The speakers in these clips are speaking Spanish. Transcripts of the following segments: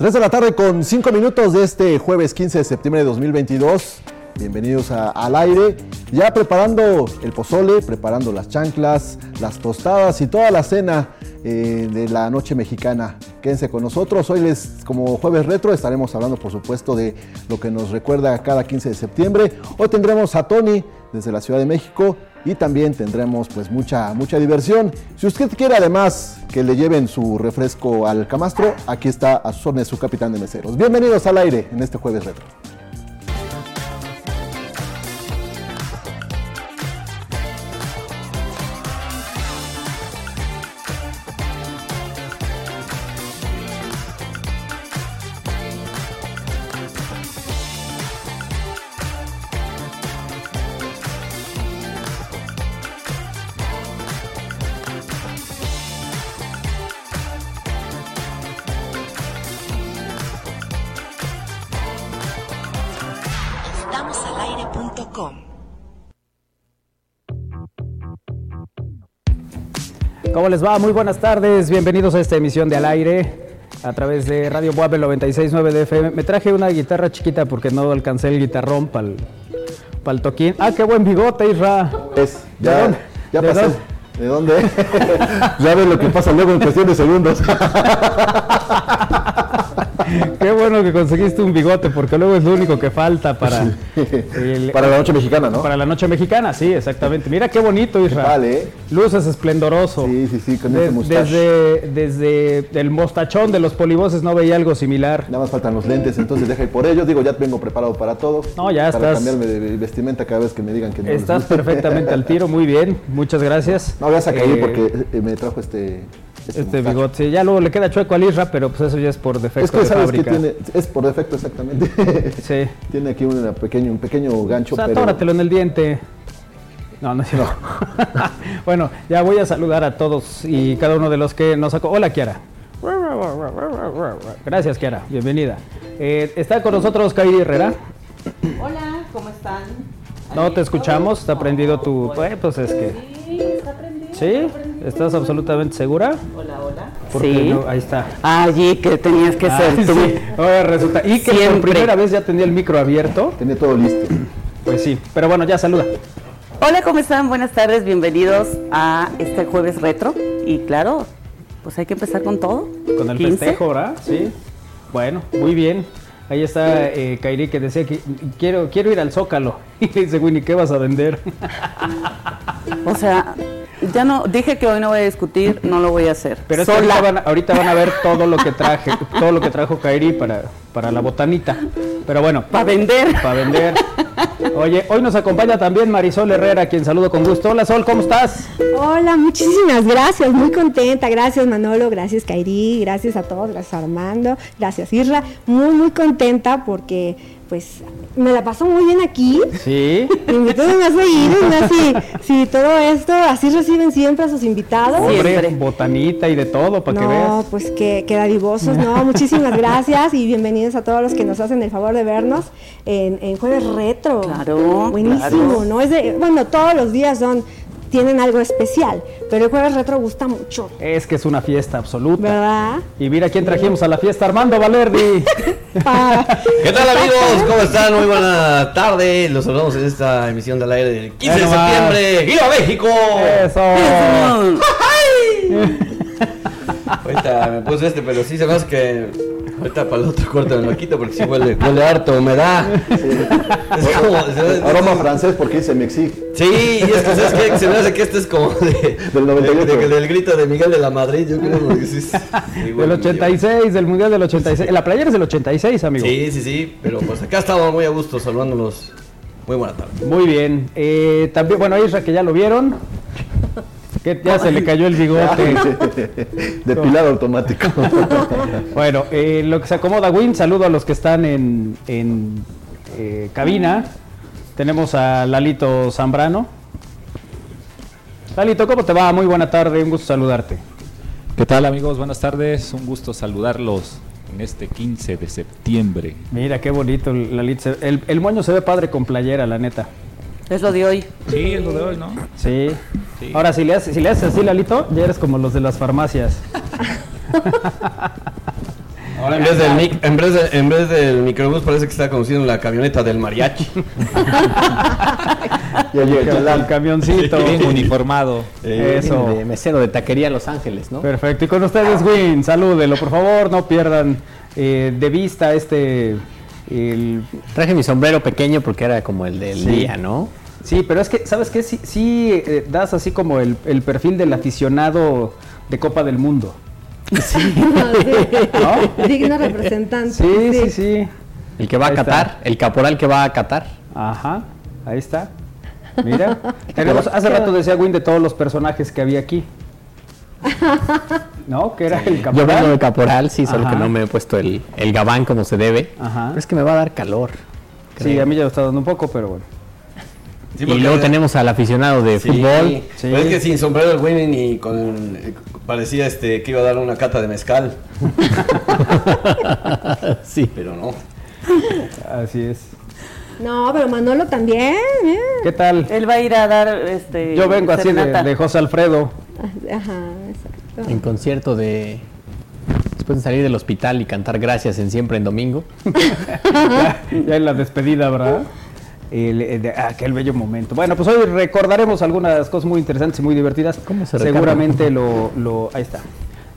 3 de la tarde con 5 minutos de este jueves 15 de septiembre de 2022. Bienvenidos a- al aire, ya preparando el pozole, preparando las chanclas, las tostadas y toda la cena eh, de la noche mexicana. Quédense con nosotros, hoy les, como jueves retro, estaremos hablando por supuesto de lo que nos recuerda cada 15 de septiembre. Hoy tendremos a Tony desde la Ciudad de México y también tendremos pues mucha, mucha diversión. Si usted quiere además que le lleven su refresco al camastro, aquí está a sus órdenes su capitán de meseros. Bienvenidos al aire en este jueves retro. ¿Cómo les va? Muy buenas tardes, bienvenidos a esta emisión de Al Aire a través de Radio Buave 96.9 de FM. Me traje una guitarra chiquita porque no alcancé el guitarrón para el toquín. ¡Ah, qué buen bigote, Isra! Es, ¿De ya, dónde? ya ¿De pasé. ¿De dónde? ya ves lo que pasa luego en cuestión de segundos. Qué bueno que conseguiste un bigote porque luego es lo único que falta para, el- Para la noche mexicana, ¿no? para la noche mexicana. Sí, exactamente. Mira qué bonito, Isra. Vale, ¿eh? Luces esplendoroso. Sí, sí, sí, con De- ese mustache. desde, desde el mostachón de los polivoces no veía algo similar. Nada más faltan los lentes, entonces deja ir por ellos. Digo, ya vengo preparado para todo. No, ya para estás- cambiarme de vestimenta cada vez que me digan que no. Estás perfectamente al tiro, muy bien, muchas gracias. No, voy a sacar Eh, porque eh, me trajo este. Este bigote, sí, ya luego le queda chueco al Isra, pero pues eso ya es por defecto Es que de sabes que fábrica. tiene. Es por defecto, exactamente. Sí. tiene aquí una pequeño, un pequeño gancho. O sea, pero... atóratelo en el diente. No, no es cierto. bueno, ya voy a saludar a todos y cada uno de los que nos sacó. Hola, Kiara. Gracias, Kiara. Bienvenida. Eh, está con nosotros Kairi Herrera. Hola, ¿cómo están? No te escuchamos, está prendido tu... Hola. Eh, Pues es que... Sí, está prendido. ¿Sí? ¿Estás absolutamente segura? Hola, hola. Porque Sí. no- ahí está. Allí que tenías que Ah, ser tú. sí. Ahora resulta. Y que por primera vez ya tenía el micro abierto. Tiene todo listo. Pues sí. Pero bueno, ya saluda. Hola, ¿cómo están? Buenas tardes, bienvenidos a este jueves retro. Y claro, pues hay que empezar con todo. Con el 15. festejo, ¿verdad? Sí. Bueno, muy bien. Ahí está eh, Kairi que decía que quiero, quiero ir al Zócalo. Y le dice, Winnie, ¿qué vas a vender? O sea, ya no, dije que hoy no voy a discutir, no lo voy a hacer. Pero Sola. ahorita van, a- ahorita van a ver todo lo que traje, todo lo que trajo Kairi para, para la botanita. Pero bueno, Para vender. para vender. Oye, hoy nos acompaña también Marisol Herrera, quien saludo con gusto. Hola Sol, ¿cómo estás? Hola, muchísimas gracias, muy contenta. Gracias Manolo, gracias Kairi, gracias a todos, gracias Armando, gracias Isra. Muy, muy contenta porque pues me la paso muy bien aquí. Sí. Me invitan más seguido, más si, si todo esto, así reciben siempre a sus invitados. Siempre. botanita y de todo, para que No, veas. pues que, que dadivosos, no, muchísimas gracias y bienvenidos a todos los que nos hacen el favor de vernos en, en Jueves Retro. Claro, Buenísimo, claro. ¿no? Es de, bueno, todos los días son, tienen algo especial, pero el Jueves Retro gusta mucho, Es que es una fiesta absoluta. ¿verdad? Y mira quién trajimos a la fiesta, Armando Valerdi. Pa- ¿Qué tal amigos? ¿Cómo están? Muy buena tarde. Los saludamos en esta emisión del aire del 15 de septiembre. ¡Viva México! Eso. Ahorita me puse este, pero sí se me hace que ahorita para el otro corte me lo quito porque sí huele, huele harto, humedad. Es como, se- Aroma francés porque dice Mexi. Sí, y es que ¿sabes qué? se me hace que este es como de, Del 98. de- de- del grito de Miguel de la Madrid, yo creo. porque sí es- sí, Del huele 86, del Mundial del 86. La playera es del 86, amigo. Sí, sí, sí, pero pues acá estamos muy a gusto saludándolos. Muy buena tarde. Muy bien. Eh, también, bueno, Isra que ya lo vieron. Que ya se le cayó el bigote. Depilado automático. Bueno, eh, lo que se acomoda Win, saludo a los que están en, en eh, cabina. Tenemos a Lalito Zambrano. Lalito, ¿cómo te va? Muy buena tarde, un gusto saludarte. ¿Qué tal amigos? Buenas tardes, un gusto saludarlos en este 15 de septiembre. Mira, qué bonito, Lalito. El moño se ve padre con playera, la neta. Es lo de hoy. Sí, es lo de hoy, ¿no? Sí. Sí. Ahora, si le, haces, si le haces así, Lalito, ya eres como los de las farmacias. Ahora en vez del mic- en vez de- en vez del microbús parece que está conduciendo la camioneta del mariachi. Y el, El, el camioncito. Bien uniformado. Eso. De mesero de taquería Los Ángeles, ¿no? Perfecto. Y con ustedes, Win, salúdenlo, por favor, no pierdan eh, de vista este. el- Traje mi sombrero pequeño porque era como el del Sí. día, ¿no? Sí, pero es que, ¿sabes qué? Sí, sí, eh, das así como el, el perfil del aficionado de Copa del Mundo. Sí. Digno representante. Sí, sí, sí. El que va a está. Qatar, el caporal que va a Qatar. Ajá, ahí está. Mira, tenemos, hace rato decía Win de todos los personajes que había aquí. ¿No? Que era el Yo caporal. vengo de caporal, sí, solo Ajá. que no me he puesto el, el gabán como se debe. Ajá. Pero es que me va a dar calor. Sí, a mí ya me está dando un poco, pero bueno. Sí, y luego tenemos al aficionado de Sí, fútbol. Sí. Pero es que sin sombrero el winning y con eh, parecía este que iba a dar una cata de mezcal, sí. pero no. Así es. No, pero Manolo también. mira. ¿Qué tal? Él va a ir a dar este. Yo vengo así de, José Alfredo. Ajá, exacto. En concierto de. Después de salir del hospital y cantar gracias en siempre en domingo. ya en la despedida, ¿verdad? El- el de aquel bello momento. Bueno, pues hoy recordaremos algunas cosas muy interesantes y muy divertidas. ¿Cómo se? Seguramente lo, lo- ahí está.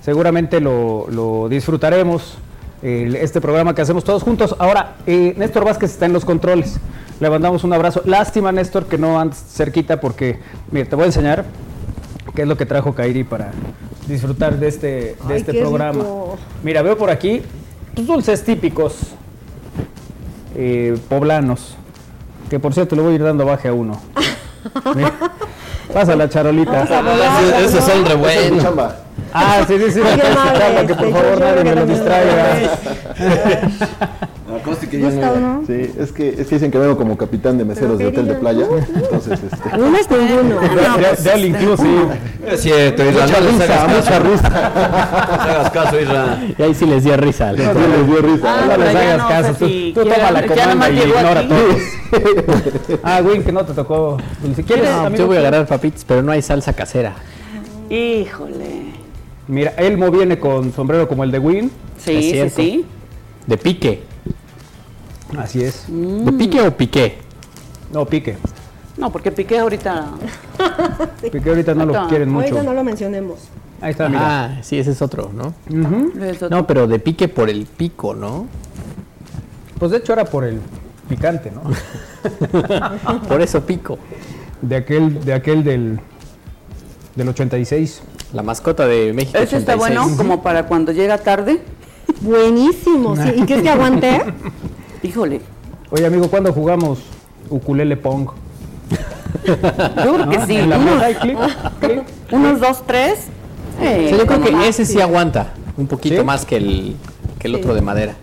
Seguramente lo, lo disfrutaremos. el- este programa que hacemos todos juntos. Ahora, eh, Néstor Vázquez está en los controles. Le mandamos un abrazo. Lástima, Néstor, que no andes cerquita porque, mira, te voy a enseñar qué es lo que trajo Kairi para disfrutar de este, de Ay, este programa. rico. Mira, veo por aquí dulces típicos eh, poblanos. Que por cierto le voy a ir dando baje a uno. Pasa la charolita. Esa es buenos. chamba. Ah, sí, sí, sí. Chamba, que por favor nadie me lo distraiga. Que ya no- uno. Sí, es que, es que dicen que vengo como capitán de meseros de hotel de playa. Entonces, este. Uno es ninguno. De, de all inclusive. Es cierto, Isra, Mucha risa, mucha risa. No les hagas caso, Isra. Y ahí sí les dio risa. les dio risa. Ah, No les ya hagas no caso. Tú, toma la ya comanda y ignora todos. Ah, Win, que no te tocó. Si quieres, No, amigo, yo voy a agarrar papitas, pero no hay salsa casera. Híjole. Mira, Elmo viene con sombrero como el de Win. Sí, sí, sí. De pique. Así es. ¿De pique o piqué? No, pique. No, porque Piqué ahorita. Pique ahorita no lo quieren mucho. Ahorita no lo mencionemos. Ahí está, mira. Ah, sí, ese es otro, ¿no? Ujú. es otro. No, pero de pique por el pico, ¿no? Pues de hecho era por el picante, ¿no? Por eso pico. De aquel, de aquel del, del 86. La mascota de México. Ese está 86. bueno como para cuando llega tarde. Buenísimo, sí. ¿Y crees que aguanté? Híjole. Oye, amigo, ¿cuándo jugamos ukulele pong? Yo creo que ¿No? sí. En la Unos, dos, tres. Eh, O sea, yo creo que más. ese sí aguanta un poquito ¿Sí? más que el, que el otro de madera.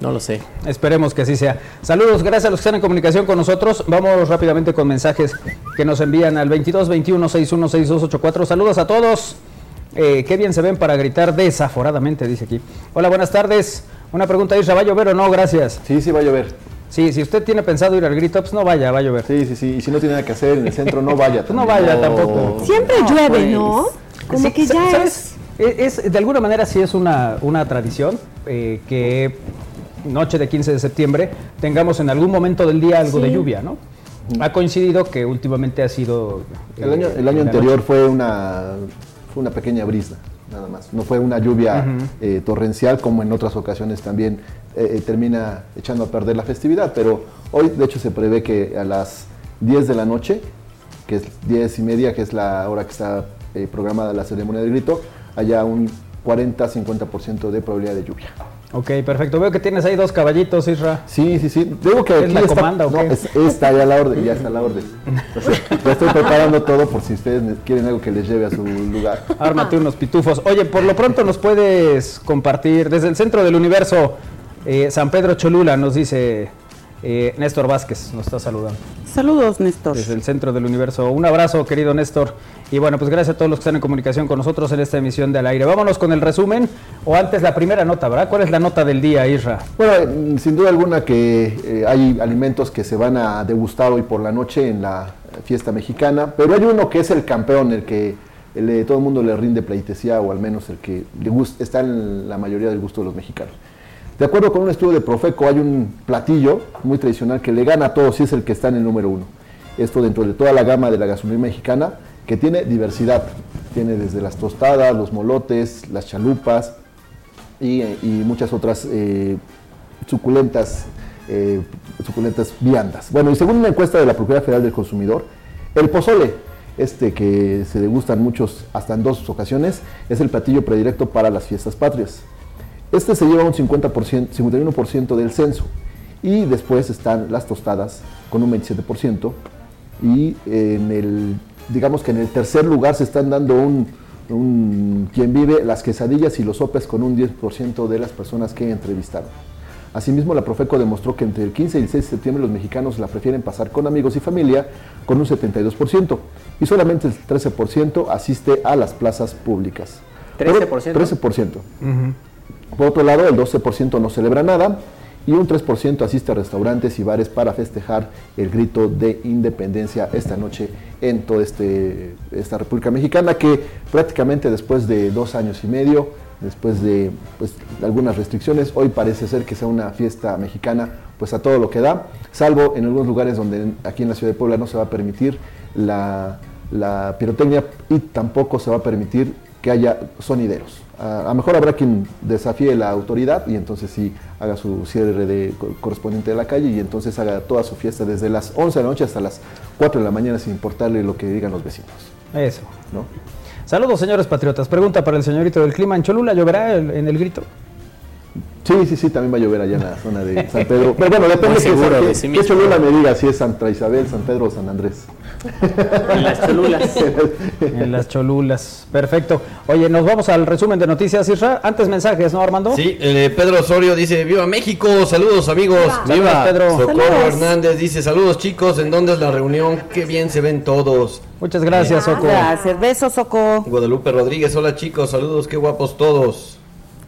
No lo sé. Esperemos que así sea. Saludos, gracias a los que están en comunicación con nosotros. Vamos rápidamente con mensajes que nos envían al 22 21 61 6284. Saludos a todos. Eh, qué bien se ven para gritar desaforadamente, dice aquí. Hola, buenas tardes. Una pregunta, Isra, ¿va a llover o no? Gracias. Sí, sí va a llover. Sí, si usted tiene pensado ir al grito, pues no vaya, va a llover. Sí, sí, sí. Y si no tiene nada que hacer en el centro, no vaya. No vaya tampoco. Siempre No, llueve, pues. ¿no? Como Sí, que ya ¿sabes? es. Es, es- de alguna manera sí es una, una tradición eh, que noche de 15 de septiembre tengamos en algún momento del día algo de lluvia, ¿no? Ha coincidido que últimamente ha sido... El año, eh, el año anterior noche. fue una, fue una pequeña brisna, nada más. No fue una lluvia eh, torrencial como en otras ocasiones también eh, eh, termina echando a perder la festividad. Pero hoy, de hecho, se prevé que a las 10 de la noche, que es 10 y media, que es la hora que está programada la ceremonia del grito, haya un 40-50% de probabilidad de lluvia. Ok, perfecto. Veo que tienes ahí dos caballitos, Isra. Sí, sí, sí. Digo que ¿Es aquí la está, comanda o no, qué? es- está ya la orden, ya está la orden. Entonces, ya estoy preparando todo por si ustedes quieren algo que les lleve a su lugar. Ármate unos pitufos. Oye, por lo pronto nos puedes compartir desde el centro del universo, eh, San Pedro Cholula, nos dice eh, Néstor Vázquez, nos está saludando. Saludos, Néstor. desde el centro del universo. Un abrazo, querido Néstor. Y bueno, pues gracias a todos los que están en comunicación con nosotros en esta emisión de Al Aire. Vámonos con el resumen, o antes la primera nota, ¿verdad? ¿Cuál es la nota del día, Isra? Bueno, eh, sin duda alguna que eh, hay alimentos que se van a degustar hoy por la noche en la fiesta mexicana, pero hay uno que es el campeón, el que todo el mundo le rinde pleitesía o al menos el que le gusta, está en la mayoría del gusto de los mexicanos. De acuerdo con un estudio de Profeco, hay un platillo muy tradicional que le gana a todos y es el que está en el número uno. Esto dentro de toda la gama de la gastronomía mexicana, que tiene diversidad. Tiene desde las tostadas, los molotes, las chalupas y, muchas otras eh, suculentas, eh, suculentas viandas. Bueno, y según una encuesta de la Procuraduría Federal del Consumidor, el pozole, este que se degustan muchos hasta en dos ocasiones, es el platillo predilecto para las fiestas patrias. Este se lleva un 50%, 51% del censo. Y después están las tostadas con un 27%. Y en el, digamos que en el tercer lugar se están dando un, un- quien vive las quesadillas y los sopes con un 10% de las personas que entrevistaron. Asimismo, la Profeco demostró que entre el 15 y el 6 de septiembre los mexicanos la prefieren pasar con amigos y familia con un 72% y solamente el 13% asiste a las plazas públicas. Por- 13%. 13%. Por otro lado, el 12% no celebra nada y un 3% asiste a restaurantes y bares para festejar el grito de independencia esta noche en toda este, esta República Mexicana que prácticamente después de dos años y medio, después de pues, algunas restricciones, hoy parece ser que sea una fiesta mexicana pues a todo lo que da, salvo en algunos lugares donde aquí en la ciudad de Puebla no se va a permitir la, la pirotecnia y tampoco se va a permitir que haya sonideros. A lo mejor habrá quien desafíe la autoridad y entonces sí haga su cierre de, co- correspondiente de la calle y entonces haga toda su fiesta desde las 11 de la noche hasta las 4 de la mañana sin importarle lo que digan los vecinos. Eso. ¿no? Saludos, señores patriotas. Pregunta para el señorito del clima. ¿En Cholula lloverá el- en el grito? Sí, sí, sí, también va a llover allá en la zona de San Pedro. Pero bueno, depende Muy que, que, de que. Cholula me diga si es Santa Isabel, San Pedro o San Andrés. En las cholulas. En las Cholulas. Perfecto. Oye, nos vamos al resumen de noticias, Isra. Antes mensajes, ¿no, Armando? Sí, eh, Pedro Osorio dice, viva México, saludos amigos. Saludos, Pedro. Socorro Saludos. Hernández dice, saludos chicos, ¿en dónde es la reunión? Qué bien se ven todos. Muchas gracias, Soco. Gracias, besos, Soco. Guadalupe Rodríguez, hola chicos, saludos, qué guapos todos.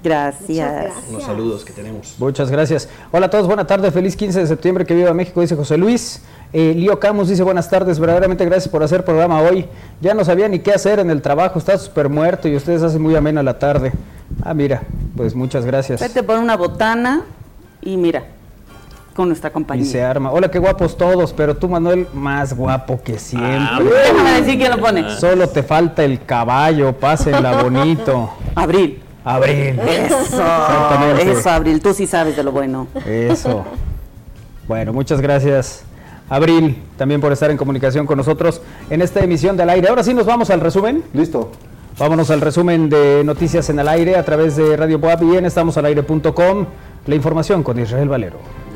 Gracias. Unos saludos que tenemos. Muchas gracias. Hola a todos, buena tarde, feliz 15 de septiembre, que viva México, dice José Luis. Eh, Lío Camus dice buenas tardes, verdaderamente gracias por hacer programa hoy. Ya no sabía ni qué hacer en el trabajo, está súper muerto y ustedes hacen muy amena la tarde. Ah, mira, pues muchas gracias. Vete por una botana y mira, con nuestra Y compañía. se arma. Hola, qué guapos todos, pero tú, Manuel, más guapo que siempre. Déjame decir quién lo pone. Solo te falta el caballo, pásenla bonito. Abril. Abril. Eso. Eso, Abril. Tú sí sabes de lo bueno. Eso. Bueno, muchas gracias. Abril, también por estar en comunicación con nosotros en esta emisión del aire. Ahora sí nos vamos al resumen. Listo. Vámonos al resumen de noticias en el aire a través de Radio Boab y en estamosalaire.com. La información con Israel Valero.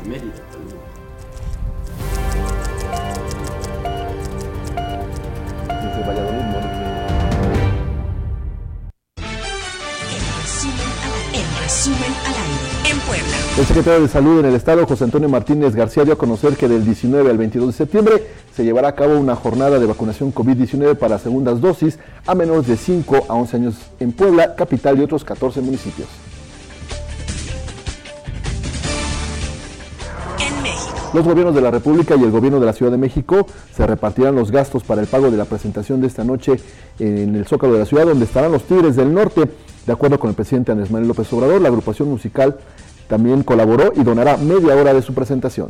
El secretario de Salud en el Estado, José Antonio Martínez García, dio a conocer que del 19 al 22 de septiembre se llevará a cabo una jornada de vacunación COVID-19 para segundas dosis a menores de 5 a 11 años en Puebla, capital y otros 14 municipios. Los gobiernos de la República y el gobierno de la Ciudad de México se repartirán los gastos para el pago de la presentación de esta noche en el Zócalo de la ciudad, donde estarán los Tigres del Norte. De acuerdo con el presidente Andrés Manuel López Obrador, la agrupación musical también colaboró y donará media hora de su presentación.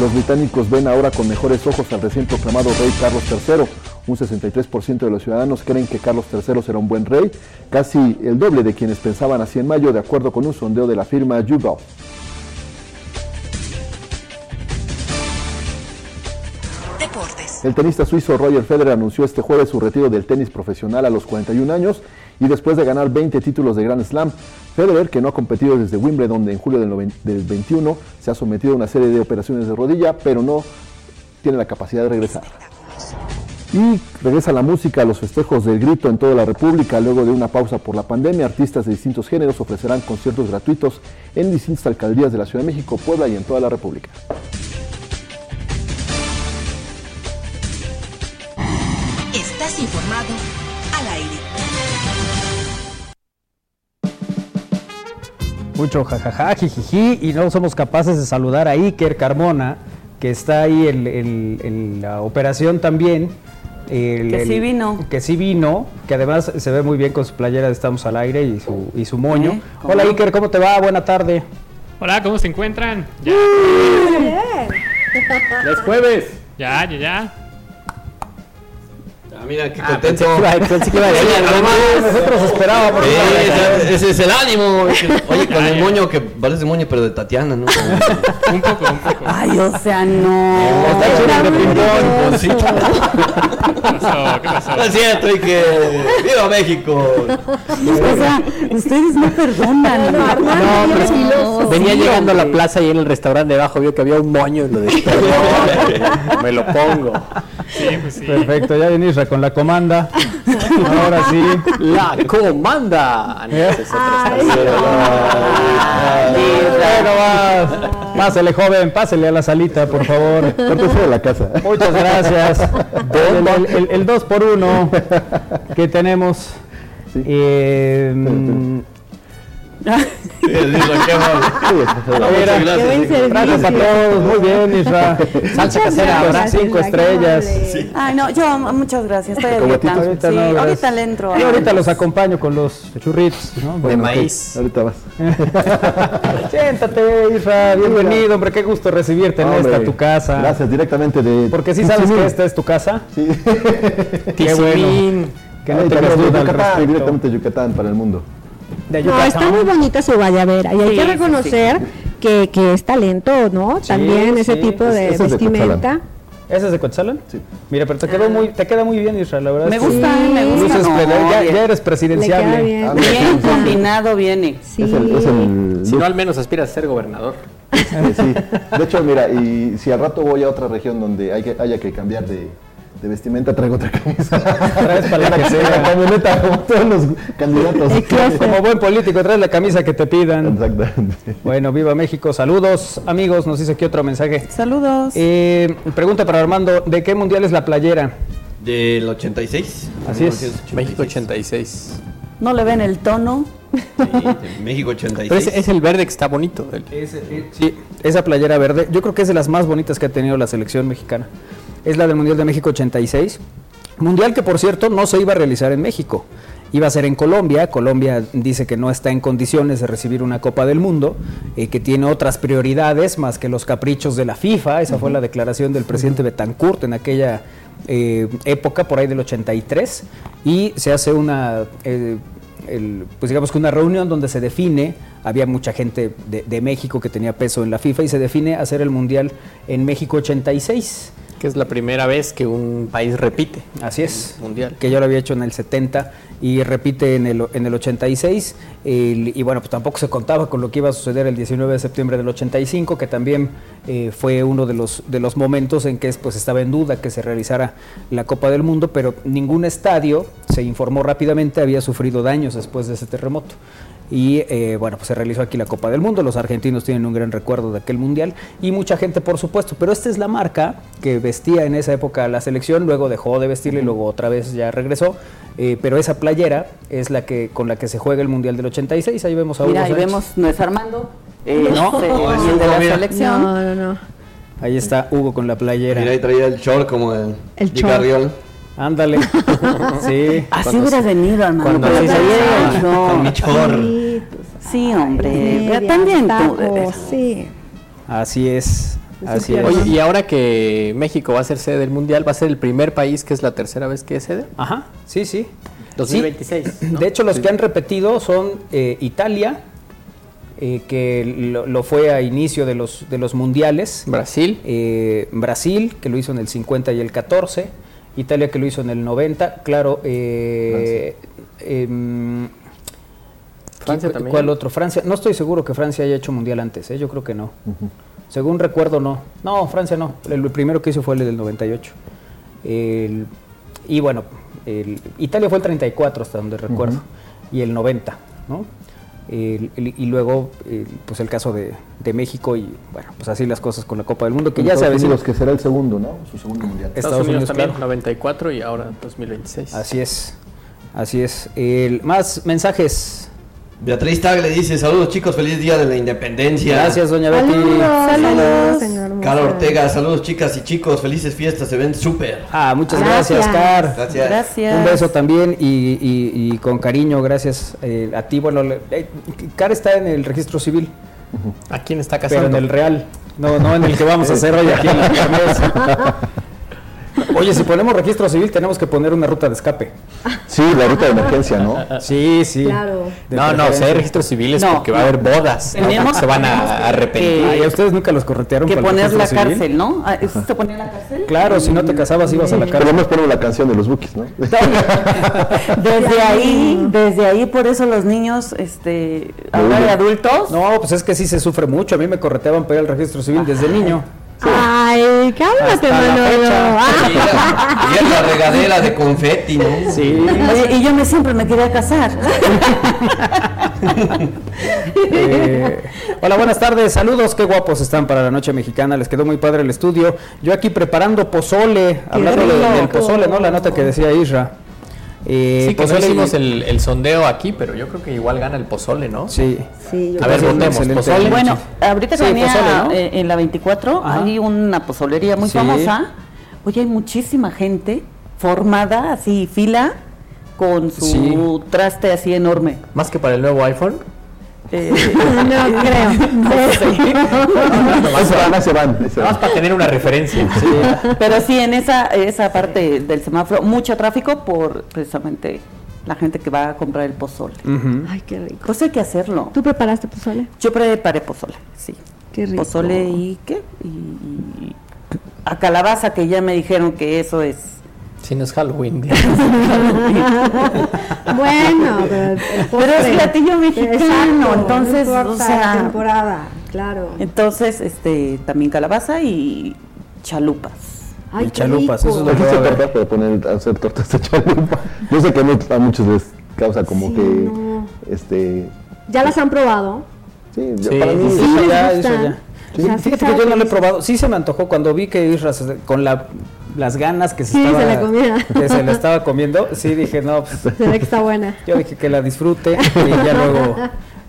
Los británicos ven ahora con mejores ojos al recién proclamado rey Carlos III. Un 63% de los ciudadanos creen que Carlos III será un buen rey, casi el doble de quienes pensaban así en mayo, de acuerdo con un sondeo de la firma YouGov. Deportes. El tenista suizo Roger Federer anunció este jueves su retiro del tenis profesional a los 41 años y después de ganar 20 títulos de Grand Slam. Federer, que no ha competido desde Wimbledon en julio del, del 21, se ha sometido a una serie de operaciones de rodilla, pero no tiene la capacidad de regresar. Y regresa la música a los festejos del grito en toda la República. Luego de una pausa por la pandemia, artistas de distintos géneros ofrecerán conciertos gratuitos en distintas alcaldías de la Ciudad de México, Puebla y en toda la República. Estás informado al aire. Mucho jajaja, jijiji, y no somos capaces de saludar a Iker Carmona, que está ahí en, en- en la operación también. el- Que sí el- vino. Que sí vino, que además se ve muy bien con su playera de Estamos al aire y su, y su moño. Eh, ¿cómo Hola? Iker, ¿cómo te va? Buena tarde. Hola, ¿cómo se encuentran? Ya, Bien. Ya es jueves. ya, ya, ya. Mira, qué Ah, contento. pensé que iba- pensé que iba a decir Oye, algo además, Nosotros esperábamos. Sí, ese- ese es el ánimo. Oye, con el moño que parece moño, pero de Tatiana, ¿no? Un poco, un poco. Ay, o sea, no. ¿Qué pasó? ¿Qué pasó? No es cierto, y que. ¡Viva México! O sea, ustedes no perdonan. No, No. Venía Sí, llegando a la plaza y en el restaurante de abajo vio que había un moño y lo dejé. Me lo pongo. Sí, pues sí. Perfecto, ya viene Isra con la comanda. Ahora sí. La comanda. Ay. Bueno, vas. Pásele, joven, pásele a la salita, por favor. De la casa. Muchas gracias. El, el, el, el dos por uno que tenemos. Eh, Sí, qué mira, gracias. gracias a todos. Muy bien, Isra. Salsa casera, gracias, cinco estrellas. Ay, no, yo, muchas gracias. Estoy. Ahorita Sí, no, ahorita gracias. le entro. Yo ahorita los acompaño con los churritos. ¿no? De Bueno, maíz. Ahorita vas. Siéntate, Isra. Bienvenido, hombre. Qué gusto recibirte en Hombre, esta tu casa. Gracias, directamente de. Porque sí sabes que esta es tu casa. Sí. Qué bueno. Que no Ahí tengas duda al Yucatán, respecto. directamente de Yucatán para el mundo. De No, está muy bonita su guayabera y hay Sí, que sí, reconocer Que, que es talento, ¿no? Sí, También ese sí. tipo de es vestimenta. ¿Ese es de Coetzalan? Sí. Mira, pero te quedó muy, te queda muy bien, Israel, la verdad. Me es que gusta, Sí. me gusta. luces no, ya, ya eres Le presidenciable. queda bien. Ah, Bien sí, sí. combinado viene. Sí. Es el, es el Si look, no, al menos aspiras a ser gobernador. eh, sí. De hecho, mira, y si al rato voy a otra región donde hay que, haya que cambiar de, de vestimenta, traigo otra camisa. Traes para la que La sea. camioneta, como todos los candidatos. Como buen político, traes la camisa que te pidan. Exactamente. Bueno, viva México. Saludos, amigos. Nos dice aquí otro mensaje. Saludos. Eh, pregunta para Armando, ¿de qué mundial es la playera? Del 86. Así es. 1986. México 86. ¿No le ven el tono? Sí, México 86. Pero es, es el verde que está bonito. el- Sí, esa playera verde, yo creo que es de las más bonitas que ha tenido la selección mexicana. Es la del Mundial de México 86. Mundial que, por cierto, no se iba a realizar en México. Iba a ser en Colombia. Colombia dice que no está en condiciones de recibir una Copa del Mundo, eh, que tiene otras prioridades más que los caprichos de la FIFA. Esa fue la declaración del presidente Betancourt en aquella eh, época, por ahí del 83. Y se hace una eh, el- pues digamos que una reunión donde se define, había mucha gente de, de México que tenía peso en la FIFA y se define hacer el Mundial en México 86. Que es la primera vez que un país repite. Así es. Mundial. Que ya lo había hecho en el 70 y repite en el, en el 86. El- y bueno, pues tampoco se contaba con lo que iba a suceder el 19 de septiembre del 85, que también eh, fue uno de los, de los momentos en que pues, estaba en duda que se realizara la Copa del Mundo, pero ningún estadio, se informó rápidamente, había sufrido daños después de ese terremoto. Y eh, bueno, pues se realizó aquí la Copa del Mundo, los argentinos tienen un gran recuerdo de aquel mundial y mucha gente por supuesto, pero esta es la marca que vestía en esa época la selección, luego dejó de vestirla y luego otra vez ya regresó, eh, pero esa playera es la que con la que se juega el mundial del 86, ahí vemos a Hugo Mira, ahí vemos, no es Armando. eh, No, eh, no, es el de Hugo, la mira. selección. No, no, no. Ahí está Hugo con la playera. Mira, ahí traía el short como el, El short. Carriol. Ándale. sí. Así hubieras venido, Armando. cuando pero te. Con mi short. Sí, pues, Sí, hombre. También tú. tacos, sí. Así es. Así es. Oye, y ahora que México va a ser sede del Mundial, va a ser el primer país que es la tercera vez que es sede. Ajá, sí, sí. 2026. ¿no? De hecho, los que han repetido son eh, Italia, eh, que lo, lo fue a inicio de los, de los mundiales. Brasil. eh, Brasil, que lo hizo en el 50 y el 14. Italia, que lo hizo en el 90. Claro. eh, em, Francia ¿qui- también. ¿Cuál otro? Francia. No estoy seguro que Francia haya hecho mundial antes, ¿eh? yo creo que no. Según recuerdo, no. No, Francia no. El, el primero que hizo fue el del 98. El- y bueno, el- Italia fue el 34 hasta donde recuerdo. Y el 90, ¿no? El- el- y luego, el- pues el caso de, de México y bueno, pues así las cosas con la Copa del Mundo, que ya se Estados avecina. Unidos, que será el segundo, ¿no? Su segundo mundial. Es- Estados, Estados Unidos, Unidos, también, claro. 94 y ahora 2026. Así es, así es. El- más mensajes. Beatriz Tagle dice, saludos chicos, feliz día de la independencia. Gracias, doña Betty. Saludos, saludos, señor hermoso. Carla Ortega, saludos chicas y chicos, felices fiestas, se ven súper. Ah, muchas gracias, Gracias. Car. Gracias. Gracias. Un beso también y, y- y con cariño, gracias eh, a ti. Bueno, le- eh, Car está en el registro civil, ¿A quién está pero casando? en el real. No, no en el que vamos a hacer hoy aquí en la. Oye, si ponemos registro civil tenemos que poner una ruta de escape. Sí, la ruta de emergencia, ¿no? Sí, sí. Claro. De No, no, si hay registros civiles No, porque va a haber bodas. ¿no? Se van a arrepentir. Ay, ¿a ustedes nunca los corretearon Que poner la registro civil? cárcel, ¿no? Ah, ¿Eso se ponía en la cárcel? Claro, si no te casabas ibas a la cárcel. menos ponemos la canción de los Bookies, ¿no? Desde ahí, desde ahí, por eso los niños, este, ahora de adultos, No, pues es que sí se sufre mucho. A mí me correteaban para ir al registro civil desde niño. Ay, cálmate, Manolo. Ah. Y la regadera de confeti, ¿no? Sí. Oye, y yo me siempre me quería casar. Eh, hola, buenas tardes. Saludos, qué guapos están para la noche mexicana. Les quedó muy padre el estudio. Yo aquí preparando pozole, hablando del pozole, ¿no? La nota que decía Isra. Eh, Sí, que no pozole y- hicimos el, el sondeo aquí, pero yo creo que igual gana el pozole, ¿no? Sí. Sí, yo A ver, votemos. Pozole. Bueno, ahorita que Sí, venía pozole, ¿no? eh, en la 24, Ajá. hay una pozolería muy Sí. famosa. Oye, hay muchísima gente formada, así, fila, con su Sí. traste así enorme. Más que para el nuevo iPhone. Eh, no creo. Ahí se van, se van. Más para tener una referencia. pero sí, en esa, esa parte del semáforo, mucho tráfico por precisamente la gente que va a comprar el pozole. Ay, qué rico. Pues hay que hacerlo. ¿Tú preparaste pozole? Yo preparé pozole, sí. Qué rico. Pozole y qué? Y, y- a calabaza, que ya me dijeron que eso es. Si no es Halloween. Bueno, pero, es platillo mexicano, Exacto, entonces, no importa o sea- la temporada, claro. Entonces, este, también calabaza y chalupas. Ay, y chalupas, rico. eso es lo que Trajiste va a haber. tortas para poner, hacer tortas de chalupa. Yo sé que no- a muchos les causa como Sí, que, no. este, ¿Ya las han probado? sí, yo- Sí, para mí, Sí, Eso ya, eso ya. O sea, Fíjate que yo no lo he probado. Sí se me antojó cuando vi que Isra se- con la, las ganas que se Sí, estaba se la comía. que se la estaba comiendo. Sí dije, no, pues, Se ve que está buena. yo dije que la disfrute y ya luego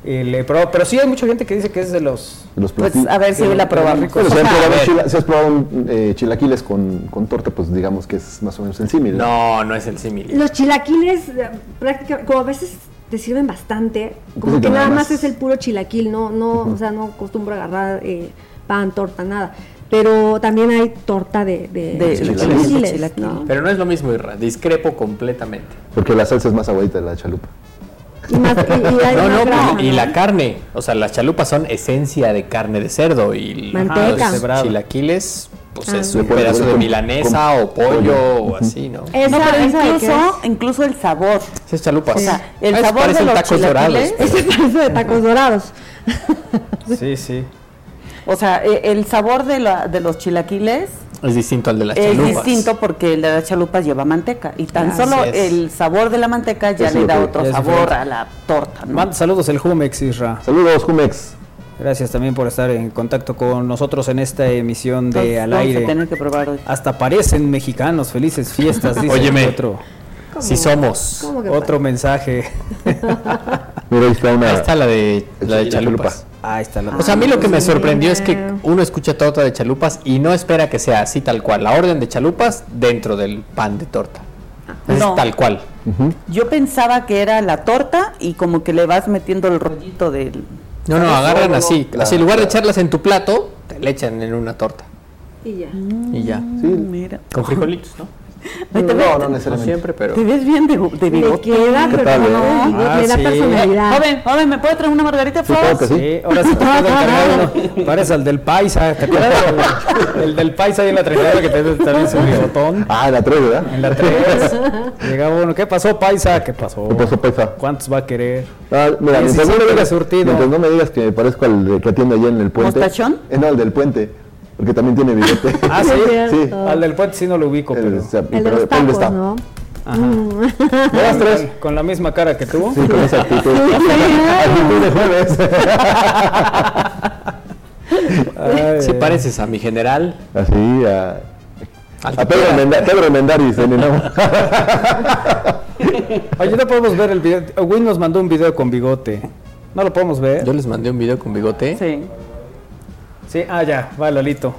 eh, le probó. Pero sí hay mucha gente que dice que es de los los Pues a ver si Sí, la probamos. Bueno, si has chila- si has probado un, eh, chilaquiles con, con torta, pues digamos que es más o menos el símil. No, no es el símil. Los chilaquiles, eh, prácticamente, como a veces te sirven bastante, como Entonces, que nada más. más es el puro chilaquil, no, no, o sea, no acostumbro a agarrar eh, pan, torta, nada. Pero también hay torta de, de, De chilaquiles. Pero no es lo mismo, Irra. Discrepo completamente. Porque la salsa es más aguadita de la chalupa. Y, más, y, y hay No, más no, grasa, y ¿no? la carne. O sea, las chalupas son esencia de carne de cerdo y Manteca. los chilaquiles, pues Ah. es un pedazo de milanesa con o pollo o así, ¿no? Esa, no, pero incluso, incluso el sabor. Es chalupas. O sea, el Ah, sabor de los tacos dorados. chilaquiles-? Ese parece de tacos dorados. Sí, sí. O sea, e- el sabor de, la, de los chilaquiles Es distinto al de las es chalupas. distinto porque el de las chalupas lleva manteca. Y tan solo es. el sabor de la manteca ya Es le da otro es sabor diferente. a la torta. ¿no? Saludos el Jumex Isra. Saludos, Jumex. Gracias también por estar en contacto con nosotros en esta emisión de Entonces, Al vamos a Aire. tener que probar hoy. Hasta parecen mexicanos, felices fiestas, dice Óyeme. otro, Sí somos. ¿Cómo que otro mensaje. Mira, ahí está una. Ahí está la de, la de chalupas. Ahí está la O sea, a mí lo que me sorprendió es que uno escucha torta de chalupas y no espera que sea así tal cual. La orden de chalupas dentro del pan de torta. Es No. tal cual. Yo pensaba que era la torta y como que le vas metiendo el rollito del... No, no, agarran así. así en lugar de la- echarlas en tu plato, te le echan en una torta. Y ya. Y ya. Sí, Mira. Con frijolitos, ¿no? Ay, te, no, ves, no No necesariamente. siempre, pero. te ves bien de, de Le bigote. queda, ¿Qué pero tal, no, eh? le Ah, da sí. personalidad. Joven, joven, ¿me puede traer una margarita, por favor? sí. Sí, ahora sí te encargar uno. Pares al del Paisa. ¿Te acuerdas? El, el del Paisa ahí en la trajera que te también su bigotón. Ah, la 3, ¿verdad? En la 3. Llegaba uno. ¿Qué pasó, Paisa? ¿Qué pasó? ¿Qué pasó, Paisa? ¿Cuántos va a querer? Ah, mira, mientras, no siempre me digas, surtido. mientras no me digas que me parezco al de que atiende allá en el puente. ¿Mostachón? Eh, no, el del puente, porque también tiene bigote. Ah, sí. Sí. Al del puente sí no lo ubico, El, pero. o sea, El de los tacos, está. ¿no? Ajá. ¿Me das tres? Con, con la misma cara que tú. Sí, con esa actitud. actitud de jueves. Si pareces a mi general. Así, a, a Pedro. Menda- Pedro Mendaris en el Oye, no podemos ver el video. Win nos mandó un video con bigote. No lo podemos ver. Yo les mandé un video con bigote. Sí. Sí, ah, ya, va Lolito.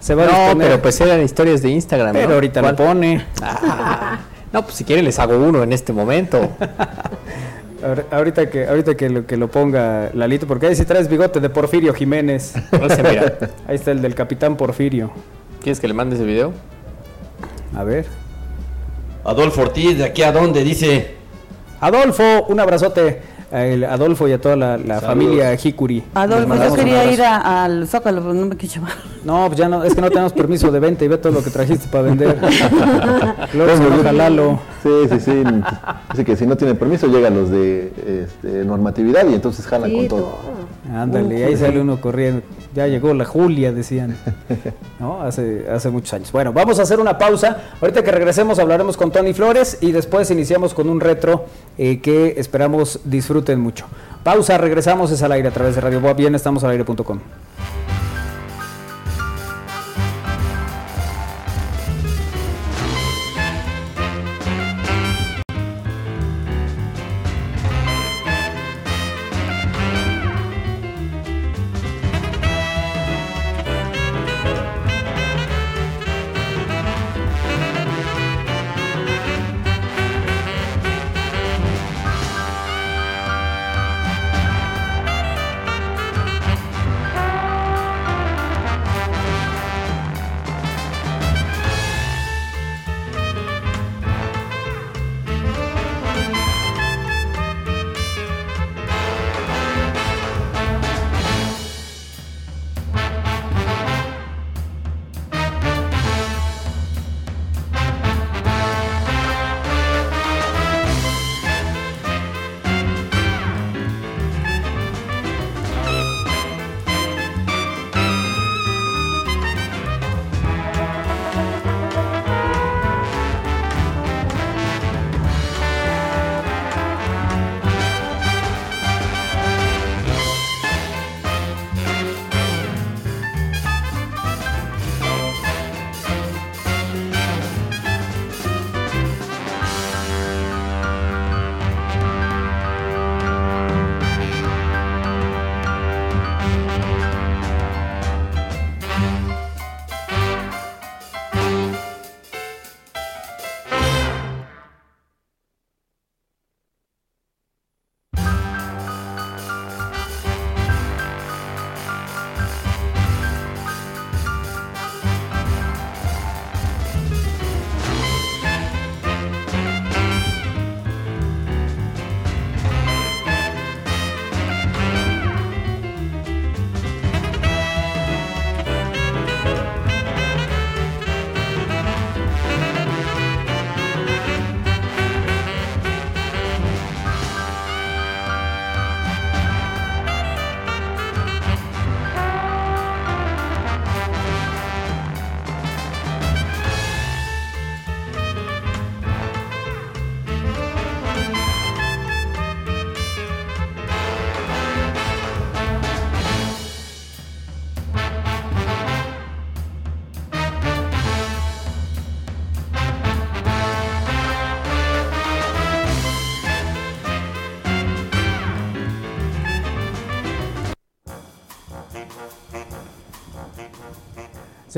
Se va a No, pero pues eran historias de Instagram. Pero ¿no? ahorita ¿Cuál? lo pone. Ah, no, pues si quieren les hago uno en este momento. Ahor- Ahorita que, ahorita que lo, que lo ponga Lalito, porque ahí sí traes bigote de Porfirio Jiménez. Mira. Ahí está el del capitán Porfirio. ¿Quieres que le mande ese video? A ver. Adolfo Ortiz, ¿de aquí a dónde? Dice. Adolfo, un abrazote a el Adolfo y a toda la, familia Hikuri. Adolfo, yo quería ir a- al Zócalo, pero no me quiso llevar. No, pues ya no, es que no tenemos permiso de venta y ve todo lo que trajiste para vender. Luego se enoja Lalo. Sí, sí, sí. Dice que si no tiene permiso llegan los de este, normatividad y entonces jalan Sí, con todo. todo. Ándale, ahí sale uno corriendo. Ya llegó la Julia, decían. ¿No? Hace, hace muchos años. Bueno, vamos a hacer una pausa. Ahorita que regresemos hablaremos con Tony Flores y después iniciamos con un retro eh, que esperamos disfruten mucho. Pausa, regresamos, es al aire a través de Radio Boa. Bien, estamos al aire.com.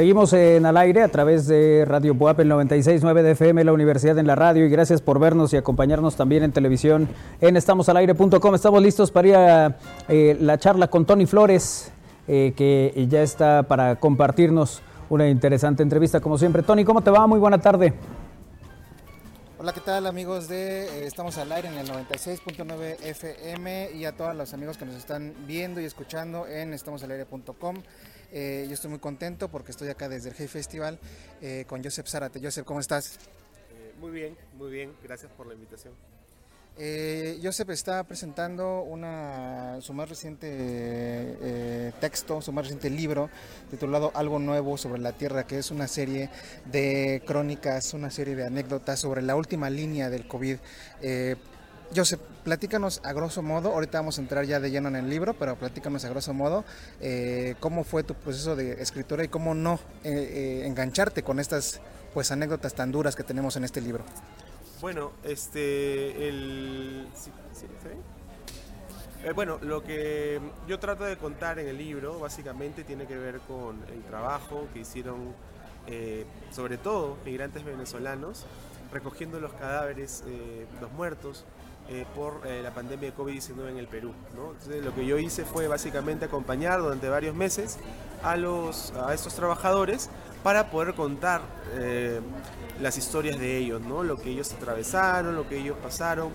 Seguimos en al aire a través de Radio Buap, el 96.9 de FM, la Universidad en la Radio. Y gracias por vernos y acompañarnos también en televisión en estamosalaire.com. Estamos listos para ir a eh, la charla con Tony Flores, eh, que ya está para compartirnos una interesante entrevista, como siempre. Tony, ¿cómo te va? Muy buena tarde. Hola, ¿qué tal amigos de eh, Estamos al aire en el 96.9 FM y a todos los amigos que nos están viendo y escuchando en estamosalaire.com. Eh, yo estoy muy contento porque estoy acá desde el Hey Festival eh, con Joseph Zárate. Joseph, ¿cómo estás? Eh, muy bien, muy bien, gracias por la invitación. Eh, Joseph está presentando una, su más reciente eh, texto, su más reciente libro titulado Algo Nuevo sobre la Tierra, que es una serie de crónicas, una serie de anécdotas sobre la última línea del COVID. Eh, Joseph, platícanos a grosso modo, ahorita vamos a entrar ya de lleno en el libro, pero platícanos a grosso modo eh, cómo fue tu proceso de escritura y cómo no eh, eh, engancharte con estas pues anécdotas tan duras que tenemos en este libro. Bueno, este, el... Eh, bueno, lo que yo trato de contar en el libro básicamente tiene que ver con el trabajo que hicieron eh, sobre todo migrantes venezolanos recogiendo los cadáveres, eh, los muertos eh, por eh, la pandemia de COVID-19 en el Perú. ¿no? Entonces, lo que yo hice fue básicamente acompañar durante varios meses a, los, a estos trabajadores para poder contar eh, las historias de ellos, ¿no? lo que ellos atravesaron, lo que ellos pasaron.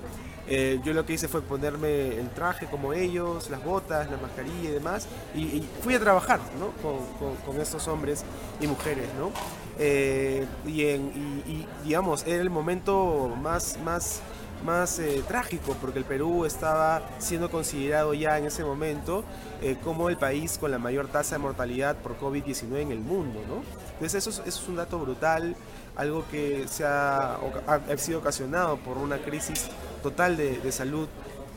Eh, yo lo que hice fue ponerme el traje como ellos, las botas, la mascarilla y demás, y, fui a trabajar ¿no? con, con- con estos hombres y mujeres. ¿no? Eh, y, en- y, digamos, era el momento más, más, más eh, trágico, porque el Perú estaba siendo considerado ya en ese momento eh, como el país con la mayor tasa de mortalidad por COVID-19 en el mundo. ¿no? Entonces eso es, eso es un dato brutal, algo que se ha, ha- sido ocasionado por una crisis total de salud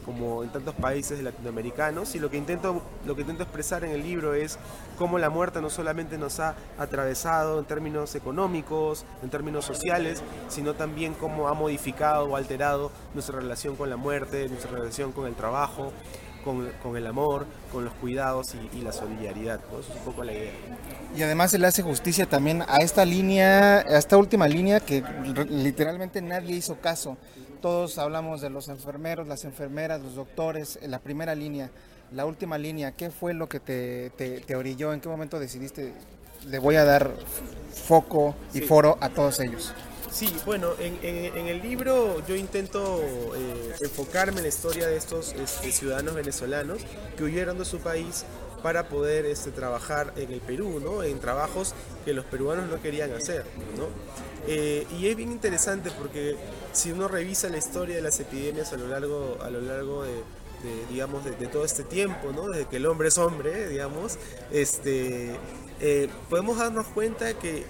como en tantos países latinoamericanos y lo que intento lo que intento expresar en el libro es cómo la muerte no solamente nos ha atravesado en términos económicos, en términos sociales, sino también cómo ha modificado o alterado nuestra relación con la muerte, nuestra relación con el trabajo, con, con el amor, con los cuidados y, y la solidaridad. ¿no? Eso es un poco la idea. Y además se le hace justicia también a esta línea, a esta última línea que literalmente nadie hizo caso. Todos hablamos de los enfermeros, las enfermeras, los doctores, en la primera línea, la última línea. ¿Qué fue lo que te, te, te orilló? ¿En qué momento decidiste le voy a dar foco y Sí. foro a todos ellos? Sí, bueno, en, en- en el libro yo intento eh, enfocarme en la historia de estos este, ciudadanos venezolanos que huyeron de su país para poder este, trabajar en el Perú, ¿no? En trabajos que los peruanos no querían hacer, ¿no? Eh, y es bien interesante porque si uno revisa la historia de las epidemias a lo largo, a lo largo de, digamos, de, todo este tiempo, ¿no? Desde que el hombre es hombre, digamos, este, eh, podemos darnos cuenta que,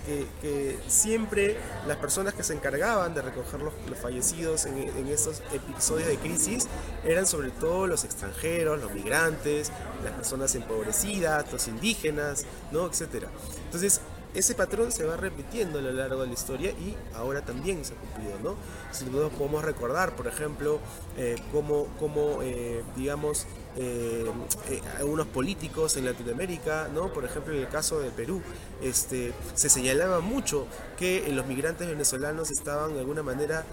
siempre las personas que se encargaban de recoger los, los fallecidos en, en estos episodios de crisis eran sobre todo los extranjeros, los migrantes, las personas empobrecidas, los indígenas, ¿no? etcétera. Entonces, ese patrón se va repitiendo a lo largo de la historia y ahora también se ha cumplido, ¿no? Si nosotros podemos recordar, por ejemplo, eh, cómo, cómo, eh, digamos, eh, algunos políticos en Latinoamérica, ¿no? Por ejemplo, en el caso de Perú, este, se señalaba mucho que los migrantes venezolanos estaban de alguna manera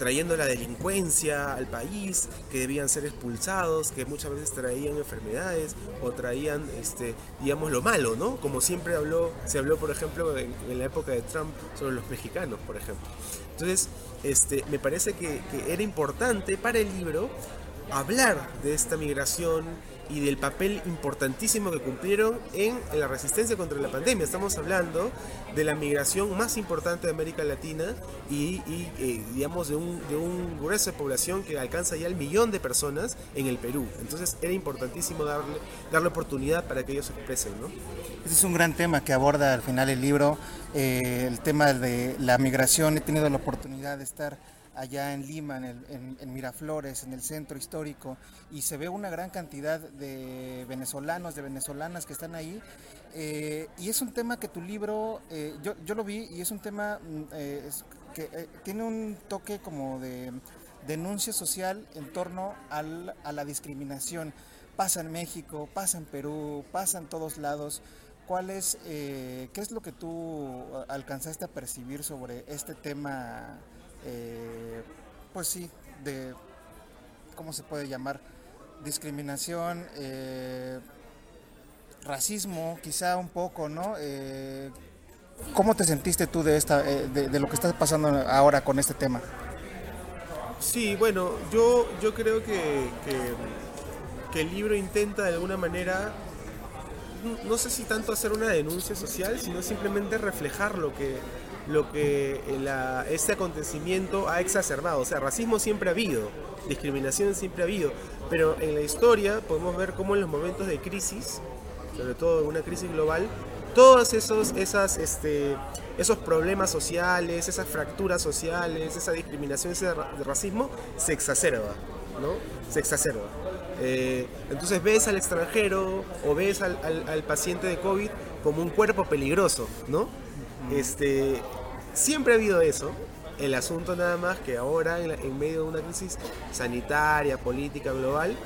trayendo la delincuencia al país, que debían ser expulsados, que muchas veces traían enfermedades o traían, este, digamos, lo malo, ¿no? Como siempre habló, se habló, por ejemplo, en, la época de Trump sobre los mexicanos, por ejemplo. Entonces, este, me parece que era importante para el libro hablar de esta migración y del papel importantísimo que cumplieron en la resistencia contra la pandemia. Estamos hablando de la migración más importante de América Latina y, eh, digamos de un, de un grueso de población que alcanza ya el millón de personas en el Perú. Entonces era importantísimo darle, darle oportunidad para que ellos se expresen. ¿no? Ese es un gran tema que aborda al final el libro, eh, el tema de la migración. He tenido la oportunidad de estar allá en Lima, en, el- en- Miraflores, en el centro histórico, y se ve una gran cantidad de venezolanos, de venezolanas que están ahí. eh, y es un tema que tu libro, eh, yo, yo lo vi, y es un tema mm, eh, que tiene un toque como de denuncia social en torno al- a la discriminación. Pasa en México, pasa en Perú, pasa en todos lados. ¿Cuál es, ¿Qué es lo que tú alcanzaste a percibir sobre este tema, eh, pues sí, de, ¿cómo se puede llamar? Discriminación, eh, racismo, quizá un poco, ¿no? Eh, ¿Cómo te sentiste tú de, esta, eh, de, lo que está pasando ahora con este tema? Sí, bueno, yo, yo creo que, que, el libro intenta de alguna manera, no sé si tanto hacer una denuncia social, sino simplemente reflejar lo que, lo que la- este acontecimiento ha exacerbado. O sea, racismo siempre ha habido, discriminación siempre ha habido, pero en la historia podemos ver cómo en los momentos de crisis, sobre todo en una crisis global, todos esos, esas, este, esos problemas sociales, esas fracturas sociales, esa discriminación, ese ra- racismo, se exacerba, ¿no? Se exacerba. Eh, entonces ves al extranjero o ves al, al- al paciente de COVID como un cuerpo peligroso, ¿no? Este, siempre ha habido eso El asunto nada más que ahora, en, medio de una crisis sanitaria, política, global,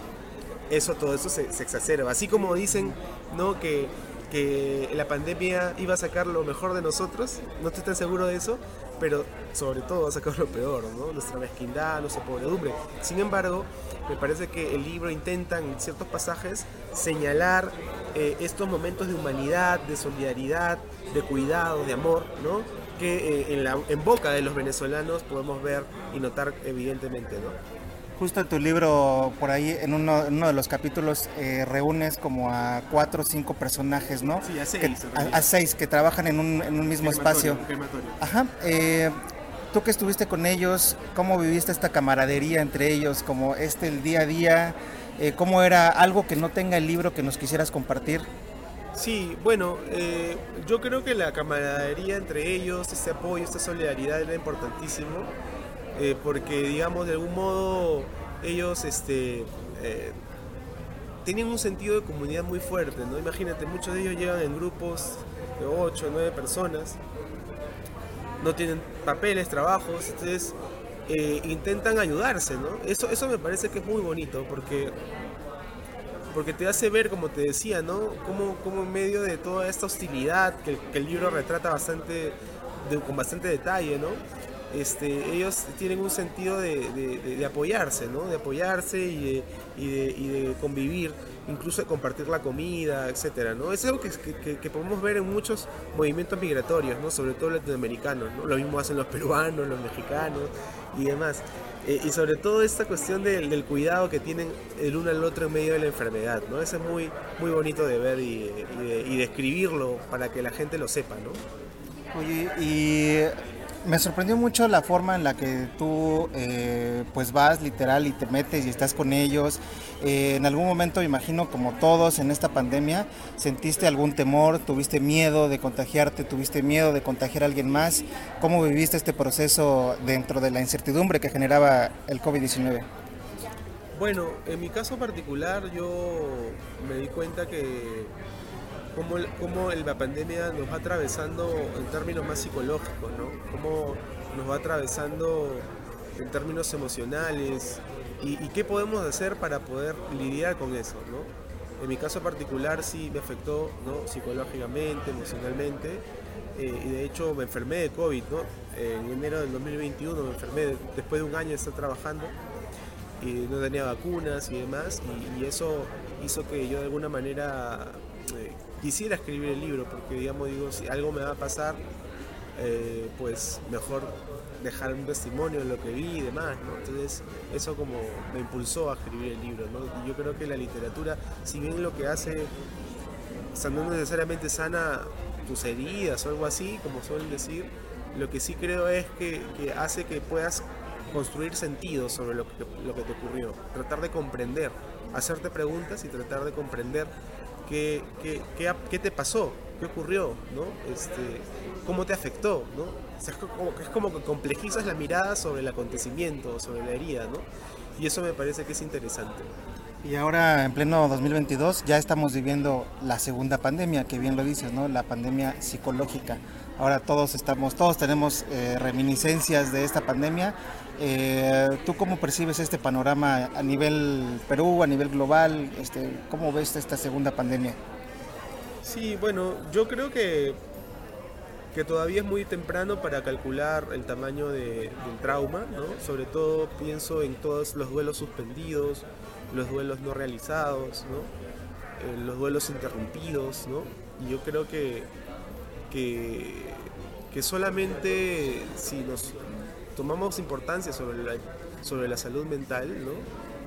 eso, todo eso se, se exacerba. Así como dicen ¿no? que, que la pandemia iba a sacar lo mejor de nosotros, no estoy tan seguro de eso, pero sobre todo va a sacar lo peor, ¿no? nuestra mezquindad, nuestra pobredumbre. Sin embargo, me parece que el libro intenta en ciertos pasajes señalar eh, estos momentos de humanidad, de solidaridad, de cuidado, de amor, ¿no? Que eh, en, la, en boca de los venezolanos podemos ver y notar evidentemente. ¿no? Justo en tu libro, por ahí, en uno, en uno de los capítulos, eh, reúnes como a cuatro o cinco personajes, ¿no? Sí, a seis, Que- a, seis que trabajan en un, en un mismo espacio. Crematorio. Ajá. eh, Tú que estuviste con ellos, ¿cómo viviste esta camaradería entre ellos? Como este el día a día, eh, ¿cómo era algo que no tenga el libro que nos quisieras compartir? Sí, bueno, eh, yo creo que la camaradería entre ellos, este apoyo, esta solidaridad era importantísimo, eh, porque digamos de algún modo ellos este, eh, un sentido de comunidad muy fuerte, ¿no? Imagínate, muchos de ellos llegan en grupos de 8 o 9 personas, no tienen papeles, trabajos, entonces eh, intentan ayudarse, ¿no? Eso, eso me parece que es muy bonito, porque porque te hace ver, como te decía, ¿no? Como, como en medio de toda esta hostilidad que, que el libro retrata bastante, de- con bastante detalle, ¿no? Este, ellos tienen un sentido de, de- de- apoyarse, ¿no? De apoyarse y y y de convivir, incluso de compartir la comida, etcétera, ¿no? Es algo que- que- que podemos ver en muchos movimientos migratorios, ¿no? Sobre todo latinoamericanos, ¿no? Lo mismo hacen los peruanos, los mexicanos y demás. Eh, y sobre todo esta cuestión del, cuidado que tienen el uno al otro en medio de la enfermedad, ¿no? Eso es muy, muy bonito de ver y, y para que la gente lo sepa, ¿no? Oye, y me sorprendió mucho la forma en la que tú eh, pues vas literal y te metes y estás con ellos. Eh, en algún momento, imagino, como todos en esta pandemia, sentiste algún temor, tuviste miedo de contagiarte, tuviste miedo de contagiar a alguien más. ¿Cómo viviste este proceso dentro de la incertidumbre que generaba el COVID-19? Bueno, en mi caso particular yo me di cuenta que cómo, cómo la pandemia nos va atravesando en términos más psicológicos, ¿no? Cómo nos va atravesando en términos emocionales y, qué podemos hacer para poder lidiar con eso, ¿no? En mi caso particular sí me afectó, ¿no? Psicológicamente, emocionalmente eh, y de hecho me enfermé de COVID, ¿no? En enero del 2021 me enfermé de- después de un año de estar trabajando y no tenía vacunas y demás, y, y eso hizo que yo de alguna manera eh, quisiera escribir el libro, porque digamos, digo, si algo me va a pasar, eh, pues mejor dejar un testimonio de lo que vi y demás, ¿no? Entonces eso como me impulsó a escribir el libro, ¿no? Y yo creo que la literatura, si bien lo que hace, o sea, no necesariamente sana tus heridas o algo así, como suelen decir, lo que sí creo es que, que hace que puedas construir sentido sobre lo que, lo que te ocurrió, tratar de comprender, hacerte preguntas y tratar de comprender qué, qué, qué qué te pasó, qué ocurrió, ¿no? Este, cómo te afectó, ¿no? O sea, es como, es como que complejizas la mirada sobre el acontecimiento, sobre la herida, ¿no? Y eso me parece que es interesante. Y ahora en pleno 2022 ya estamos viviendo la segunda pandemia, que bien lo dices, ¿no? La pandemia psicológica. Ahora todos estamos, todos tenemos eh, reminiscencias de esta pandemia. Eh, ¿Tú cómo percibes este panorama a nivel Perú, a nivel global? Este, ¿Cómo ves esta segunda pandemia? Sí, bueno, yo creo que, que todavía es muy temprano para calcular el tamaño de- del trauma, ¿no? Sobre todo pienso en todos los duelos suspendidos, los duelos no realizados, ¿no? Eh, los duelos interrumpidos, ¿no? Y yo creo que, que, que solamente si nos tomamos importancia sobre la, sobre la salud mental, ¿no?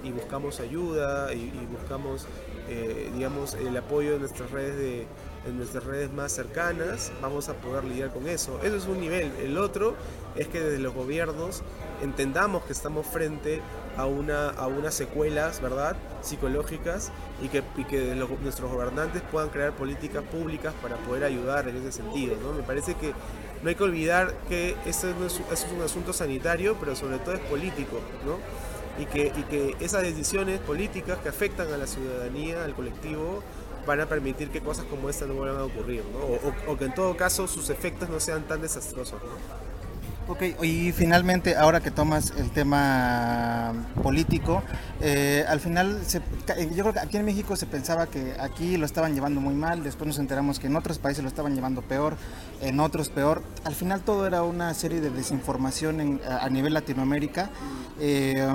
Y buscamos ayuda y, buscamos, eh, digamos, el apoyo de nuestras redes de en nuestras redes más cercanas, vamos a poder lidiar con eso. Eso es un nivel. El otro es que desde los gobiernos entendamos que estamos frente a, una, a unas secuelas, ¿verdad?, psicológicas y que, y que nuestros gobernantes puedan crear políticas públicas para poder ayudar en ese sentido, ¿no? Me parece que no hay que olvidar que esto no es, un asunto sanitario, pero sobre todo es político, ¿no? Y que, esas decisiones políticas que afectan a la ciudadanía, al colectivo, van a permitir que cosas como esta no vuelvan a ocurrir, ¿no? O- o que en todo caso sus efectos no sean tan desastrosos, ¿no? Ok, y finalmente, ahora que tomas el tema político, eh, al final, se- ca- yo creo que aquí en México se pensaba que aquí lo estaban llevando muy mal, después nos enteramos que en otros países lo estaban llevando peor, en otros peor. Al final todo era una serie de desinformación en- a, nivel Latinoamérica. Eh,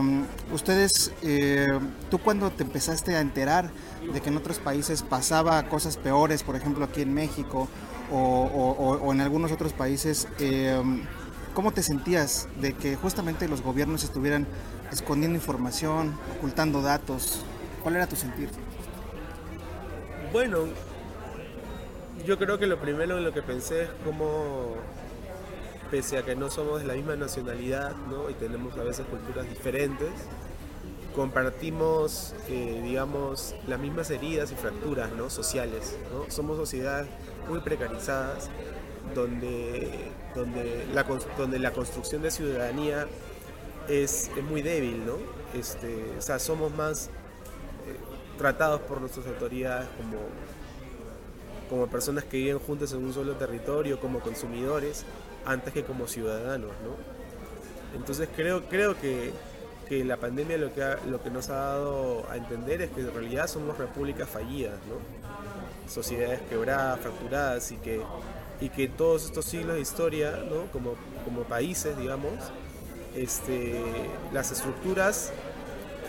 ustedes, eh, ¿tú cuando te empezaste a enterar de que en otros países pasaba cosas peores, por ejemplo aquí en México o, o- o- o en algunos otros países? ¿Cómo te sentías de que justamente los gobiernos estuvieran escondiendo información, ocultando datos? ¿Cuál era tu sentir? Bueno, yo creo que lo primero en lo que pensé es cómo, pese a que no somos de la misma nacionalidad, ¿no? Y tenemos a veces culturas diferentes, compartimos, eh, digamos, las mismas heridas y fracturas, ¿no? Sociales, ¿no? Somos sociedades muy precarizadas, donde, donde, la, donde la construcción de ciudadanía es, es muy débil, ¿no? Este, o sea, somos más eh, tratados por nuestras autoridades como, como personas que viven juntas en un solo territorio, como consumidores, antes que como ciudadanos, ¿no? Entonces creo, creo que, que la pandemia lo que, ha- lo que nos ha dado a entender es que en realidad somos repúblicas fallidas, ¿no? Sociedades quebradas, fracturadas y que, y que todos estos siglos de historia, ¿no? Como, como países, digamos, este, las estructuras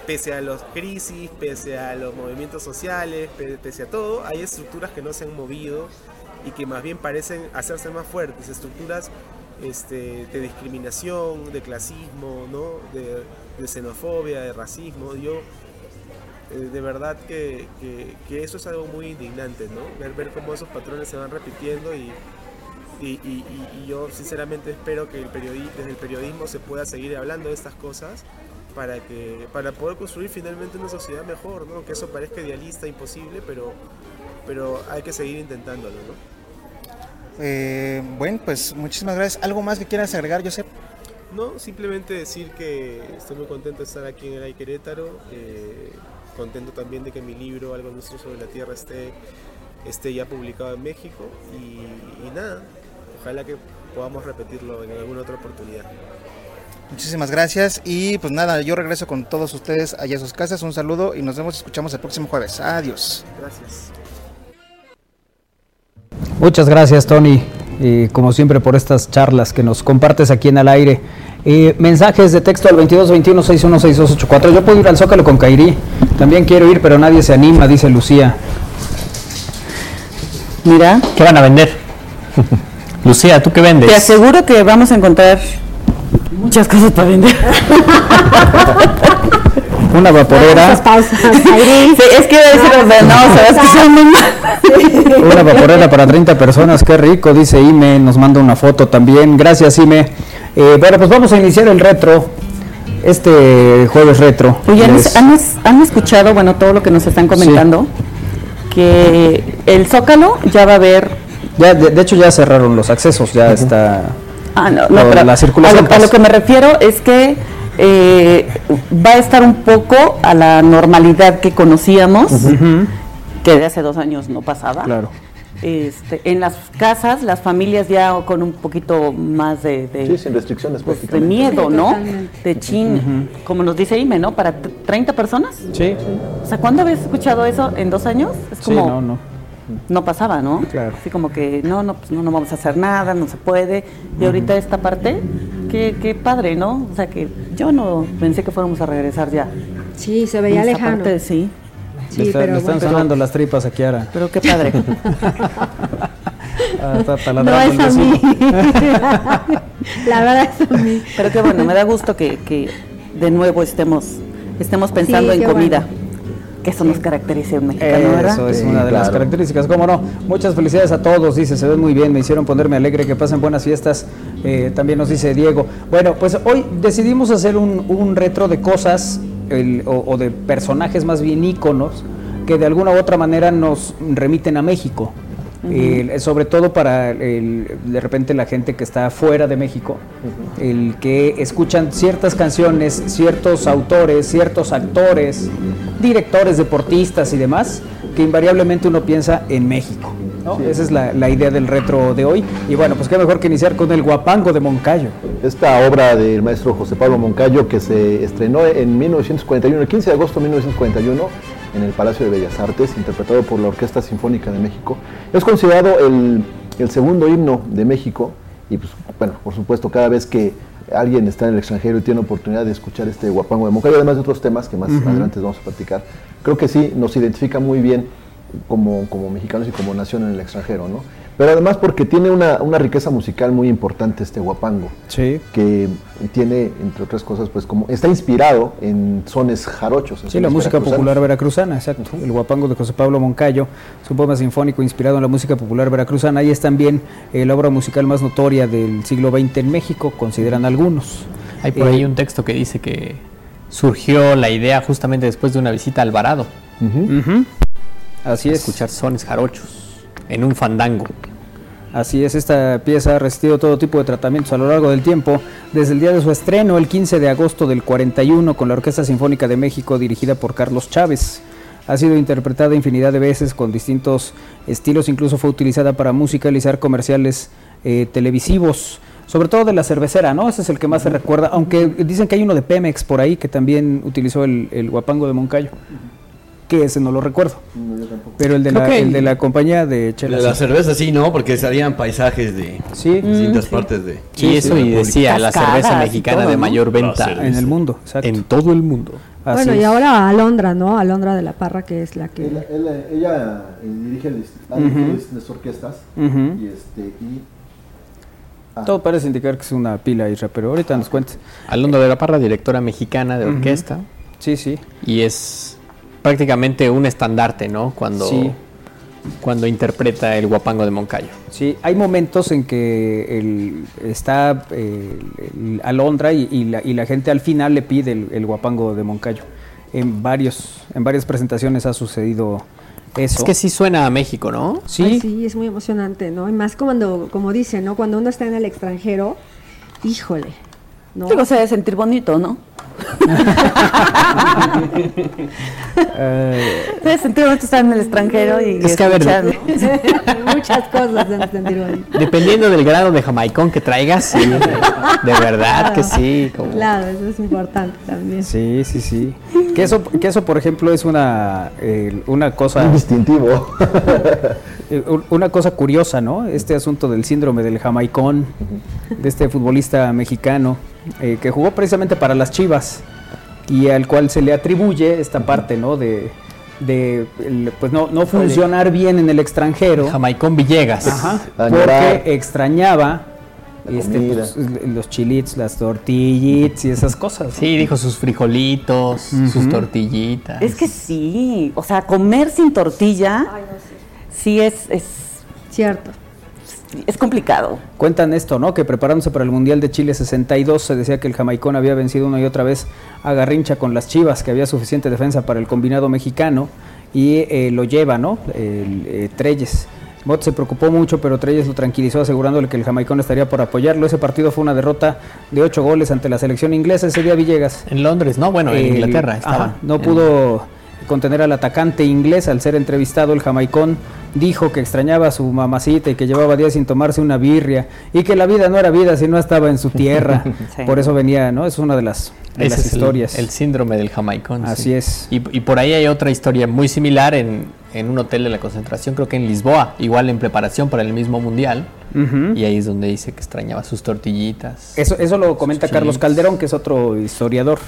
pese a las crisis, pese a los movimientos sociales, pe- pese a todo, hay estructuras que no se han movido y que más bien parecen hacerse más fuertes, estructuras este, de discriminación, de clasismo, ¿no? de, de xenofobia, de racismo. Yo, eh, de verdad que, que- que eso es algo muy indignante, ¿no? ver, ver cómo esos patrones se van repitiendo y, y, y- yo sinceramente espero que el periodi- desde el periodismo se pueda seguir hablando de estas cosas para que para poder construir finalmente una sociedad mejor, ¿no? Que eso parezca idealista, imposible, pero pero hay que seguir intentándolo, ¿no? Eh, bueno, pues muchísimas gracias. ¿Algo más que quieras agregar, Josep? No, simplemente decir que estoy muy contento de estar aquí en el Ay Querétaro, eh, contento también de que mi libro Algo Nuestro sobre la Tierra esté, esté ya publicado en México y, y nada, ojalá que podamos repetirlo en alguna otra oportunidad. Muchísimas gracias. Y pues nada, yo regreso con todos ustedes allá a sus casas. Un saludo y nos vemos, escuchamos el próximo jueves. Adiós. Gracias. Muchas gracias, Tony, y como siempre por estas charlas que nos compartes aquí en al aire. Eh, mensajes de texto al 2221-616284. Yo puedo ir al Zócalo con Kairi. También quiero ir, pero nadie se anima, dice Lucía. Mira. ¿Qué van a vender? Lucía, ¿tú qué vendes? Te aseguro que vamos a encontrar muchas cosas para vender. Una vaporera. Sí, es que iba a decir, o sea, no, sabes que son muy mal. Una vaporera para 30 personas, qué rico, dice Ime, nos manda una foto también. Gracias, Ime. Eh, bueno, pues vamos a iniciar el retro, este jueves retro. Oye, ¿han, Les- han- han escuchado, bueno, todo lo que nos están comentando? Que el Zócalo ya va a haber... ya, de, de hecho ya cerraron los accesos, ya está Ah, no, lo- no, pero la a circulación. lo, a lo que me refiero es que eh, va a estar un poco a la normalidad que conocíamos, que de hace dos años no pasaba. Claro. Este, en las casas, las familias ya con un poquito más de, de, Sí, sin restricciones pues, de miedo, Sí, ¿no? De chin, como nos dice Ime, ¿no? Para t- 30 personas. Sí, O sea, ¿cuándo habías escuchado eso en dos años? Es sí, como, no, no. No pasaba, ¿no? Claro. Así como que no, no, pues no, no vamos a hacer nada, no se puede. Y ahorita esta parte, qué, qué padre, ¿no? O sea que yo no pensé que fuéramos a regresar ya. Sí, se veía Esta lejano. parte, sí. Sí, le, está- pero le están bueno. sonando las tripas a Kiara. Pero qué padre. Ah, está No es a mí. La verdad es a mí. Pero qué bueno, me da gusto que, que de nuevo estemos, estemos pensando Sí, en comida. bueno. Que eso nos caracteriza un mexicano, ¿verdad? Eso es Sí, una de las características, cómo no. Muchas felicidades a todos, dice, se ven muy bien, me hicieron ponerme alegre, que pasen buenas fiestas, eh, también nos dice Diego. Bueno, pues hoy decidimos hacer un, un retro de cosas el- o, o de personajes más bien íconos que de alguna u otra manera nos remiten a México. El- sobre todo para el- de repente la gente que está fuera de México, el que escuchan ciertas canciones, ciertos autores, ciertos actores, directores, deportistas y demás, que invariablemente uno piensa en México. ¿no? Esa es la, la idea del retro de hoy. Y bueno, pues qué mejor que iniciar con el guapango de Moncayo. esta obra del maestro José Pablo Moncayo que se estrenó en 1941, el 15 de agosto de 1941, en el Palacio de Bellas Artes, interpretado por la Orquesta Sinfónica de México. Es considerado el, el segundo himno de México y pues, bueno, por supuesto, cada vez que alguien está en el extranjero y tiene oportunidad de escuchar este guapango de Moncayo, además de otros temas que más Ujú. adelante vamos a platicar, creo que sí nos identifica muy bien como, como mexicanos y como nación en el extranjero, ¿no? Pero además porque tiene una, una riqueza musical muy importante este guapango, Sí. que tiene, entre otras cosas, pues como está inspirado en sones jarochos. en Sí, la música popular veracruzana, exacto. El guapango de José Pablo Moncayo, es un poema sinfónico inspirado en la música popular veracruzana y es también eh, la obra musical más notoria del siglo XX en México, consideran algunos. Hay por Eh, ahí un texto que dice que surgió la idea justamente después de una visita a Alvarado. Ujú. Así es. Escuchar sones jarochos en un fandango. Así es, esta pieza ha resistido todo tipo de tratamientos a lo largo del tiempo, desde el día de su estreno, el 15 de agosto del 41, con la Orquesta Sinfónica de México dirigida por Carlos Chávez. Ha sido interpretada infinidad de veces con distintos estilos, incluso fue utilizada para musicalizar comerciales eh, televisivos, sobre todo de la cervecera, ¿no? Ese es el que más se recuerda, aunque dicen que hay uno de Pemex por ahí que también utilizó el, el guapango de Moncayo, que ese no lo recuerdo. Pero el de, la, el de la compañía de Chela. La sí. cerveza sí, ¿no? Porque salían paisajes de Sí. distintas Mm, sí. partes de... y eso, y decía, la cerveza mexicana de mayor venta en el mundo, exacto. En todo el mundo. Así bueno, y ahora Alondra, ¿no? Alondra de la Parra, que es la que... Ella, eh, dirige el dirigido distintas orquestas y este y ah, Todo parece indicar que es una pila, Isra, pero ahorita nos cuentes. Alondra de la Parra, directora mexicana de orquesta. Sí, sí. Y es prácticamente un estandarte, ¿no? Cuando, Sí. cuando interpreta el guapango de Moncayo. Sí, hay momentos en que el- está eh, el Alondra y, y la, y la gente al final le pide el, el guapango de Moncayo. En, varios, en varias presentaciones ha sucedido eso. Es que sí suena a México, ¿no? Sí. Ay, sí, es muy emocionante, ¿no? Y más cuando, como dicen, ¿no? Cuando uno está en el extranjero, híjole, ¿no? Digo, se debe sentir bonito, ¿no? Eh, debe sentir bonito estar en el extranjero y Es que, a ver, escuchar- Muchas cosas de sentir bonito. Dependiendo del grado de jamaicón que traigas, sí, de verdad que sí. como- Claro, eso es importante también. Sí, sí, sí. Que eso, que eso por ejemplo, es una, eh, una cosa... un distintivo. Un- Una cosa curiosa, ¿no? Este asunto del síndrome del jamaicón, de este futbolista mexicano eh, que jugó precisamente para las Chivas y al cual se le atribuye esta parte, ¿no? De, pues no, no funcionar bien en el extranjero. Jamaicón Villegas. Ajá, porque extrañaba este, pues, los chilitos, las tortillitas y esas cosas. Sí, dijo sus frijolitos, sus tortillitas. Es que sí, o sea, comer sin tortilla sí es, es, Cierto. Es complicado. Cuentan esto, ¿no? Que preparándose para el Mundial de Chile 62 se decía que el jamaicón había vencido una y otra vez a Garrincha con las Chivas, que había suficiente defensa para el combinado mexicano y eh, lo lleva, ¿no? El, eh, Treyes. Mott se preocupó mucho, pero Treyes lo tranquilizó asegurándole que el jamaicón estaría por apoyarlo. Ese partido fue una derrota de ocho goles ante la selección inglesa ese día Villegas. En Londres, ¿no? Bueno, en Inglaterra ajá, estaba. no pudo contener al atacante inglés al ser entrevistado el jamaicón dijo que extrañaba a su mamacita y que llevaba días sin tomarse una birria y que la vida no era vida si no estaba en su tierra Sí. por eso venía no es una de las, de Ese las es el- historias El, síndrome del jamaicón. así sí. es Y, y por ahí hay otra historia muy similar en, en un hotel de la concentración, creo que en Lisboa, igual en preparación para el mismo mundial. Y ahí es donde dice que extrañaba sus tortillitas. Eso, eso lo comenta Carlos. Calderón, que es otro historiador.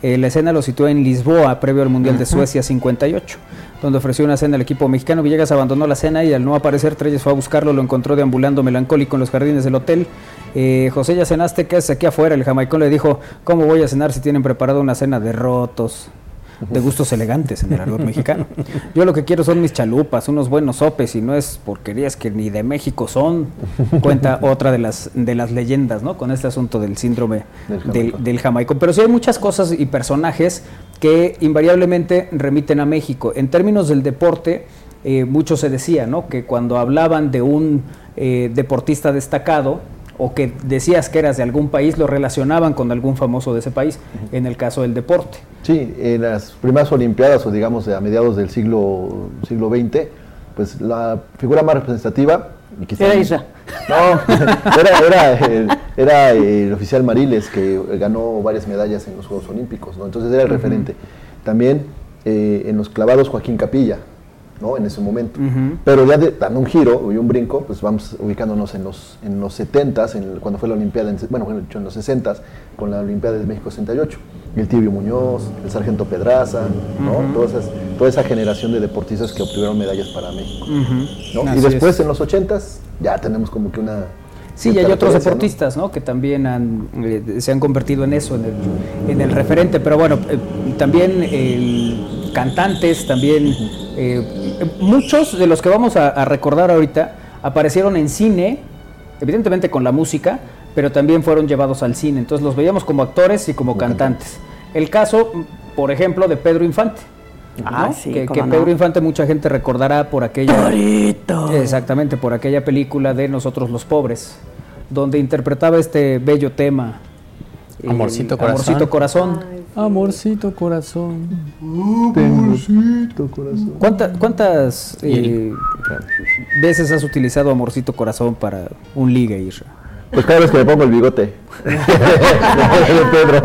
Eh, la escena lo sitúa en Lisboa, previo al Mundial de Suecia 58, donde ofreció una cena al equipo mexicano. Villegas abandonó la cena y al no aparecer, Treyes fue a buscarlo, lo encontró deambulando melancólico en los jardines del hotel. Eh, José, ya cenaste, ¿qué haces aquí afuera? El jamaicón le dijo, ¿cómo voy a cenar si tienen preparado una cena de rotos? De gustos elegantes en el argot mexicano. Yo lo que quiero son mis chalupas, unos buenos sopes, y no es porquerías que ni de México son. Cuenta otra de las de las leyendas, ¿no? Con este asunto del síndrome Del del, jamaicón. del jamaicón. Pero sí hay muchas cosas y personajes que invariablemente remiten a México. En términos del deporte, eh, mucho se decía, ¿no? Que cuando hablaban de un eh, deportista destacado o que decías que eras de algún país, lo relacionaban con algún famoso de ese país, en el caso del deporte. Sí, en las primeras Olimpiadas, o digamos a mediados del siglo, siglo XX, pues la figura más representativa y quizá- Era Isra. No, era, era, el, era el oficial Mariles que ganó varias medallas en los Juegos Olímpicos, ¿no? Entonces era el referente. También eh, en los clavados Joaquín Capilla, ¿no? En ese momento. Pero ya de- dando un giro y un brinco, pues vamos ubicándonos en los, en los 70s, en el- cuando fue la Olimpiada, en, bueno, en los 60s, con la Olimpiada de México 68. El Tibio Muñoz, el Sargento Pedraza, ¿no? Todas esas- toda esa generación de deportistas que obtuvieron medallas para México. ¿no? Y después es. en los 80s ya tenemos como que una... Sí, y hay otros deportistas, ¿no? Que también han, eh, se han convertido en eso, en el, en el referente. Pero bueno, eh, también el- cantantes, también eh, muchos de los que vamos a, a recordar ahorita aparecieron en cine, evidentemente con la música, pero también fueron llevados al cine. Entonces los veíamos como actores y como cantantes. El caso, por ejemplo, de Pedro Infante. Ah, ¿no? sí, que, que no. Pedro Infante mucha gente recordará por aquella exactamente por aquella película de Nosotros los pobres donde interpretaba este bello tema Amorcito corazón. Amorcito corazón Amorcito corazón. Amorcito corazón. ¿Cuánta- ¿Cuántas eh, veces has utilizado Amorcito corazón para un ligue, Isra? Pues cada vez que me pongo el bigote. de Pedro.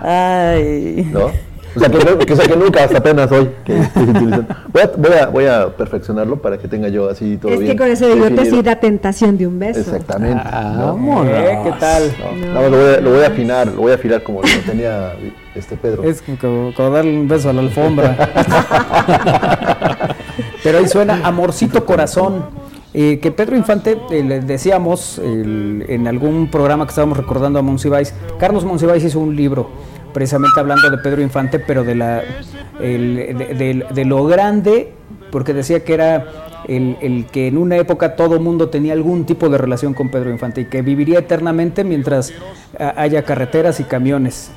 Ay. ¿No? O sea, que, no- que, o sea, que nunca, hasta apenas hoy. Que. Voy, a, voy, a, voy a perfeccionarlo para que tenga yo así todo Es bien. que con ese bigote sí da tentación de un beso. Exactamente. Ah, ¿no? ¿Eh? ¿Qué tal? No, más lo, voy a, lo voy a afinar, lo voy a afinar como lo tenía este Pedro. Es como, como darle un beso a la alfombra. Pero ahí suena Amorcito Corazón. eh, que Pedro Infante, eh, le decíamos el- en algún programa que estábamos recordando a Monsiváis, Carlos Monsiváis hizo un libro precisamente hablando de Pedro Infante, pero de, la, el- de, lo grande, porque decía que era el, el que en una época todo mundo tenía algún tipo de relación con Pedro Infante y que viviría eternamente mientras haya carreteras y camiones.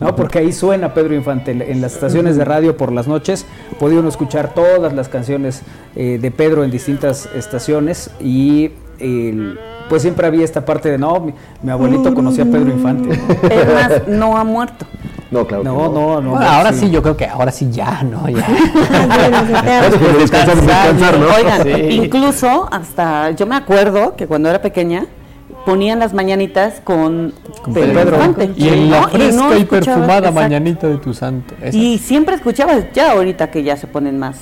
¿no? Porque ahí suena Pedro Infante. En las estaciones de radio por las noches podía uno escuchar todas las canciones eh, de Pedro en distintas estaciones y el- pues siempre había esta parte de no, mi, mi abuelito conocía a Pedro Infante. Es más, no ha muerto. No, claro. que No, no, no. Bueno, ahora sí, yo creo que ahora sí ya, ¿no? Ya. Bueno, descansar, descansar, ¿no? Oigan, Sí. incluso hasta yo me acuerdo que cuando era pequeña ponían las mañanitas con, Pedro, Pedro. Infante. Y en la ¿no? fresca no y perfumada exacto. mañanita de tu santo. Esa. Y siempre escuchabas, ya ahorita que ya se ponen más.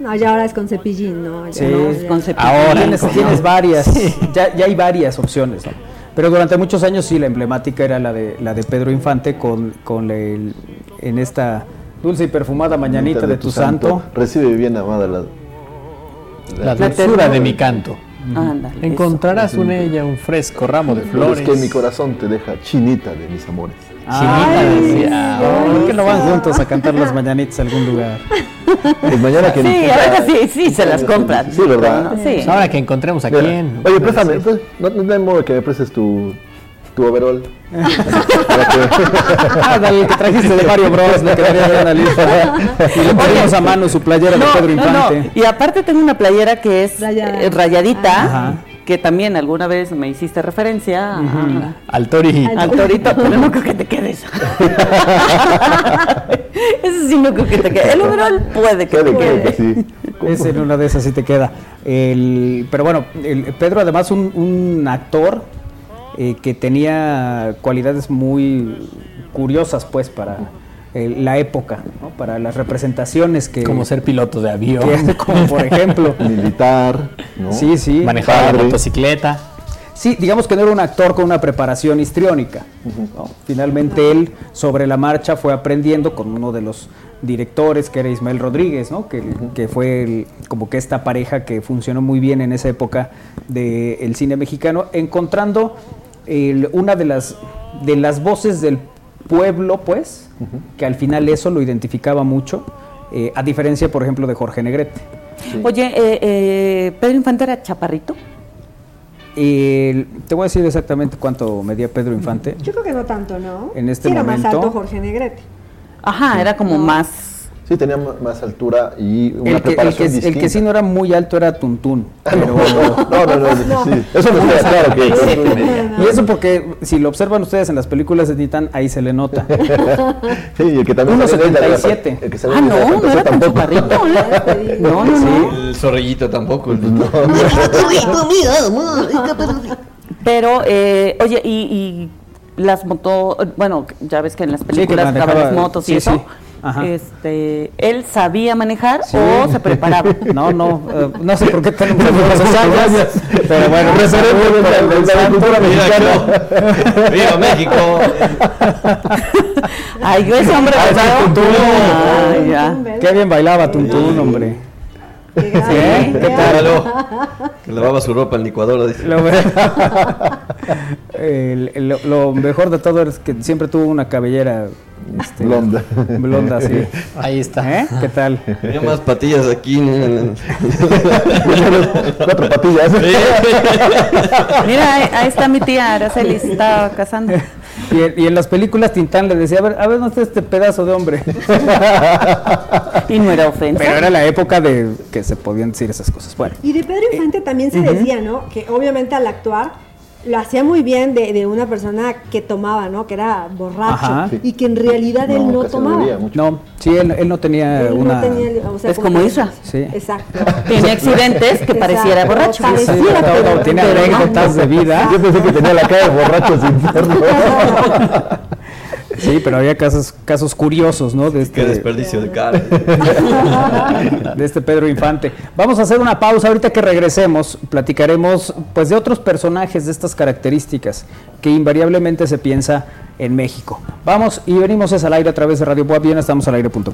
No, ya ahora es con cepillín, ¿no? Ya Sí, no, es con cepillín. Ahora, tienes, varias, ya, ya hay varias opciones, ¿no? Pero durante muchos años sí, la emblemática era la de la de Pedro Infante con, con el- en esta dulce y perfumada mañanita de tu santo. Recibe bien amada la. La La dulzura ternura. de mi canto. Ándale, eso. Encontrarás en ella un fresco ramo de Pero flores. es que mi corazón te deja chinita de mis amores. Chinita decía. ¿Por qué no van juntos a cantar las mañanitas a algún lugar? Pues mañana que. Sí, ahora sí, sí se las compran. Sí, ¿verdad? Sí. Pues ahora que encontremos a Mira, quién. Oye, préstame, pues, no, no hay modo que me prestes tu, tu overall. Ah, dale, que trajiste de Mario Bros, le quedaría bien a Lisa. Y le ponemos a mano su playera de Pedro no, no. Infante. Y aparte tengo una playera que es Rayada. eh, rayadita, Ajá. Que también alguna vez me hiciste referencia a- Al Tori. al torito, pero no creo que te quedes. Eso sí no creo que te quede. El overall puede que Puede te que- quede. que sí. Es en una de esas sí te queda. El, pero bueno, el, Pedro además un, un actor eh, que tenía cualidades muy curiosas pues para eh, la época, ¿no? para las representaciones que... Como ser piloto de avión. que- como por ejemplo. Militar, ¿no? Sí, sí. Manejar la Padre. motocicleta. Sí, digamos que no era un actor con una preparación histriónica. ¿no? Finalmente él sobre la marcha fue aprendiendo con uno de los directores que era Ismael Rodríguez, ¿no? que, que fue el- como que esta pareja que funcionó muy bien en esa época del cine mexicano, encontrando el- una de las, de las voces del pueblo, pues, que al final eso lo identificaba mucho, eh, a diferencia, por ejemplo, de Jorge Negrete. Oye, eh, eh, Pedro Infante era chaparrito. El- te voy a decir exactamente cuánto medía Pedro Infante. Yo creo que no tanto, ¿no? En este Sí era más momento- alto Jorge Negrete. Ajá, era como más. Sí, tenía más altura y una El que, el, que, preparación el distinta. que sí no era muy alto era Tuntún. Pero, No, no, no, sí. Eso me queda claro que y eso porque si lo observan ustedes en las películas de Titán, ahí se le nota. Sí, y el que también sale en la- 1.77. el que sale Ah, no, no era tan tampoco. ¿eh? No, no, no. El zorrillito tampoco. Pero, eh, oye, y, y las motos, bueno, ya ves que en las Sí, que películas las motos y sí, eso. Ajá. Este, ¿Él sabía manejar Sí. o se preparaba? No, no, eh, no sé por qué tenemos esas pero bueno, Referente de la- cultura mexicana. ¡Viva México! Ay, yo ese hombre Ah. Tuntún. Ay, ya. Qué bien bailaba Tuntún, hombre. ¿Eh? ¿Qué tal? Claro, que lavaba su ropa en licuadora. dice. Lo, el- el- lo- lo mejor de todo es que siempre tuvo una cabellera este, Blonda. blonda, sí. Ahí está. ¿Eh? ¿Qué tal? Tenía más patillas aquí. ¿no? Cuatro patillas. Mira, ahí, ahí está mi tía Araceli, se está casando. Y, en- y en las películas Tintán le decía, a ver, a ver, ¿dónde está este pedazo de hombre? Y no era ofensa. Pero era la época de que se podían decir esas cosas. Bueno, Y de Pedro Infante también se decía, ¿no? Que obviamente al actuar lo hacía muy bien de, de una persona que tomaba, ¿no? Que era borracho Ajá. y que en realidad él no casi tomaba. no, sí, él, él no tenía Él no una... tenía, o sea, Es como Isra. Sí. Exacto. Tenía accidentes que Exacto. pareciera borracho. Pareciera, Sí, no, pero- no, tiene pero no. anécdotas de vida. Yo pensé que tenía la cara de borracho sin serlo. Sí, pero había casos, casos curiosos, ¿no? De Qué este, desperdicio de cara. de este Pedro Infante. Vamos a hacer una pausa ahorita que regresemos, platicaremos pues de otros personajes de estas características que invariablemente se piensa en México. Vamos y venimos es al aire a través de Radio Boa Bien, estamos al aire.com.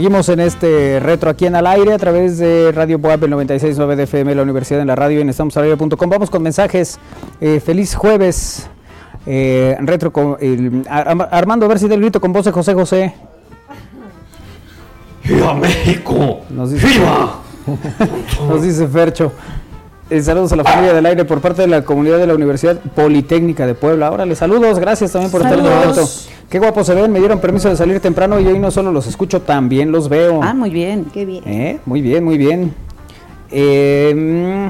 Seguimos en este retro aquí en al aire a través de Radio Boab, el 96.9 de FM, la Universidad en la Radio y en estamosalaire.com. Vamos con mensajes. Eh, feliz jueves. Eh, retro con el- Ar- Armando, a ver si del grito con voz de José José. ¡Viva México! Nos dice, ¡Viva! Nos dice Fercho. Eh, saludos a la familia del aire por parte de la comunidad de la Universidad Politécnica de Puebla. Órale, saludos, gracias también por estar en el Saludos. Qué guapos se ven, me dieron permiso de salir temprano y hoy no solo los escucho, también los veo. Ah, muy bien. Qué bien. Eh, Muy bien, muy bien. Eh,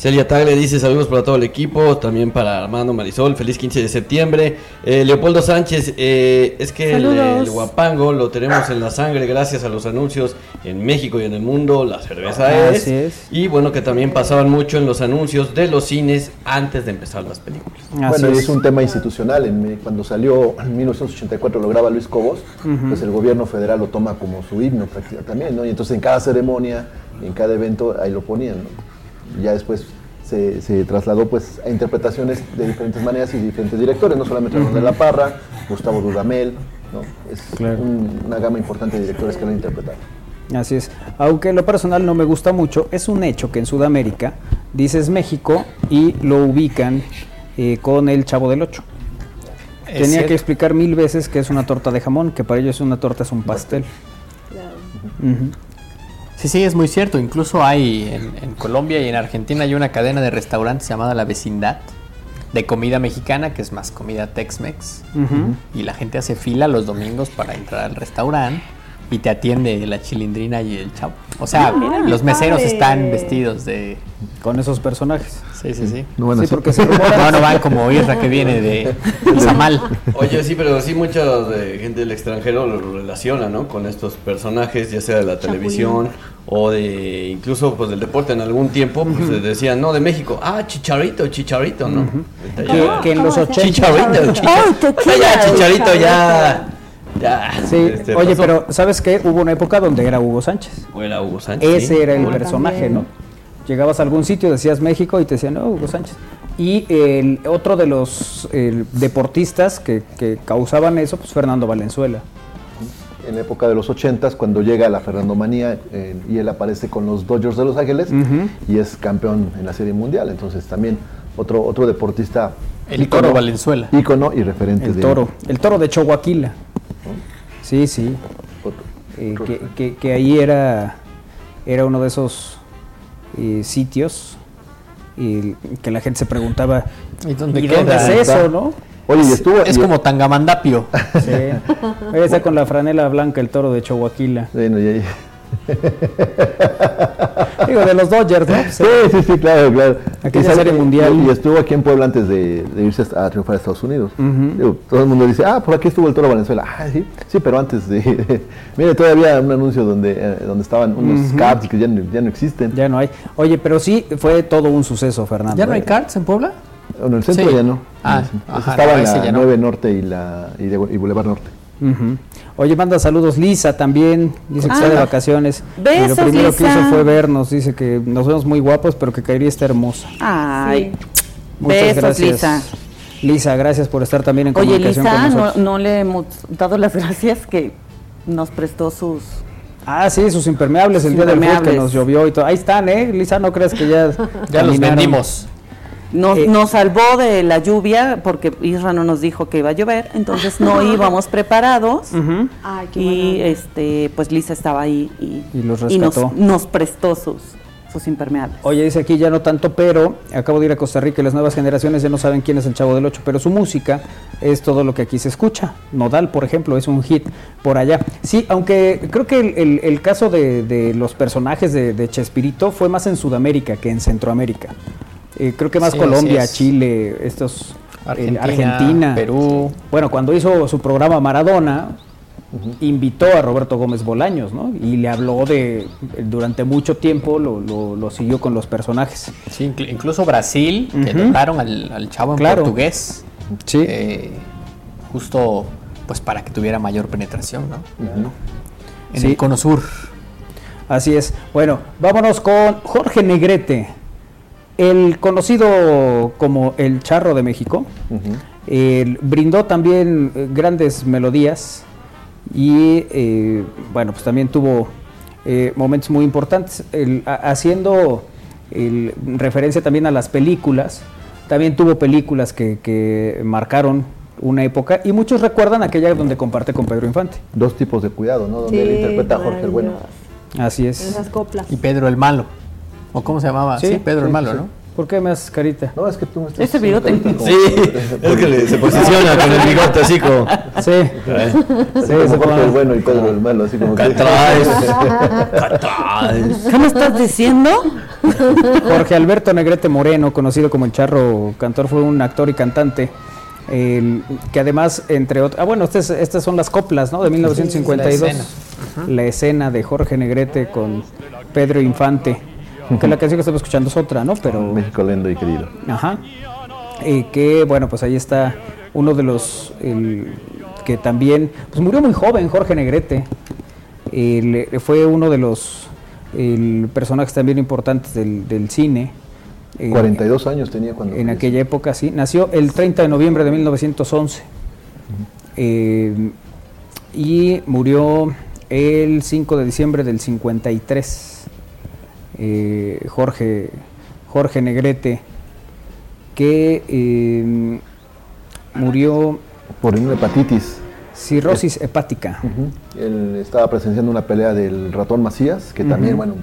Celia Tagle dice saludos para todo el equipo, también para Armando Marisol, feliz 15 de septiembre. Eh, Leopoldo Sánchez, eh, es que el, guapango lo tenemos en la sangre gracias a los anuncios en México y en el mundo, la cerveza Así es. es. Y bueno, que también pasaban mucho en los anuncios de los cines antes de empezar las películas. así Bueno, es. es un tema institucional. En- cuando salió en 1984 lo graba Luis Cobos, pues el gobierno federal lo toma como su himno prácticamente también, ¿no? Y entonces en cada ceremonia, en cada evento, ahí lo ponían, ¿no? Ya después se, se trasladó pues a interpretaciones de diferentes maneras y diferentes directores, no solamente Ramón de la Parra, Gustavo Dudamel, ¿no? Es Claro. un- una gama importante de directores que lo han interpretado. Así es. Aunque en lo personal no me gusta mucho, es un hecho que en Sudamérica dices México y lo ubican eh, con el Chavo del Ocho. Es Tenía cierto. que explicar mil veces que es una torta de jamón, que para ellos una torta es un pastel. Ujú. Sí, sí, es muy cierto. Incluso hay en, en Colombia y en Argentina hay una cadena de restaurantes llamada La Vecindad de comida mexicana, que es más comida Tex-Mex. Y la gente hace fila los domingos para entrar al restaurante y te atiende la chilindrina y el chavo. O sea, Ah, mira, los meseros padre. están vestidos de... Con esos personajes. Sí, sí, sí. Porque se rumora. No, no van como Irra que viene de Zamal. Oye, sí, pero sí mucha de gente del extranjero lo relaciona, ¿no? Con estos personajes, ya sea de la televisión o de incluso pues del deporte en algún tiempo, pues se decían, no, de México, ah, chicharito, chicharito, ¿no? Ahorita Que, en los ¿Cómo se 80. Chicharito, chicharito. ya, chicharito, ya. Ya. Sí, este, oye, pasó. pero ¿sabes qué? Hubo una época donde era Hugo Sánchez. O era Hugo Sánchez. Ese sí. era el Ah, personaje, también. ¿no? Llegabas a algún sitio, decías México y te decían, no, Hugo Sánchez. Y el otro de los el, deportistas que, que causaban eso, pues Fernando Valenzuela. En la época de los 80 cuando llega la Fernandomanía eh, y él aparece con los Dodgers de Los Ángeles y es campeón en la Serie Mundial. Entonces también otro, otro deportista. El ícono- Toro Valenzuela. Ícono y referente El de- toro, el toro de Sí, sí. otro- Eh, que, que- que ahí era, era uno de esos eh, sitios y que la gente se preguntaba, ¿Y dónde ¿y queda? dónde es eso, no? Oye, y estuvo. Es y- como Tangamandapio. Sí. Ahí está con la franela blanca el toro de Chihuahua. Bueno, y ahí- Digo, de los Dodgers, ¿no? Sí, sí, sí, claro, claro. Aquella serie mundial. Y estuvo aquí en Puebla antes de, de irse a triunfar a Estados Unidos. Digo, todo el mundo dice, ah, por aquí estuvo el Toro Valenzuela. Ah, sí, sí, pero antes de... Mire, todavía un anuncio donde, eh, donde estaban unos Ujú. cards que ya no, ya no existen. Ya no hay. Oye, pero sí fue todo un suceso, Fernando. ¿Ya no hay ¿eh? carts en Puebla? Bueno, el centro Sí. ya no. Ah, ajá, estaba no, en la ya no. 9 Norte y, la, y, de, y Boulevard Norte. Ujú. Oye, manda saludos Lisa también. Dice que Ah. está de vacaciones. y lo Besos, primero que hizo fue vernos. Dice que nos vemos muy guapos, pero que Kairi está hermosa. Ay, Muchas besos, gracias. Lisa. Lisa, gracias por estar también en Oye, comunicación Lisa, con no, nosotros. no le hemos dado las gracias que nos prestó sus... Ah, sí, sus impermeables el día del jueves que nos llovió y todo. Ahí están, ¿eh? Lisa, no crees que ya. Ya los vendimos. Nos, Eh. nos salvó de la lluvia porque Isra no nos dijo que iba a llover, entonces no íbamos preparados. Ujú. Ay, qué Y este, pues Lisa estaba ahí y, Y los nos, prestó sus, sus impermeables. Oye, dice aquí ya no tanto, pero acabo de ir a Costa Rica y las nuevas generaciones ya no saben quién es el Chavo del Ocho, pero su música es todo lo que aquí se escucha. Nodal, por ejemplo, es un hit por allá. Sí, aunque creo que el, el- el caso de, de los personajes de, de Chespirito fue más en Sudamérica que en Centroamérica. Eh, creo que más Sí, Colombia. Chile, estos... eh, Argentina, Argentina. Perú. Bueno, cuando hizo su programa Maradona, invitó a Roberto Gómez Bolaños, ¿no? Y le habló de, durante mucho tiempo, lo, lo- lo siguió con los personajes. Sí, inclu- incluso Brasil, que Ujú. dotaron al, al chavo en Claro. portugués. Sí. eh, justo pues para que tuviera mayor penetración, ¿no? En Sí. el cono sur. Así es. Bueno, vámonos con Jorge Negrete, el conocido como el Charro de México. Brindó también eh, grandes melodías Y eh, bueno, pues también tuvo eh, momentos muy importantes. El- a- haciendo el- referencia también a las películas, también tuvo películas que, que marcaron una época y muchos recuerdan aquella donde comparte con Pedro Infante. Dos tipos de cuidado, ¿no? Donde Sí, él interpreta a Jorge el Bueno. Así es. Esas coplas. Y Pedro el Malo. ¿O cómo se llamaba? Sí, Pedro el sí, Malo, sí. ¿no? ¿Por qué me haces carita? No, es que tú me estás Ese bigote. Sí, es que le- se posiciona con el bigote así como. Sí. Es Sí, Jorge pone- el Bueno y Pedro el Malo, así como que... ¿Qué me estás diciendo? Jorge Alberto Negrete Moreno, conocido como el Charro Cantor, fue un actor y cantante. que además, entre otros. Ah, bueno, estas, estas son las coplas, ¿no? De 1952. la escena. La escena de Jorge Negrete con Pedro Infante. Que la canción que estamos escuchando es otra, ¿no? Pero. México lindo y querido. Ajá. Que, bueno, pues ahí está uno de los. el- que también. Pues murió muy joven, Jorge Negrete. El- fue uno de los el, personajes también importantes del, del cine. Eh, 42 años tenía cuando... en aquella época, sí. Nació el 30 de noviembre de 1911. Eh, y murió el 5 de diciembre del 53. Eh, Jorge, Jorge Negrete, que eh, murió Por una hepatitis. cirrosis hepática. Él estaba presenciando una pelea del ratón Macías, que también, bueno,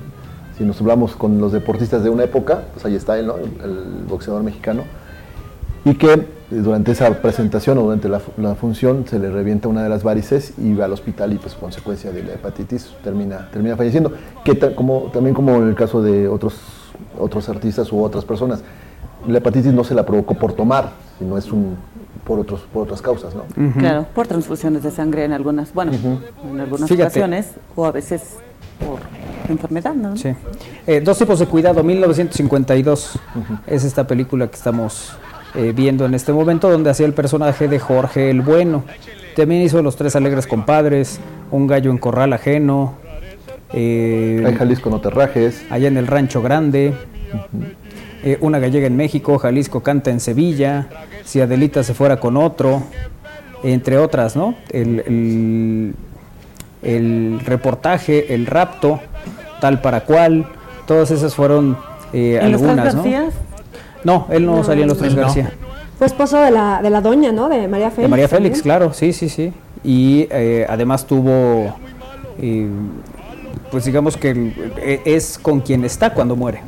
si nos hablamos con los deportistas de una época, pues ahí está él, ¿no? El, el boxeador mexicano. Y que durante esa presentación o durante la, fu- la función se le revienta una de las varices y va al hospital y pues consecuencia de la hepatitis termina, termina falleciendo. Que ta- como, también como en el caso de otros, otros artistas u otras personas, la hepatitis no se la provocó por tomar, sino es un, por, otros, por otras causas, ¿no? Claro, por transfusiones de sangre en algunas, bueno, en algunas Fíjate. ocasiones, o a veces por enfermedad, ¿no? Sí. Eh, dos tipos de cuidado, 1952. Es esta película que estamos eh, viendo en este momento, donde hacía el personaje de Jorge el Bueno. También hizo Los Tres Alegres Compadres, Un Gallo en Corral Ajeno. eh, Hay Jalisco no te rajes. allá en el Rancho Grande. eh, una gallega en México, Jalisco canta en Sevilla, si Adelita se fuera con otro, entre otras, ¿no? El, el- el reportaje, el rapto, tal para cual, todas esas fueron eh, ¿En algunas, ¿no? No, él no, No, salía en los Tres no. García. Fue esposo de la, de la doña, ¿no? De María Félix. De María Félix, también. claro, sí, sí, sí. Y eh, además tuvo, eh, pues digamos que el- e- es con quien está cuando muere,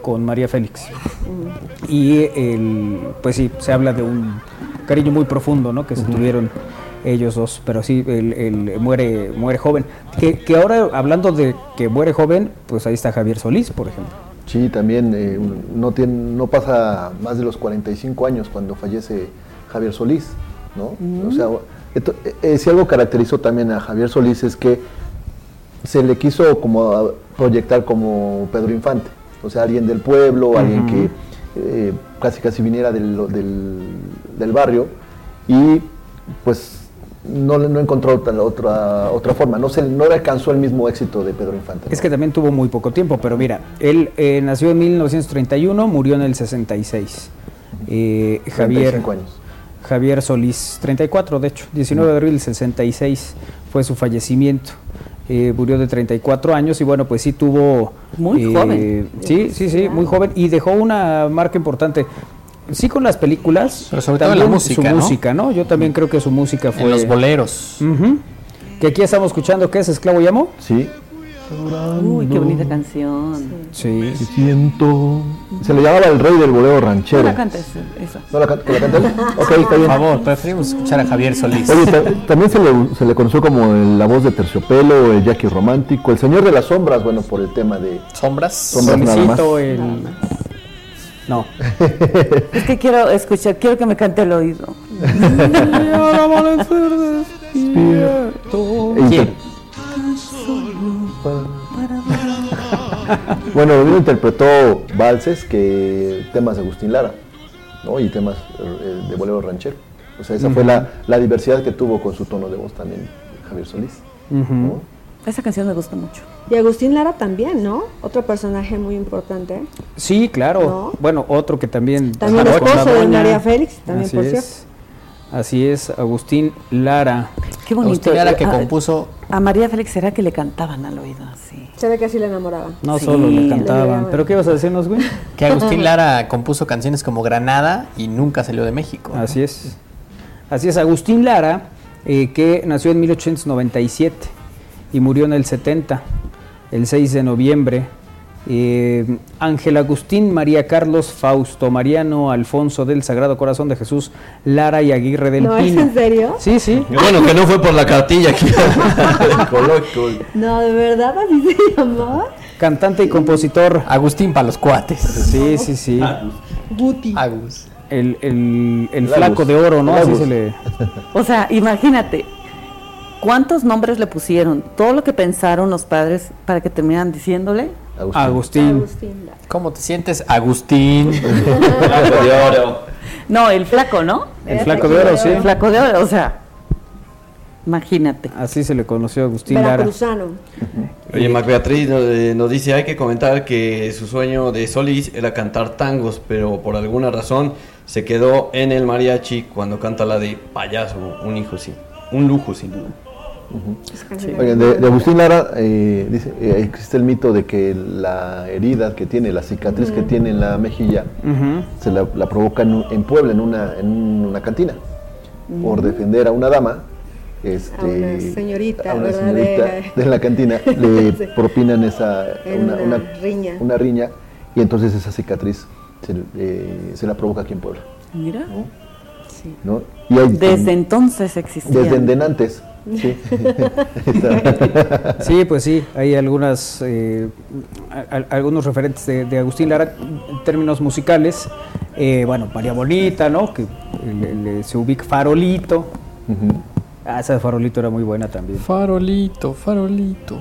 con María Félix. Y el, pues sí, se habla de un cariño muy profundo, ¿no? Que se tuvieron ellos dos, pero sí, él, él muere, muere joven. Que, que ahora, hablando de que muere joven, pues ahí está Javier Solís, por ejemplo. Sí, también eh, no, tiene, no pasa más de los 45 años cuando fallece Javier Solís, ¿no? O sea, esto- eh, si algo caracterizó también a Javier Solís es que se le quiso como a- proyectar como Pedro Infante, o sea, alguien del pueblo, alguien que eh, casi casi viniera del, del, del barrio y pues no, no encontró otra, otra, otra forma, no, se, no le alcanzó el mismo éxito de Pedro Infante. Es que también tuvo muy poco tiempo, pero mira, él eh, nació en 1931, murió en el 66. Eh, Javier, 35 años. Javier Solís, 34 de hecho, 19 de abril del 66 fue su fallecimiento. Eh, murió de 34 años y bueno, pues sí tuvo... Muy eh, joven. Sí, sí, sí, muy joven y dejó una marca importante. Sí con las películas, Pero sobre todo en la también música, su ¿no? música, ¿no? Yo también creo que su música fue... En los boleros. Que aquí estamos escuchando, ¿qué es Esclavo Llamo? Sí, Uy, qué bonita canción. Sí. Sí siento. Se le llamaba el rey del bolero No ranchero. la cantes, esa. ¿No la can- la canta él? Ok, está Por bien. favor, preferimos escuchar a Javier Solís. Oye, ta- también se le, se le conoció como el- la voz de Terciopelo, el Jackie Romántico, el Señor de las Sombras, bueno, por el tema de... ¿Sombras? Sombras nada más. El... No. Es que quiero escuchar, quiero que me cante el oído. Bueno, Rodrigo interpretó valses, que temas de Agustín Lara, ¿no? Y temas eh, de bolero ranchero. O sea, esa fue la, la diversidad que tuvo con su tono de voz también Javier Solís. ¿no? Esa canción me gusta mucho. Y Agustín Lara también, ¿no? Otro personaje muy importante. Sí, claro. ¿No? Bueno, otro que también... También esposo de. María Félix, también, Así por es. cierto. Así es, Agustín Lara. Qué bonito. Agustín Lara que Ah, compuso A María Félix será que le cantaban al oído así. Se ve que así le enamoraban. No Sí. solo le cantaban. ¿Pero qué ibas a decirnos, güey? que Agustín Lara compuso canciones como Granada y nunca salió de México. ¿no? Así es. Así es, Agustín Lara, eh, que nació en 1897 y murió en el 70, el 6 de noviembre. Eh, Ángel Agustín María Carlos Fausto Mariano Alfonso del Sagrado Corazón de Jesús Lara y Aguirre del ¿No es Pino. en serio? Sí, sí. Bueno, que no fue por la cartilla coloquio. No, de verdad así se llamaba. Cantante y compositor. Agustín para los cuates. Sí, sí, sí. Guti. Agus. El, el, el flaco de oro, ¿no? Así se le. O sea, imagínate, ¿cuántos nombres le pusieron? Todo lo que pensaron los padres para que terminaran diciéndole. Agustín. Agustín. Agustín. Lara. ¿Cómo te sientes, Agustín? Blanco de oro. No, el flaco, ¿no? El flaco de oro, sí. El flaco de oro, o sea, imagínate. Así se le conoció a Agustín Lara. Veracruzano. Oye, Mac Beatriz nos, eh, nos dice, hay que comentar que su sueño de Solís era cantar tangos, pero por alguna razón se quedó en el mariachi cuando canta la de payaso, un hijo sin, un lujo sin duda. De, de Agustín Lara eh, dice, eh, existe el mito de que la herida que tiene, la cicatriz que tiene en la mejilla, se la, la provoca en, Puebla, en una, en una cantina, por defender a una dama. Este, A una señorita, a una señorita De- la cantina le Sí. propinan esa una riña. una riña, y entonces esa cicatriz se, eh, se la provoca aquí en Puebla. Mira. Sí. ¿no? Y hay- Desde entonces existía. desde endenantes. Sí. Sí, pues sí, hay algunas, eh, a- a- algunos referentes de, de Agustín Lara en términos musicales. Eh, bueno, María Bonita, ¿no? Que el- se ubica Farolito. Ah, esa de Farolito era muy buena también. Farolito, farolito.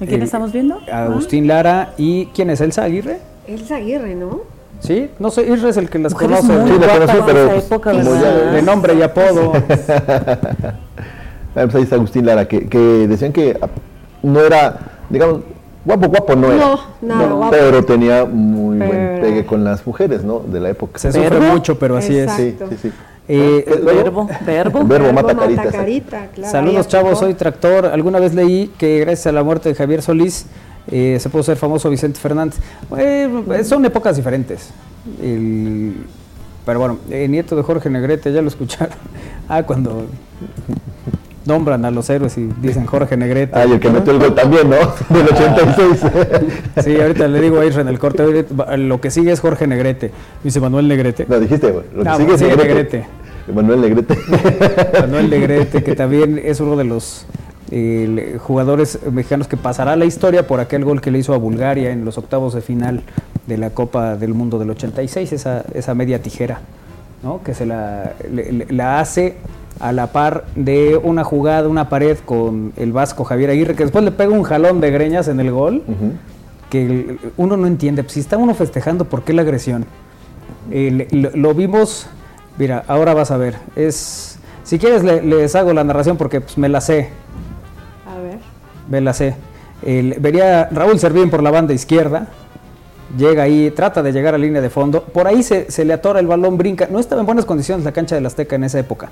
¿A quién El- estamos viendo? Agustín Lara y ¿quién es Elsa Aguirre? Elsa Aguirre, ¿no? Sí, no sé, Isra es el que las Mujeres conoce. Sí, la conocí, pero, pues, de nombre y apodo. Pues ahí está Agustín Lara, que, que decían que no era, digamos, guapo, guapo no era. No, nada guapo. Pero tenía muy buen pegue con las mujeres, ¿no? De la época. Se sufre ¿Verbo? mucho, pero así es. Sí, sí, sí. Eh, ¿Eh? ¿Luego? Verbo, verbo. Verbo mata carita. exacto. carita, claro. Saludos chavos, soy Tractor. Alguna vez leí que gracias a la muerte de Javier Solís eh, se pudo ser famoso Vicente Fernández. Eh, son épocas diferentes. El- pero bueno, nieto de Jorge Negrete, ya lo escucharon. Ah, cuando nombran a los héroes y dicen Jorge Negrete. Ah, y el que metió el gol también, ¿no? Del 86. Sí, ahorita le digo a Isra en el corte, "Oye, va- lo que sigue es Jorge Negrete. Dice Manuel Negrete. No, dijiste, güey. Lo que Ah, sigue es Negrete. Negrete. Manuel Negrete. Manuel Negrete, que también es uno de los eh, jugadores mexicanos que pasará la historia por aquel gol que le hizo a Bulgaria en los octavos de final de la Copa del Mundo del 86, esa, esa media tijera, ¿no? que se la, le- le- la hace a la par de una jugada, una pared con el vasco Javier Aguirre, que después le pega un jalón de greñas en el gol, que uno no entiende. Pues, si está uno festejando, ¿por qué la agresión? Eh, lo, lo vimos, mira, ahora vas a ver. Es, si quieres le- les hago la narración porque pues, me la sé, A ver. me la sé. El- vería Raúl Servín por la banda izquierda, llega ahí, trata de llegar a línea de fondo, por ahí se, se le atora el balón, brinca. No estaba en buenas condiciones la cancha del Azteca en esa época.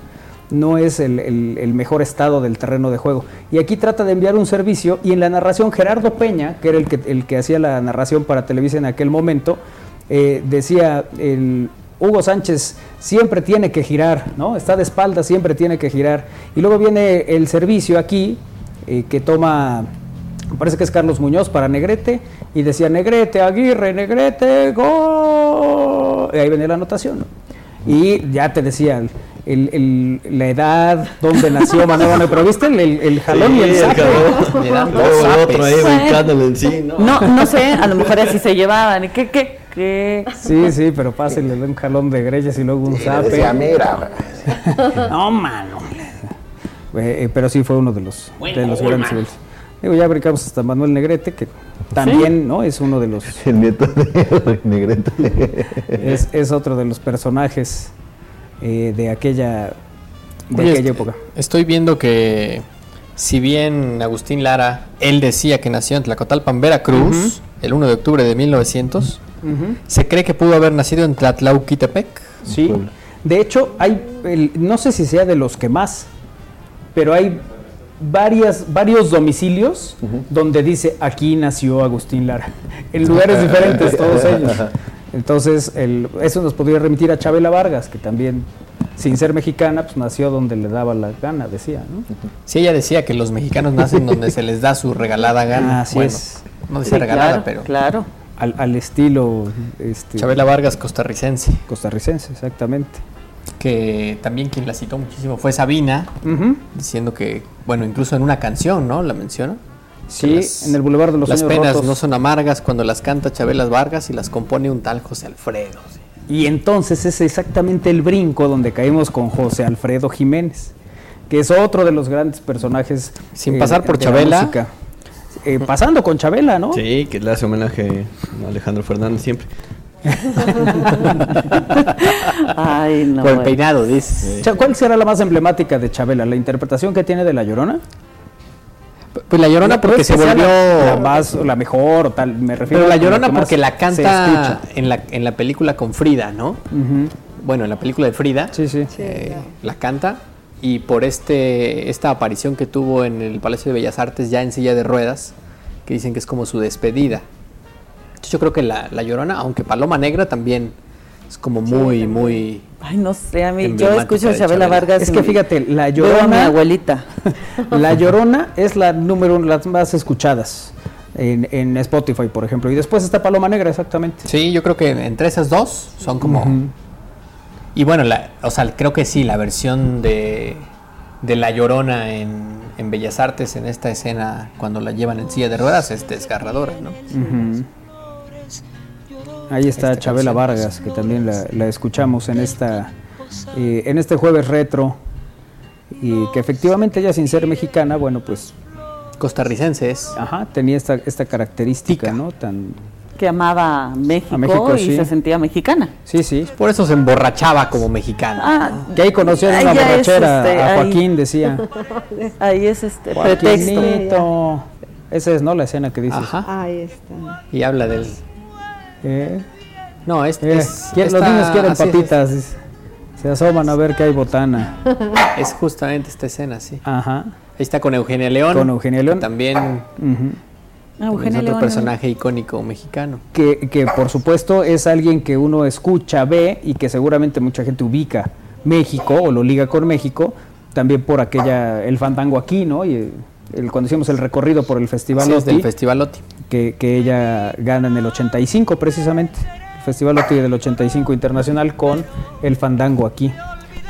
No es el, el- mejor estado del terreno de juego. Y aquí trata de enviar un servicio y en la narración Gerardo Peña, que era el que, el que hacía la narración para Televisa en aquel momento, eh, decía, Hugo Sánchez siempre tiene que girar, ¿no? Está de espalda, siempre tiene que girar. Y luego viene el servicio aquí, eh, que toma, parece que es Carlos Muñoz para Negrete, y decía Negrete, Aguirre, Negrete, gol. Y ahí venía la anotación. ¿no? Y ya te decía el- el- la edad, dónde nació Manuel Banderas, pero viste el, el- el jalón y el Sí, dos el zapes. otro ahí Bueno. brincándole encima. No, no sé, a lo mejor así se llevaban. ¿Qué, qué, qué? Sí, sí, pero pásale un jalón de grellas y luego un zape. Mira, No, mano. Eh, eh, pero sí fue uno de los, de los grandes goles. Digo, ya brincamos hasta Manuel Negrete, que también ¿no? es uno de los. el nieto de Negrete. Es, es otro de los personajes eh, de aquella, de Oye, aquella época. Estoy viendo que si bien Agustín Lara, él decía que nació en Tlacotalpan, Veracruz, el 1 de octubre de 1900, se cree que pudo haber nacido en Tlatlauquitepec. Sí. De hecho, hay, el- no sé si sea de los que más, pero hay varias, varios domicilios donde dice aquí nació Agustín Lara, en lugares diferentes todos ellos. Entonces, el- eso nos podría remitir a Chabela Vargas, que también, sin ser mexicana, pues nació donde le daba la gana, decía, ¿no? Sí, ella decía que los mexicanos nacen donde se les da su regalada gana. Así Bueno, es. No dice regalada, pero. Claro. Al, al estilo este, Chabela Vargas, costarricense. costarricense, exactamente. Que también quien la citó muchísimo fue Sabina, diciendo que, bueno, incluso en una canción, ¿no? La menciona. Sí, las- en el Boulevard de los Las penas Rotos. no son amargas cuando las canta Chabela Vargas y las compone un tal José Alfredo. Y entonces es exactamente el brinco donde caímos con José Alfredo Jiménez, que es otro de los grandes personajes. Sin pasar por Chabela. Eh, pasando con Chabela, ¿no? Sí, que le hace homenaje a Alejandro Fernández siempre. Ay, no. Por el bueno. peinado, dice. Cha- ¿Cuál será la más emblemática de Chabela? ¿La interpretación que tiene de La Llorona? Pues La Llorona porque no es se volvió... La, la más, o la mejor, o tal, me refiero Pero La Llorona porque la canta escucha. en la, en la película con Frida, ¿no? Bueno, en la película de Frida. Sí, sí. eh, la canta y por este esta aparición que tuvo en el Palacio de Bellas Artes ya en silla de ruedas, que dicen que es como su despedida. Entonces, Yo creo que la, la Llorona, aunque Paloma Negra también es como muy, muy... Ay, no sé, a mí yo escucho a Chabela Chabela. Vargas. Es que fíjate, La veo a mi Llorona, abuelita. La Llorona es la número uno, las más escuchadas en, en Spotify, por ejemplo. Y después está Paloma Negra, exactamente. Sí, yo creo que entre esas dos son como... Y bueno, la, o sea, creo que sí, la versión de, de La Llorona en, en Bellas Artes, en esta escena, cuando la llevan en silla de ruedas, es desgarradora, ¿no? Ahí está Esta Chabela canción. Vargas, que también la, la escuchamos en esta eh, en este jueves retro. Y que efectivamente ella sin ser mexicana, bueno, pues Costarricense es. ajá, tenía esta, esta característica, ¿no? Tan que amaba México, A México, y sí. se sentía mexicana. sí, sí. Por eso se emborrachaba como mexicana. Ah, Que ahí conocieron Ahí una ya es, borrachera este, a ahí- Joaquín, decía. ahí es este pretexto. Joaquinito. Esa es, ¿no? La escena que dices. Ajá. Ahí está. Y habla del... Eh, No, es, eh, es- ¿quién- los esta- niños quieren así es. Se asoman a ver que hay botana. Es, justamente esta escena, sí. Ajá. Ahí está con Eugenia León. Con Eugenia León. También Ujú. Ah, es otro León. personaje icónico mexicano. que, que por supuesto es alguien que uno escucha, ve y que seguramente mucha gente ubica México o lo liga con México, también por aquella, el fandango aquí, ¿no? Y el, el- cuando hicimos el recorrido por el Festival Sí, es OTI, del Festival OTI. Que, que ella gana en el 85 precisamente, el Festival OTI del 85 internacional con el fandango aquí.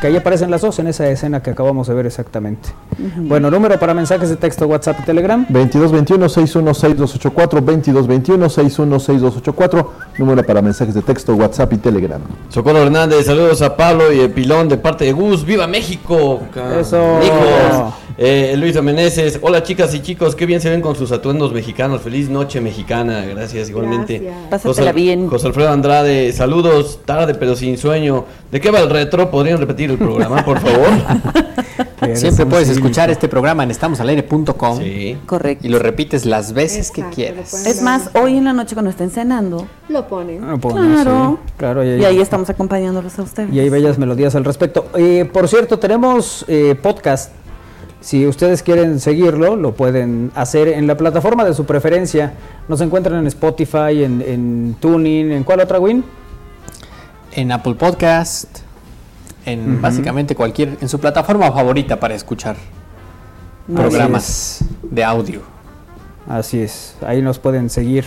Que ahí aparecen las dos en esa escena que acabamos de ver exactamente. Bueno, número para mensajes de texto, WhatsApp y Telegram. 2221-616284, 2221-616284, número para mensajes de texto, WhatsApp y Telegram. Socorro Hernández, saludos a Pablo y el Pilón de parte de Gus. ¡Viva México! Eso. Hijos. Eh, Luis Ameneces, hola chicas y chicos, qué bien se ven con sus atuendos mexicanos. Feliz noche mexicana, gracias igualmente. Gracias. Pásatela bien. José Alfredo Andrade, saludos, tarde pero sin sueño. ¿De qué va el retro? ¿Podrían repetir el programa, por favor? Siempre puedes cínico. escuchar este programa en estamosalaire.com Sí. Correcto. y lo repites las veces que quieras. lo Es más, hoy en la noche cuando estén cenando, Lo ponen. Ah, pues, Claro. sí, claro, y ahí- y ahí estamos acompañándolos a ustedes. Y hay bellas melodías al respecto. Eh, por cierto, tenemos eh, podcast. Si ustedes quieren seguirlo, lo pueden hacer en la plataforma de su preferencia. Nos encuentran en Spotify, en, en Tuning, ¿en cuál otra, Win? En Apple Podcast, en básicamente cualquier, en su plataforma favorita para escuchar programas de audio. Así es, ahí nos pueden seguir.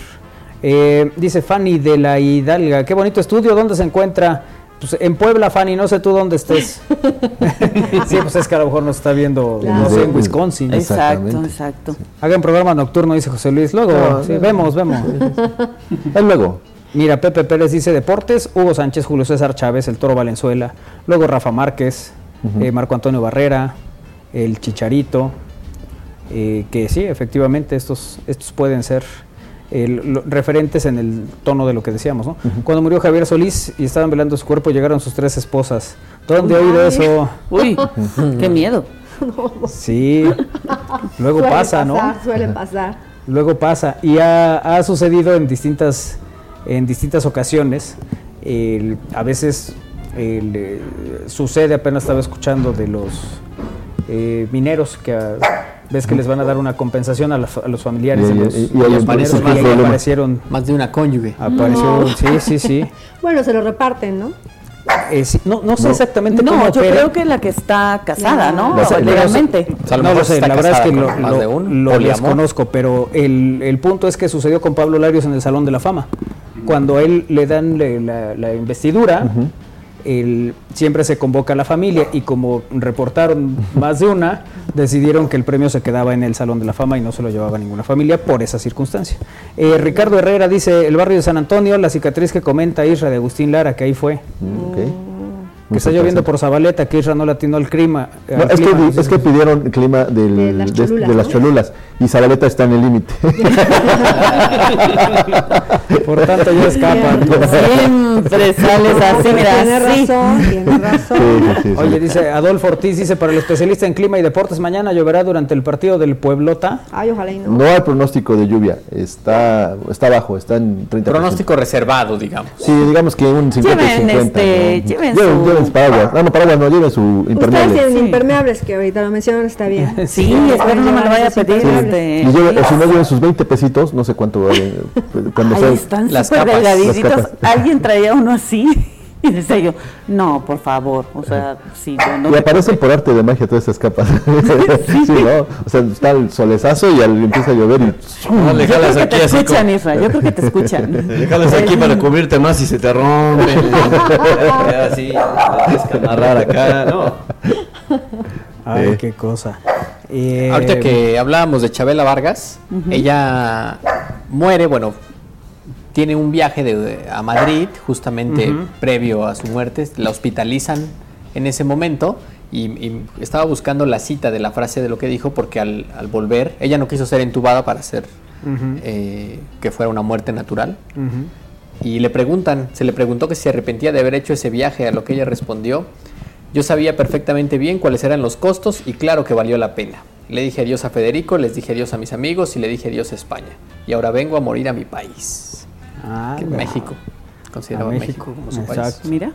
Eh, dice Fanny de la Hidalga, qué bonito estudio, ¿dónde se encuentra? Pues en Puebla, Fanny, no sé tú dónde estés. sí, pues es que a lo mejor nos está viendo, no sé, en Wisconsin. Exacto, exacto. Hagan programa nocturno, dice José Luis. Luego, No, sí, no. vemos, vemos. Ahí luego. Mira, Pepe Pérez dice Deportes, Hugo Sánchez, Julio César Chávez, el Toro Valenzuela, luego Rafa Márquez, eh, Marco Antonio Barrera, el Chicharito, eh, que sí, efectivamente estos, estos pueden ser eh, lo- referentes en el tono de lo que decíamos, ¿no? Cuando murió Javier Solís y estaban velando su cuerpo, llegaron sus tres esposas. ¿Dónde he oído eso? Uy, qué miedo. Sí, luego Suele pasa, ¿no? pasar, Suele pasar. Luego pasa y ha, ha sucedido en distintas, en distintas ocasiones. El- a veces el, eh, sucede, apenas estaba escuchando de los eh, mineros que ah, ves que les van a dar una compensación a, las- a los familiares Y- de los, y- y los mineros problema. aparecieron Más de una cónyuge. apareció No. sí sí sí Bueno, se lo reparten, ¿no? Eh, sí, no, no sé No. exactamente No, cómo yo opera. creo que la que está casada, ¿no? La- O sea, la- legalmente. No lo sé, la verdad es que lo, más lo- de un lo desconozco, pero el, el punto es que sucedió con Pablo Larios en el Salón de la Fama. Cuando a él le dan le- la, la investidura, él- siempre se convoca a la familia y como reportaron más de una, decidieron que el premio se quedaba en el Salón de la Fama y no se lo llevaba ninguna familia por esa circunstancia. Eh, Ricardo Herrera dice, el barrio de San Antonio, la cicatriz que comenta Isra de Agustín Lara, que ahí fue. Mm, ok. Que está lloviendo por Zabaleta, que Isra no le atinó al clima. No, es, que, clima, di- dice. es que pidieron clima del- De las de, Cholulas, de las ¿no? cholulas y Zabaleta está en el límite. Por tanto, ya escapan. Siempre sales así, mira, Tiene así. razón, tiene razón. Sí, sí, sí, sí. Oye, dice Adolfo Ortiz, dice, para el especialista en clima y deportes, mañana lloverá durante el partido del Pueblota. Ay, ojalá y no. No hay pronóstico de lluvia, está, está bajo, está en 30%. Pronóstico reservado, digamos. Sí, digamos que un 50 Lleven, 50. este, ¿no? lleven lleven, su- lleven su paraguas. No, no, paraguas, no, lleven su Ustedes impermeable. tienen Sí. impermeables que ahorita lo mencionan, está bien. Sí, espero no me lo vaya a pedir. Este, Y lleven, o si no lleven sus 20 pesitos, no sé cuánto vayan, cuando Ahí están Las capas, las capas. Alguien traía uno así. Y decía yo, no, por favor. O sea, sí, yo no. Y aparecen por arte de magia todas estas capas. sí, ¿no? O sea, está el solezazo y al, empieza a llover y... No le Yo creo jalas que aquí te así escuchan, como- Isra. Yo creo que te escuchan. Le jalas aquí para cubrirte más y se te rompe. Ya así, la tienes que amarrar acá, ¿no? Ay, Sí. qué cosa. Eh, Ahorita que hablábamos de Chabela Vargas, ella muere, bueno, tiene un viaje de- a Madrid justamente previo a su muerte, la hospitalizan en ese momento y, y estaba buscando la cita de la frase de lo que dijo porque al, al volver, ella no quiso ser entubada para hacer eh, que fuera una muerte natural. ujú. Y le preguntan, se le preguntó que si se arrepentía de haber hecho ese viaje, a lo que ella respondió, yo sabía perfectamente bien cuáles eran los costos y claro que valió la pena. Le dije adiós a Federico, les dije adiós a mis amigos y le dije adiós a España. Y ahora vengo a morir a mi país. Ah, Que no. México. Consideraba A México, México, como su país. Mira.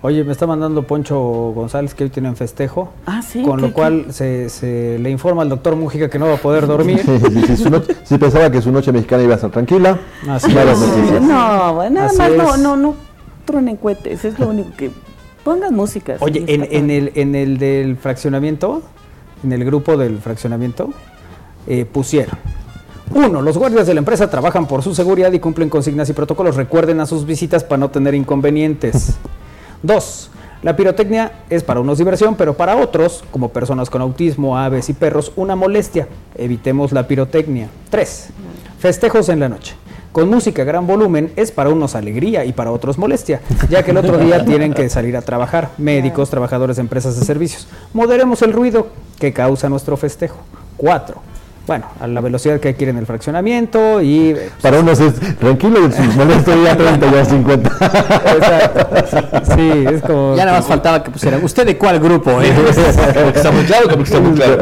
Oye, me está mandando Poncho González que hoy tienen festejo. Ah, sí. Con ¿qué- lo cual se, se le informa al doctor Mújica que no va a poder dormir. Sí, sí, sí, su noche- sí pensaba que su noche mexicana iba a ser tranquila. Así Malas es. noticias. No, nada Así más no, es. no, no truenen cohetes. Es lo único que. Pongan música. Oye, en, en el, en el del fraccionamiento, en el grupo del fraccionamiento, eh, pusieron. Uno, los guardias de la empresa trabajan por su seguridad y cumplen consignas y protocolos. Recuerden a sus visitas para no tener inconvenientes. Dos, la pirotecnia es para unos diversión, pero para otros, como personas con autismo, aves y perros, una molestia. Evitemos la pirotecnia. Tres, festejos en la noche. Con música a gran volumen es para unos alegría y para otros molestia, ya que el otro día tienen que salir a trabajar, médicos, trabajadores de empresas de servicios. Moderemos el ruido que causa nuestro festejo. Cuatro, bueno, a la velocidad que hay que ir en el fraccionamiento y... eh, Para unos es tranquilo y sus molestos ya 30, ya 50. Exacto. Sí, es como... Ya nada más faltaba que pusieran. ¿Usted de cuál grupo? eh? Está muy claro, que está muy claro.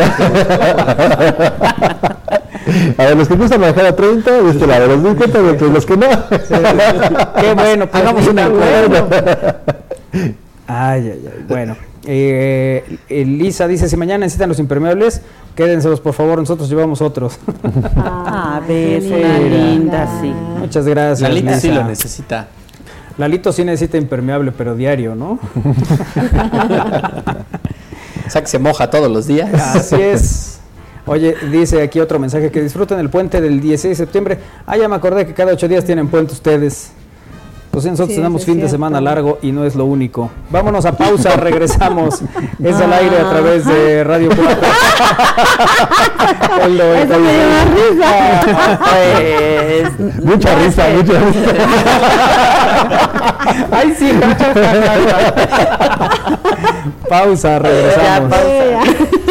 A ver, los que gustan manejar a 30, de este lado, los 50, de entre los que no. Qué bueno, pues, Hagamos una encuesta. Ay, ay, ay. Bueno, eh, Elisa dice, si mañana necesitan los impermeables, quédenselos por favor, nosotros llevamos otros. Ah, ves, qué una linda. sí. Muchas gracias. Lalita sí lo necesita. Lalito sí necesita impermeable, pero diario, ¿no? O sea que se moja todos los días. Así es. Oye, dice aquí otro mensaje, que disfruten el puente del 16 de septiembre. Ah, ya me acordé que cada ocho días tienen puente ustedes. Pues nosotros Sí, tenemos fin de cierto. semana largo y no es lo único. Vámonos a pausa, regresamos. Es al aire a través de Radio 4. El Eso me dio risa. Pues, mucha no, risa, mucha risa. Ay, sí. pausa, Ya, regresamos. pausa.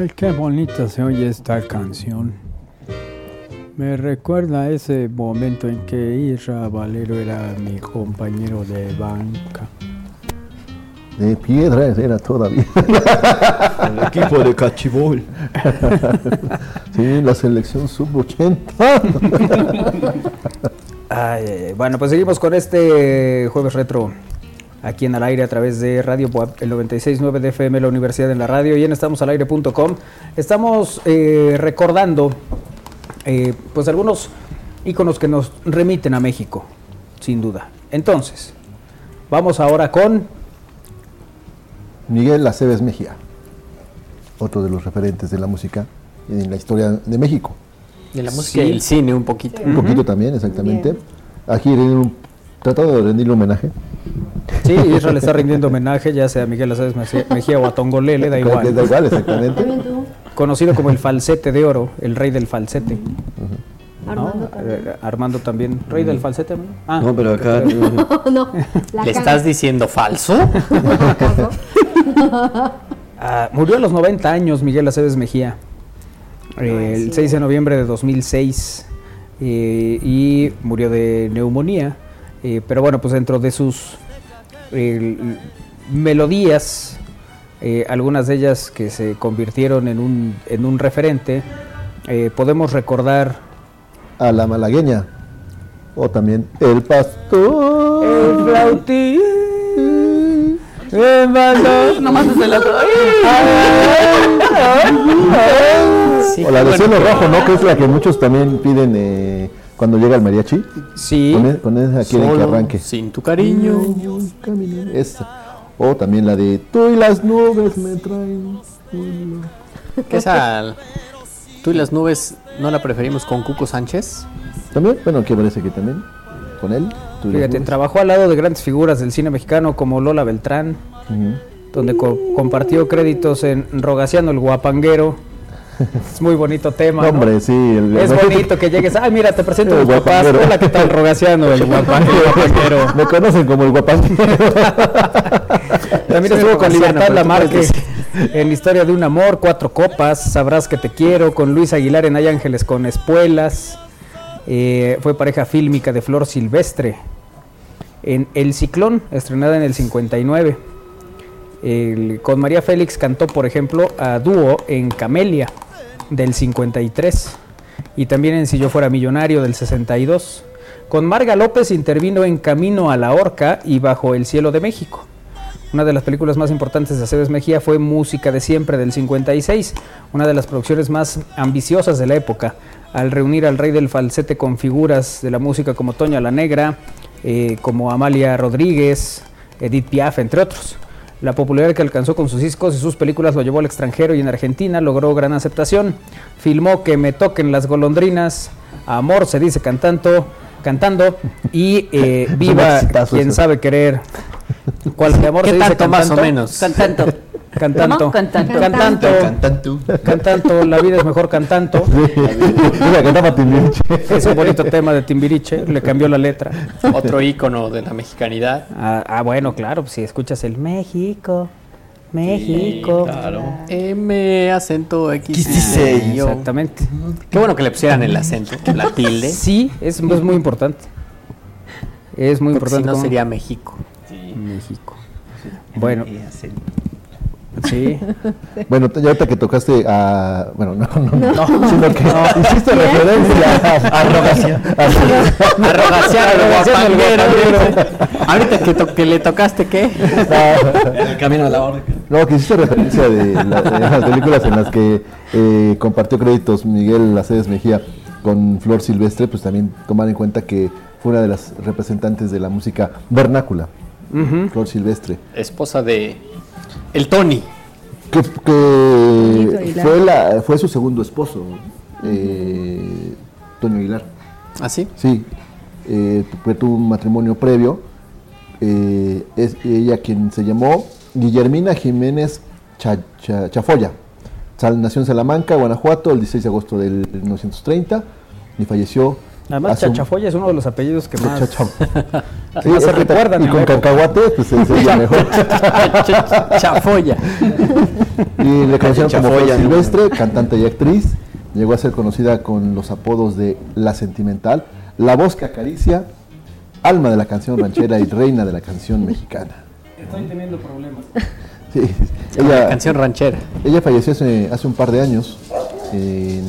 Ay, qué bonita se oye esta canción. Me recuerda a ese momento en que Isra Valero era mi compañero de banca. De piedra era todavía. El equipo de cachibol. sí, la selección sub-80. Ay, ay, ay. Bueno, pues seguimos con este jueves retro aquí en al aire a través de Radio Boab, el 96.9 de FM, la Universidad en la Radio y en estamosalaire.com. Estamos eh, recordando eh, pues algunos íconos que nos remiten a México, sin duda. Entonces, vamos ahora con Miguel Aceves Mejía, otro de los referentes de la música en la historia de México. De la música y el cine un poquito. Un poquito también, exactamente. Aquí un- tratando de rendirle homenaje. Sí, Israel está rindiendo homenaje, ya sea a Miguel Aceves Mejía- o a Tongolele, da igual. Da igual, exactamente. Conocido como el falsete de oro, el rey del falsete. ¿no? Armando también. Eh, Armando también, rey del falsete. ¿no? Ah, No, pero acá- No, no. ¿Le estás diciendo falso? Ah, murió a los 90 años Miguel Aceves Mejía, eh, el 6 de noviembre de 2006, eh, y murió de neumonía. Eh, pero bueno, pues dentro de sus eh, melodías, eh, algunas de ellas que se convirtieron en un, en un referente, eh, podemos recordar A la malagueña. O también El Pastor. El flautín. El. Nomás es el otro. Sí, o la de bueno, Cielo Rojo, ¿no? Que es la que muchos también piden eh, cuando llega el mariachi. Sí. Con, e- con esa quieren que arranque. Sin tu cariño. Esa. O también la de Tú y las nubes me traen. Que esa. Tú y las nubes no la preferimos con Cuco Sánchez. También, bueno, que parece que también. Con él. Tú y las Fíjate, nubes. trabajó al lado de grandes figuras del cine mexicano como Lola Beltrán, donde co- compartió créditos en Rogaciano el Guapanguero. Es muy bonito tema. ¿no? Hombre, sí. el- Es bonito que llegues. Ay, mira, te presento a El mis papás. Hola, ¿qué tal? Rogaciano el guapa- el Guapanguero. Me conocen como el guapanguero. También estuvo con Libertad Lamarque en la historia de un amor, Cuatro Copas, Sabrás que te quiero, con Luis Aguilar en Hay Ángeles con Espuelas. Eh, fue pareja fílmica de Flor Silvestre. En El Ciclón, estrenada en el 59. El- con María Félix cantó, por ejemplo, a dúo en Camelia del 53 y también en Si yo fuera millonario del 62. Con Marga López intervino en Camino a la Horca y Bajo el cielo de México. Una de las películas más importantes de Aceves Mejía fue Música de Siempre del 56, una de las producciones más ambiciosas de la época, al reunir al rey del falsete con figuras de la música como Toña la Negra, eh, como Amalia Rodríguez, Edith Piaf, entre otros. La popularidad que alcanzó con sus discos y sus películas lo llevó al extranjero y en Argentina logró gran aceptación. Filmó Que me toquen las golondrinas, Amor se dice cantando, cantando y eh, Viva quien sabe querer. ¿Cuál de amor ¿Qué se dice tanto más o menos? Cantando. Cantando. Cantando. Cantando. Cantando. Cantando. La vida es mejor cantando. Mira, cantaba Timbiriche. Es un bonito tema de Timbiriche. Le cambió la letra. Otro ícono de la mexicanidad. Ah, ah, bueno, claro. Si escuchas el México. México. Claro. M acento X. Yo. Exactamente. Qué bueno que le pusieran el acento, la tilde. Sí, es, es muy importante. Es muy porque si importante. no cómo- sería México. México. Bueno, sí. Bueno, ya ahorita que tocaste a. Bueno, no, no, no. Sino que hiciste referencia a Rogaciano. Arrogaciano el Arrogaciano el guapanguero. Ahorita que, to- que le tocaste, ¿qué? El camino a la horca. No, que hiciste referencia de, la- de las películas en las que eh, compartió créditos Miguel Aceves Mejía con Flor Silvestre, pues también tomar en cuenta que fue una de las representantes de la música vernácula. Flor Silvestre. Esposa de. El Tony. Que, fue, la, fue su segundo esposo, eh, Toño Aguilar. ¿Ah, sí? Sí, eh, tu- tuvo un matrimonio previo. eh, es ella quien se llamó Guillermina Jiménez Cha- Cha- Chafoya. Sal- nació en Salamanca, Guanajuato, el 16 de agosto del 1930 y falleció Además, a su- Chachafoya es uno de los apellidos que más, Sí, más se recuerdan. Y con cacahuate, pues se se oye mejor. Chafoya. Y le conocieron como Chafoya, Flor ¿no? Silvestre, cantante y actriz. Llegó a ser conocida con los apodos de La Sentimental, La Voz que Acaricia, Alma de la canción ranchera y Reina de la canción mexicana. Estoy teniendo problemas. Sí, La ella, canción ranchera. ella falleció hace, hace un par de años, en,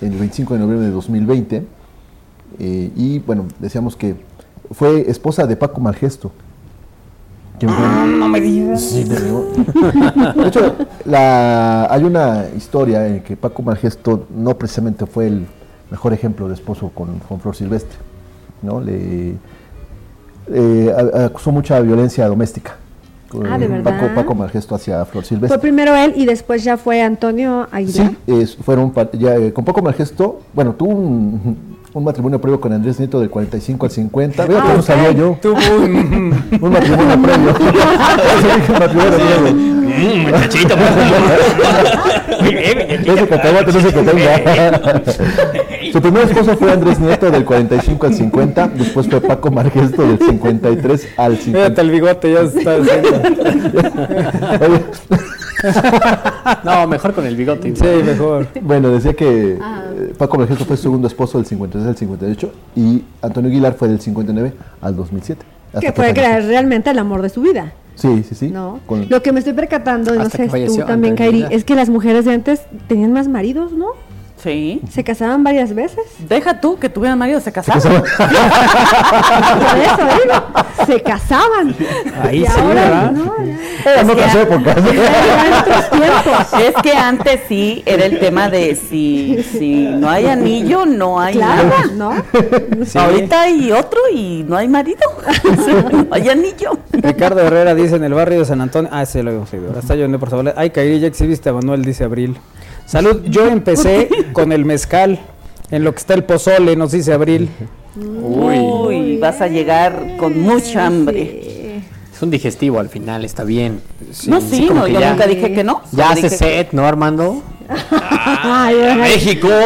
en el 25 de noviembre de 2020. Eh, y bueno, decíamos que fue esposa de Paco Malgesto. fue- No me digas. Sí. De hecho, la, hay una historia en que Paco Malgesto no precisamente fue el mejor ejemplo de esposo con, con Flor Silvestre. ¿no? Le eh, acusó mucha violencia doméstica. Ah. Paco, Paco Malgesto hacia Flor Fue Silvestre. primero él y después ya fue Antonio Aguilar. Sí, es- fueron ya, eh, con Paco Malgesto, bueno, tuvo un, un matrimonio previo con Andrés Nieto del 45 al 50. Veo que Ah, no sabía yo. Tuvo un... Un matrimonio previo. Dije, matrimonio previo. Muchachito. Ese cacahuate no se que tenga. Su primer esposo fue Andrés Nieto del 45 al 50, después fue Paco Margesto del 53 al Mírate 50. el bigote, ya está haciendo. No, mejor con el bigote. Sí, mejor. bueno, decía que Ah. eh, Paco Margesto fue su segundo esposo del 53 al 58 y Antonio Aguilar fue del 59 al 2007. hasta Que fue crear realmente el amor de su vida. Sí, sí, sí. ¿no? Con- Lo que me estoy percatando, no sé tú también, Kairi, es que las mujeres de antes tenían más maridos, ¿no? Sí. Se casaban varias veces. Deja tú que tuvieran marido, se casaron. Por eso digo, se casaban. Ahí Y sí, ahora, ¿verdad? no, ya. Es que otras a- épocas. Eran otros tiempos. Es que antes sí era el tema de si, si no hay anillo, no hay Claro, nada. ¿no? Sí. Ahorita hay otro y no hay marido. no hay anillo. Ricardo Herrera dice en el barrio de San Antonio. Ah, sí, lo habíamos leído. Ahora está lloviendo por favor. Ay, Kairi, ya exhibiste a Manuel, dice Abril. Salud, yo empecé con el mezcal. En lo que está el pozole, nos dice Abril. Uy, vas a llegar con mucha hambre. Es un digestivo al final, está bien. no, sí, no, yo ya- nunca dije que no. Ya hace set, ¿no, Armando? ¡México!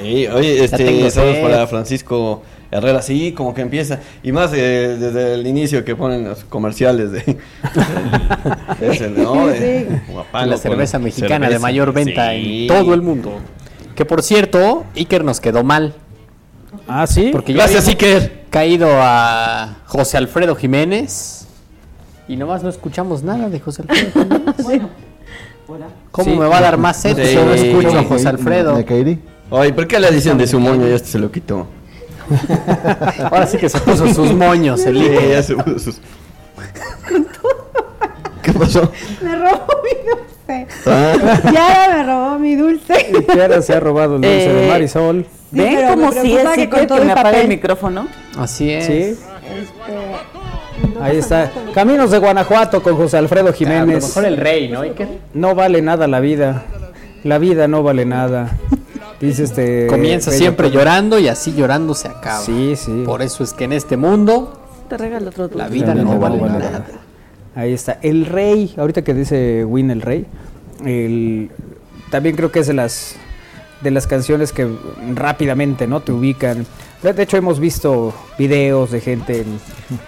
Sí, oye, este, saludos para Francisco Herrera, sí, como que empieza. Y más eh, desde el inicio que ponen los comerciales de. ese, ¿no? De Guapango la con cerveza mexicana de mayor venta Sí. en todo el mundo. Que por cierto, Iker nos quedó mal. Ah, sí. Porque ya Gracias, habíamos Iker. caído a José Alfredo Jiménez. Y nomás no escuchamos nada de José Alfredo Jiménez. ¿Cómo Sí. me va a dar más sed Sí. si no escucho a. José Alfredo? ¿De? Ay, ¿por qué le dicen de su moño y este se lo quitó? Ahora sí que se puso sus moños el Iker. ya se puso sus- ¿Qué pasó? Me robó mi dulce. Ah. Ya me robó mi dulce. Y Kiara se ha robado el dulce de Eh, Marisol. Sí, ¿Ven como si es que con todo que el me apague el papel. micrófono? Así es. Sí. Ahí está. Caminos de Guanajuato con José Alfredo A lo Jiménez. mejor el rey, ¿no, Iker? No vale nada la vida. La vida no vale nada. Dice este. Comienza siempre llorando y así llorando se acaba. Sí, sí. Por eso es que en este mundo Te regalo otro dulce. la vida no, vale nada. Ahí está. El rey, ahorita que dice Win el rey, el, también creo que es de las de las canciones que rápidamente no te ubican. De hecho hemos visto videos de gente en,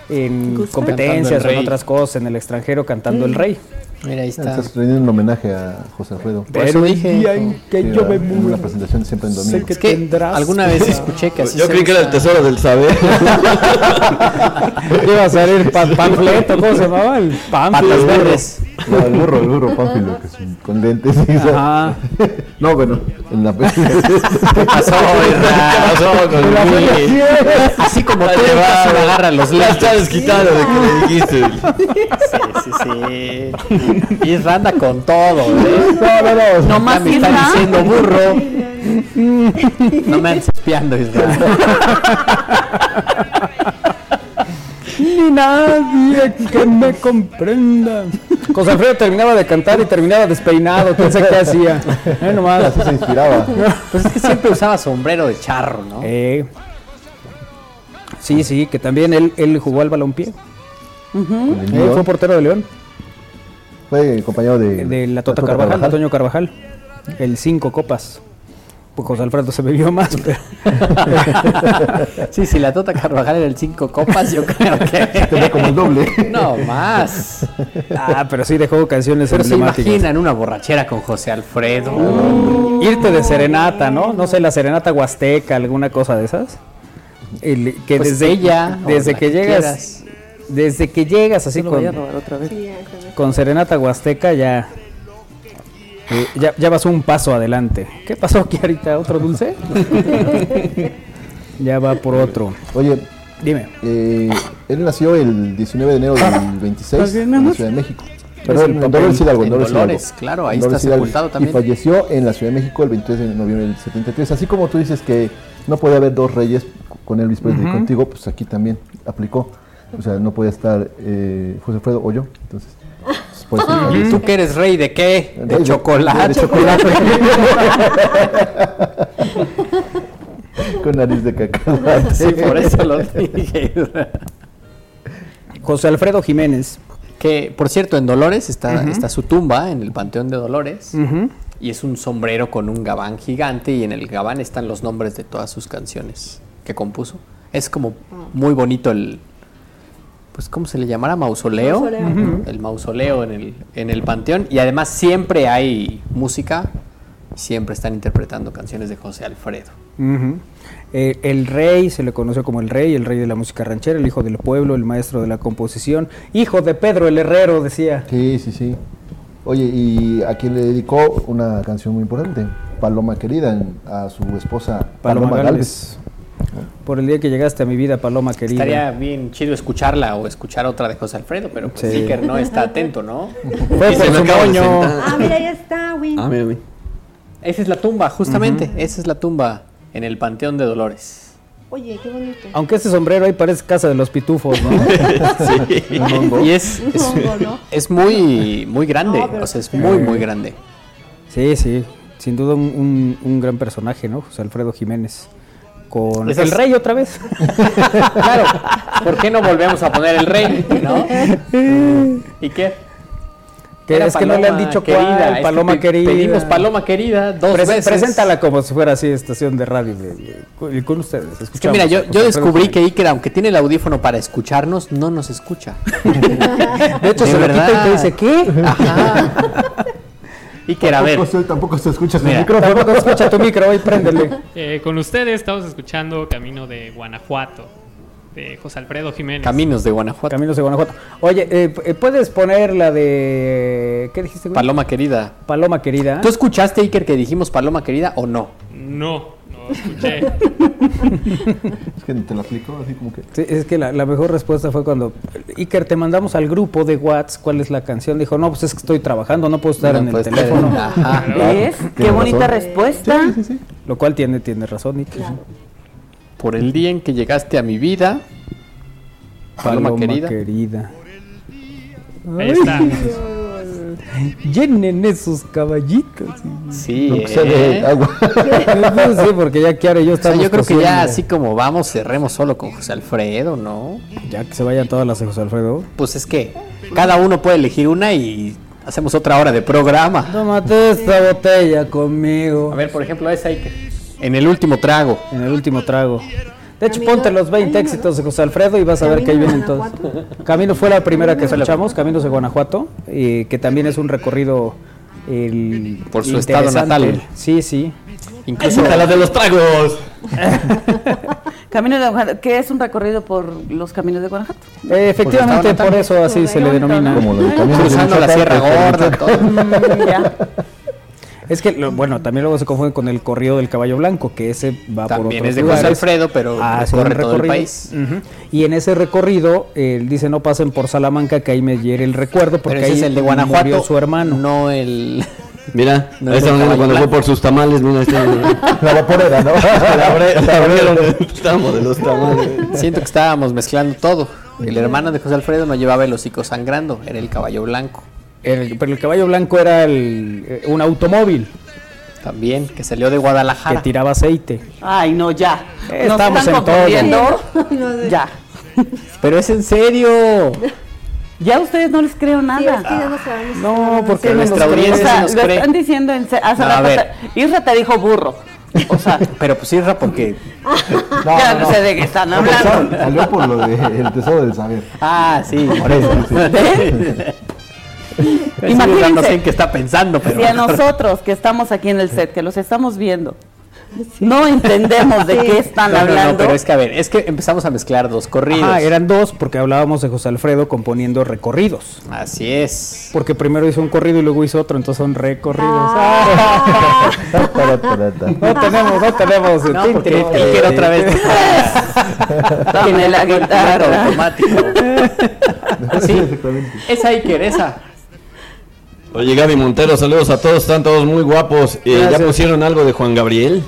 en competencias en otras cosas en el extranjero cantando el rey. Mira, ahí está. Estás rendiendo un homenaje a José Alfredo. Por eso dije. día en que Sí, yo me muero, una presentación siempre en domingo. sé que Es que tendrás alguna vez escuché que así Yo creí que era el tesoro del saber. Iba a salir pan- panfleto, ¿cómo se llamaba? El Patas panfleto. verdes. No, el burro, el burro Pánfilo, que es un- con lentes. Ajá. No, bueno, en la ¿Qué pasó, Isra? ¿Qué pasó con? Así como tú Vale, va, se agarra los Ya lentes. está desquitado de que le dijiste. Sí, sí, sí. Isra anda con todo, ¿eh? No, no, no. No Ya más me está Isra. diciendo burro. No me andes espiando, Isra. Ni nadie que me comprenda. José Alfredo terminaba de cantar y terminaba despeinado, sabe qué hacía. Eh, nomás. Así se inspiraba. Pues es que siempre usaba sombrero de charro, ¿no? Eh, sí, sí, que también él, él jugó al balompié. Eh, León. fue portero de León, Fue compañero de, de la Tota Carvajal, Antonio Carvajal. El cinco copas. Pues José Alfredo se bebió más, pero... sí, si la Tota Carvajal era el cinco copas, yo creo que... Tenía como el doble. No, más. Ah, pero sí dejó canciones Pero se emblemáticas. imaginan una borrachera con José Alfredo. Irte de serenata, ¿no? No sé, la serenata huasteca, alguna cosa de esas. El- que Pues desde ella, desde que que llegas, quieras. desde que llegas así con, voy a robar otra vez. con serenata huasteca ya, eh, ya ya vas un paso adelante. ¿Qué pasó aquí ahorita? ¿Otro dulce? ya va por otro. Oye, Dime. eh, él nació el 19 de enero del 26 en la Ciudad de México. Perdón, en en Dolores Hidalgo. en Dolores claro, ahí está Hidalgo. sepultado también. Y falleció en la Ciudad de México el 23 de noviembre del 73. Así como tú dices que no podía haber dos reyes con Elvis Presley Ujú. contigo, pues aquí también aplicó. O sea, no podía estar eh, José Alfredo o yo. Entonces, pues, por eso falleció. ¿Tú que eres rey de qué? De de- chocolate. de chocolate. Con nariz de cacahuate. Sí, por eso lo dije. José Alfredo Jiménez. Que, por cierto, en Dolores está, está su tumba, en el Panteón de Dolores. Y es un sombrero con un gabán gigante y en el gabán están los nombres de todas sus canciones que compuso. Es como muy bonito el, pues ¿cómo se le llamará? Mausoleo. El mausoleo en el, en el panteón. Y además siempre hay música, siempre están interpretando canciones de José Alfredo. Eh, el rey, se le conoció como el rey, el rey de la música ranchera, el hijo del pueblo, el maestro de la composición, hijo de Pedro el Herrero, decía. Sí, sí, sí. Oye, y a quien le dedicó una canción muy importante, Paloma Querida, a su esposa Paloma, Paloma, Gálvez. Por el día que llegaste a mi vida, Paloma querida. Estaría bien chido escucharla o escuchar otra de José Alfredo, pero pues Sí. Iker no está atento, ¿no? Fue por su sentar. Ah, mira, ya está, Win. Ah, mira, mira. Esa es la tumba, justamente. Esa es la tumba en el Panteón de Dolores. Oye, qué bonito. Aunque ese sombrero ahí parece casa de los pitufos, ¿no? Sí. Y es, es, hongo, ¿no? es muy, muy grande. No, pero o sea, es muy, muy grande. Sí, sí. Sin duda un, un- un gran personaje, ¿no? José Alfredo Jiménez. Con Esas- el rey otra vez. claro. ¿Por qué no volvemos a poner el rey? ¿No? ¿Y qué? Que es que no le han dicho querida, cuál, es que Paloma querida. Pedimos Paloma querida dos Prese- veces. Preséntala como si fuera así estación de radio. de- de- con, con ustedes. Es que mira, yo, yo descubrí que Iker, aunque tiene el audífono para escucharnos, no nos escucha. De hecho, De se lo quita y verdad. te dice, ¿qué? Ajá. Iker, a ver. Tampoco, se, tampoco se escucha su Mira. micrófono. Tampoco escucha tu micro, hoy préndele. Eh, con ustedes estamos escuchando Camino de Guanajuato, de José Alfredo Jiménez. Caminos de Guanajuato. Caminos de Guanajuato. Oye, eh, eh, ¿puedes poner la de... ¿Qué dijiste? güey? Paloma querida. Paloma querida. ¿Tú escuchaste, Iker, que dijimos Paloma querida o no? No, no escuché. Es que te la aplico así como que. Sí, es que la, la mejor respuesta fue cuando Iker, te mandamos al grupo de WhatsApp cuál es la canción. Dijo, no, pues es que estoy trabajando, no puedo estar No en el estar teléfono. en- Ajá. ¿Ves? Qué bonita razón. respuesta. Sí, sí, sí. Lo cual tiene, tiene razón, Iker. Por el día en que llegaste a mi vida. Paloma, querida. querida. Ahí está. Llenen esos caballitos. Sí, que sea de ¿eh? agua. sí, porque ya Kiara y yo O sea, estamos yo creo que ya así como vamos, cerremos solo con José Alfredo, ¿no? Ya que se vayan todas las de José Alfredo. Pues es que cada uno puede elegir una y hacemos otra hora de programa. Tómate esta botella conmigo. A ver, por ejemplo, esa Iker. En el último trago. En el último trago. De hecho, Camino- ponte los 20 Camino- éxitos de José Alfredo y vas a ver que ahí vienen todos. Camino fue la primera que escuchamos, Caminos de Guanajuato, eh, que también es un recorrido el, Por su estado natal. Sí, sí. Incluso la de los tragos! Camino de Guanajuato, que es un recorrido por los caminos de Guanajuato. Eh, efectivamente, por eso así se le denomina. Como lo de Caminos de cruzando la Sierra Gorda, todo. Mm, ya. Es que, lo- bueno, también luego se confunde con el corrido del caballo blanco, que ese va por También otros es de José. Alfredo, pero un recorre todo el país. Y en ese recorrido, él dice, no pasen por Salamanca, que ahí me hiere el recuerdo, porque ese ahí es el de murió su hermano. no el... Mira, No ahí cuando caballo fue blanco. por sus tamales, mira, este, La vaporera, ¿no? la abre- la abrieron. Estamos de los tamales. Siento que estábamos mezclando todo. El hermano de José Alfredo no llevaba el hocico sangrando, era el caballo blanco. El- pero el caballo blanco era el- eh, un automóvil También, que salió de que Guadalajara. tiraba aceite. Ay, no, ya. Eh, Nos estamos en todo. confundiendo. Ya. Pero es en serio. Ya a ustedes no les creo Sí, nada. es que ya no sabemos. No, porque Que nuestra O audiencia sea, nos lo cree. están diciendo en hace No, a ver. te- Isra te dijo burro. O sea, Pero pues Irra, porque. ya no, sé de qué están hablando. Sal- Salió por lo del tesoro del saber. Ah, sí. Por eso, sí. Irra, no sé en qué está pensando, pero. Si a nosotros que estamos aquí en el set, que los estamos viendo, no entendemos de qué están No, no, no, hablando. pero es que a ver, es que empezamos a mezclar dos corridos. Ajá, eran dos porque hablábamos de José Alfredo componiendo recorridos. Así es. Porque primero hizo un corrido y luego hizo otro, entonces son recorridos. Ah. No tenemos, no tenemos. No, porque. Iker otra vez Tiene la guitarra. automático. Sí, esa Iker, esa. Oye, Gaby Montero, saludos a todos, están todos muy guapos. Eh, ¿Ya pusieron algo de Juan Gabriel?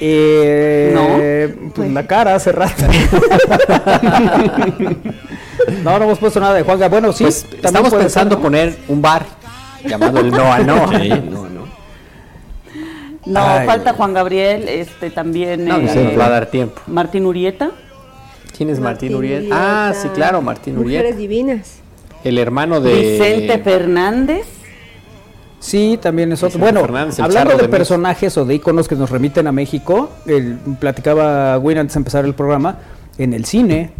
Eh, Pues la cara hace rato. no, no hemos puesto nada de Juanga. Bueno, sí, Pues estamos pensando ser, ¿no? poner un bar llamado el No a No. Sí, no, no. No, Ay, falta Juan Gabriel, este también No, eh, ya nos va a dar tiempo. Martín Urieta. ¿Quién es Martín, Martín Uriel? Ah, Urieta. sí, claro, Martín Mujeres Uriel. divinas. El hermano de. Vicente Fernández. Sí, también es otro. Bueno, Fernández, hablando de, personajes o de iconos que nos remiten a México, el, platicaba Win antes de empezar el programa, en el cine,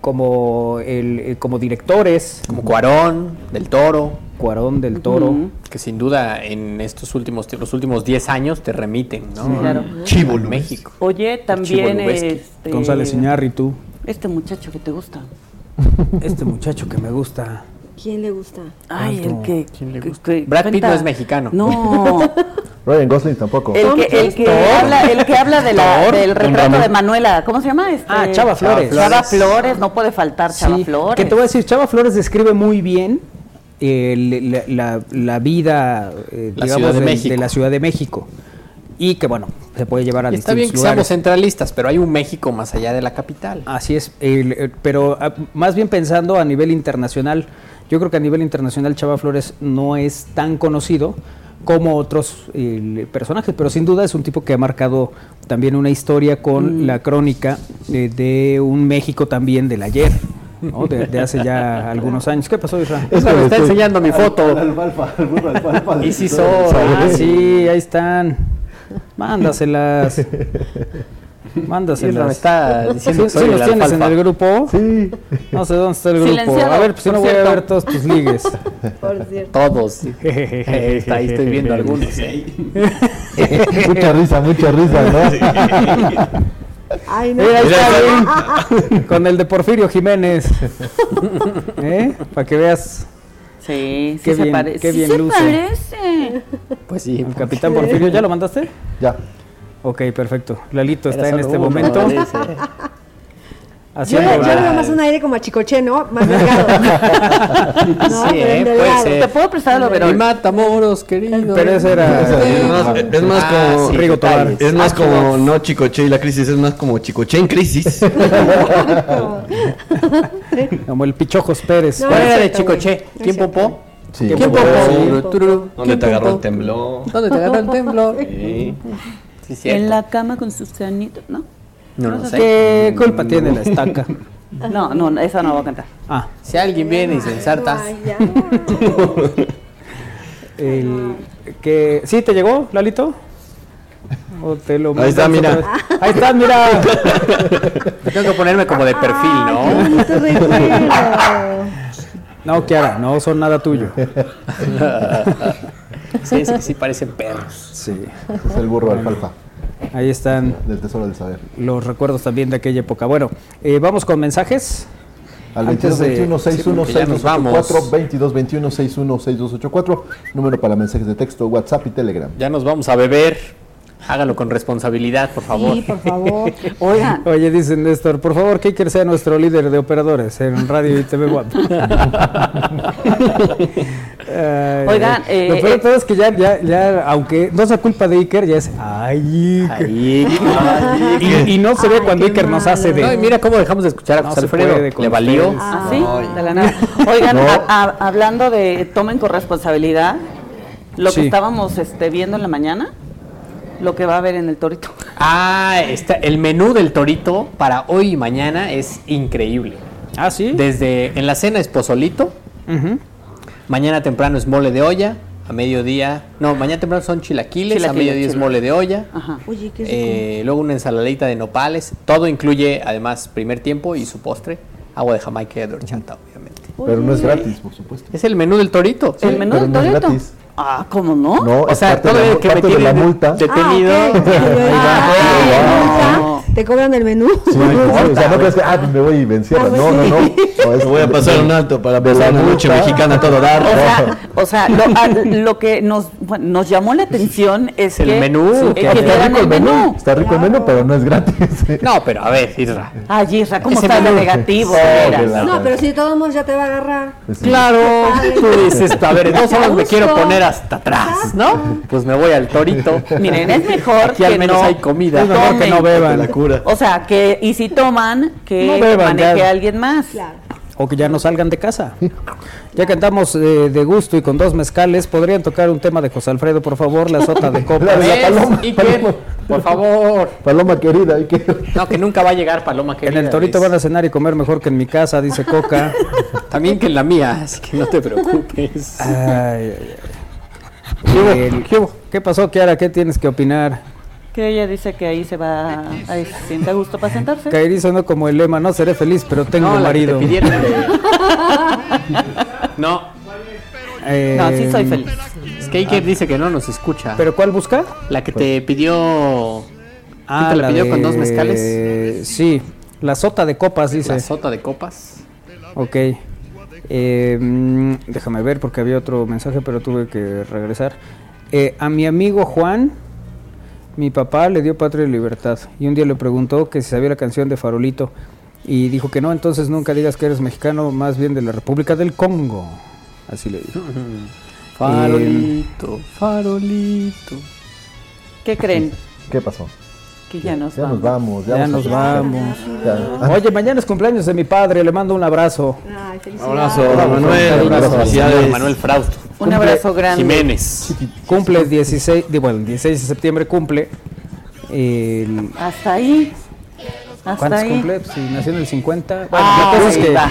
como, el, eh, como directores, Como Cuarón, del Toro. Cuarón del Toro. Que sin duda en estos últimos los últimos 10 años te remiten, ¿no? claro. Chivo México. Oye, también este, González Iñárritu, este muchacho que te gusta. este muchacho que me gusta. ¿Quién le gusta? Ay, el que, ¿Quién le que- gusta? que Brad Pitt cuenta- no es mexicano. No, Ryan Gosling tampoco. el que, el que habla, el que habla de la, del retrato de Manuela, ¿cómo se llama? Este, Ah, Chava Flores. Chava Flores, no puede faltar Chava Sí, Flores. Que te voy a decir, Chava Flores describe muy bien eh, la, la- la vida, eh, La digamos, de de, México. de la Ciudad de México. Y que, bueno, se puede llevar a Y está bien distintos que seamos lugares. centralistas, pero hay un México más allá de la capital. Así es, el- el- pero ah, más bien pensando a nivel internacional, yo creo que a nivel internacional Chava Flores no es tan conocido como otros eh, personajes, pero sin duda es un tipo que ha marcado también una historia con la crónica eh, de un México también del ayer, ¿no? de, de hace ya algunos años. ¿Qué pasó, Isra? Es que me está enseñando mi foto. Alfalfa, alfalfa Y del son. Ah, sí, ahí están. Mándaselas. Isra me Mándaselas. está diciendo ¿Sí, que soy sí los tienes en el grupo? Sí. No sé dónde está el grupo. Silenciado, a ver, pues si no voy a ver todos tus ligues. Por cierto. Todos. Está ahí estoy viendo algunos. ¿eh? mucha risa, mucha risa, ¿no? Ay, no. Mira, ahí está bien. Con el de Porfirio Jiménez. ¿Eh? Para que veas. Sí, sí Qué se bien, parece. qué Sí bien se luce. parece. Pues sí. El capitán Porfirio, ¿ya lo mandaste? Ya. Ok, perfecto. Lalito Era está en este uno, momento. Yo, le doy más un aire como a Chicoche, ¿no? Más delgado. No, Sí, ¿eh? ¿Te puedo prestar el Mi overol? Matamoros, querido. Pero ese era. Es más, es más Ah, como. sí, Rigo. Tobar. Es más como no Chicoche y la crisis, es más como Chicoche en crisis. Como el Pichojos Pérez. No, ¿Cuál era de Chicoche? ¿Quién popó? Sí. ¿Quién ¿Quién popó? ¿Dónde ¿Quién te agarró el temblor? ¿Dónde te agarró el temblor? Sí. Sí, cierto. En la cama con sus canitos, ¿no? No lo sé. ¿Qué culpa tiene la estaca? No, no, esa no va a cantar. Ah, Si alguien viene y se ensarta. Ay, ya. el que ¿Sí te llegó, Lalito? ¿O te lo Ahí está, mira. Ahí está, mira. Tengo que ponerme como de perfil, ¿no? No recuerdo. No, Kiara, no son nada tuyo. Sí, sí parecen perros. Sí. Es el burro alfalfa Ahí están del tesoro del saber. los recuerdos también de aquella época. Bueno, eh, vamos con mensajes. Al Antes 22 de- 21 sí, 61 porque ya nos 6284 vamos. 22 21 61 6284 número para mensajes de texto, WhatsApp y Telegram. Ya nos vamos a beber. Hágalo con responsabilidad, por favor. Sí, por favor. Oigan, Oye, dice Néstor, por favor, Iker sea nuestro líder de operadores en radio y TV Guap. Ay, Oigan, ay. eh, lo peor de eh, todo es que ya, ya, ya, aunque no sea culpa de Iker, ya es, ay, Iker. Ahí. Y, y no se ve Ay, cuando Iker nos hace de... No, y mira cómo dejamos de escuchar a No José Alfredo. Le valió. ¿Ah, sí? De la nada. Oigan, No. a- a- hablando de tomen con responsabilidad, lo Sí. que estábamos este, viendo en la mañana, lo que va a haber en el torito. Ah, está, el menú del torito para hoy y mañana es increíble. Ah, ¿sí? Desde en la cena es pozolito, Ujú. Mañana temprano es mole de olla, a mediodía, no, mañana temprano son chilaquiles, a Chilaquiles, mediodía es chilaquiles. mole de olla. Ajá. Oye, qué rico. Eh, luego una ensaladita de nopales. Todo incluye, además, primer tiempo y su postre. Agua de Jamaica y de horchata, obviamente. Pero no es gratis, por supuesto. Es el menú del torito. ¿El menú pero del no es torito? gratis. Ah, ¿cómo no? No, O es sea, todavía la, que me parte de la multa. detenido. Ah, ok. Ah, Te cobran el menú. Sí, sí, o sea, no crees que, ah, me voy y me encierran. No, no, no. no es- Voy a pasar un alto para pasar una noche mexicana a todo dar. O sea, o sea lo, a- lo que nos, bueno, nos llamó la atención es El que, menú, que que Está rico el el menú. menú. Está rico el menú, pero no es gratis. No, pero a ver, Isra. Ay, Isra, ¿cómo Ese está de menú. negativo? La- No, pero si de todos modos ya te va a agarrar. Sí. Claro, tú dices, a ver, en dos horas me quiero poner hasta atrás, ¿no? Pues me voy al torito. Miren, es mejor Aquí que al menos no hay comida. Es mejor que no beban. O sea, que y si toman, que No beban, maneje ya. a alguien más. Claro. O que ya no salgan de casa. Ya que andamos eh, de gusto y con dos mezcales, ¿podrían tocar un tema de José Alfredo, por favor? La sota de copas. La la paloma, paloma. por favor. Paloma querida, hay que... No, que nunca va a llegar Paloma En querida. el torito ¿ves? van a cenar y comer mejor que en mi casa, dice Coca. También que en la mía, así que no te preocupes. Ay, ay, ay. El- ¿Qué pasó, Kiara? ¿Qué tienes que opinar? Que ella dice que ahí se va, ahí se siente a gusto para sentarse. Kairi sonó como el lema, no seré feliz, pero tengo no, la te marido. pidieron de- No, Eh, No, sí soy feliz. que Iker dice que no nos escucha. ¿Pero cuál busca? la que te pidió... Ah, te la pidió con dos mezcales? Sí, la sota de copas, dice. La sota de copas. Ok. Eh, déjame ver porque había otro mensaje, pero tuve que regresar. Eh, a mi amigo Juan, mi papá le dio Patria y Libertad. Y un día le preguntó que si sabía la canción de Farolito. Y dijo que no, entonces nunca digas que eres mexicano, más bien de la República del Congo. Así le dijo. Farolito, farolito. ¿Qué creen? ¿Qué pasó? Que ya nos Ya nos vamos. Ya, Ya nos vamos. Ya. Oye, mañana es cumpleaños de mi padre, le mando un abrazo. Ay, Un felicidades. abrazo, Abrazo, Manuel. Abrazo, felicidades. Manuel Frausto. Un abrazo grande. Jiménez. Cumple 16, de- bueno, el 16 de septiembre cumple. El, Hasta ahí. Hasta ¿Cuántos ahí. cumple? Pues, Si nació en el 50. Bueno, Ah, la cosa es ahí que- va.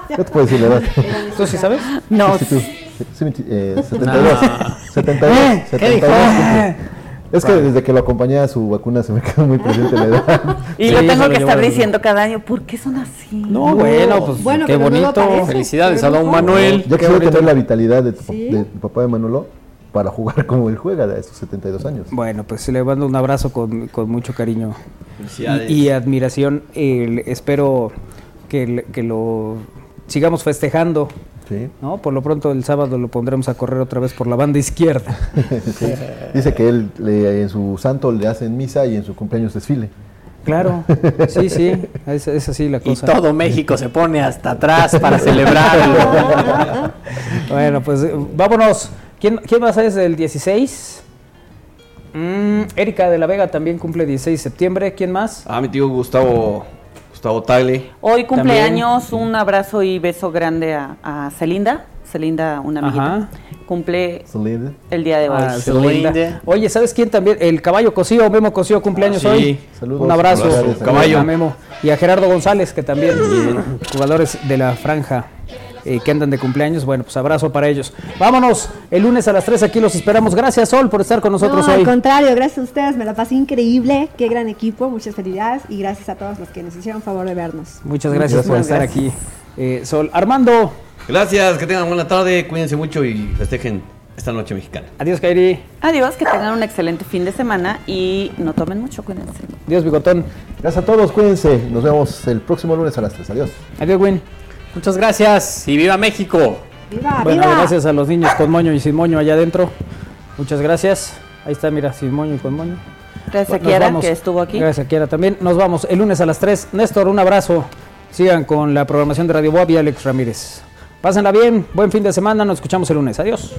¿Qué te puedo decir la edad? ¿Tú sí sabes? No, Sí, tú. Sí, veinti- eh, 72. 72. ¿Eh? ¿Qué 72 dijo? Es que desde que lo acompañé a su vacuna se me quedó muy presente la edad. y Sí, lo tengo lo que estar diciendo cada año. ¿Por qué son así? No, bueno, pues Bueno, qué no bonito. Felicidades a don no. Manuel. Quisiera bonito. tener la vitalidad de tu, Sí. de tu papá de Manolo para jugar como él juega de esos 72 años. Bueno, pues le mando un abrazo con, con mucho cariño y, y admiración. El- espero que, el- que lo sigamos festejando. Sí. ¿no? Por lo pronto el sábado lo pondremos a correr otra vez por la banda izquierda. Sí. Dice que él le- en su santo le hacen misa y en su cumpleaños desfile. Claro, sí, sí, es, es así la Y cosa. todo México se pone hasta atrás para celebrarlo. Bueno, pues eh, vámonos. ¿Quién, quién más es el 16? Mm, Erika de la Vega también cumple 16 de septiembre. ¿Quién más? Ah, mi tío Gustavo, Gustavo Tagle. Hoy cumpleaños, un abrazo y beso grande a, a Celinda. Celinda, una amiguita. Ajá. Cumple el día de hoy. Ah, Celinda. Celinda. Oye, ¿sabes quién también? El caballo Cosío, Memo Cosío, cumpleaños Ah, sí. hoy. Saludos. Un abrazo, Un abrazo, caballo. a Memo. Y a Gerardo González, que también, jugadores de la franja eh, que andan de cumpleaños. Bueno, pues abrazo para ellos. Vámonos, el lunes a las 3 aquí los esperamos. Gracias, Sol, por estar con nosotros no, hoy. al contrario, gracias a ustedes, me la pasé increíble, qué gran equipo, muchas felicidades y gracias a todos los que nos hicieron favor de vernos. Muchas gracias por estar gracias. aquí. Eh, Sol, Armando, Gracias, que tengan buena tarde, cuídense mucho y festejen esta noche mexicana. adiós, Kairi. Adiós, que tengan un excelente fin de semana y no tomen mucho, cuídense. Adiós, Bigotón. Gracias a todos, cuídense. Nos vemos el próximo lunes a las 3. Adiós. Adiós, Win. Muchas gracias y viva México. ¡Viva, Bueno, viva! gracias a los niños con moño y sin moño allá adentro. Muchas gracias. Ahí está, mira, sin moño y con moño. Gracias a Kiara, vamos. que estuvo aquí. Gracias a Kiara también. Nos vamos el lunes a las 3. Néstor, un abrazo. Sigan con la programación de Radio Boab y Alex Ramírez. Pásenla bien, buen fin de semana, nos escuchamos el lunes. Adiós.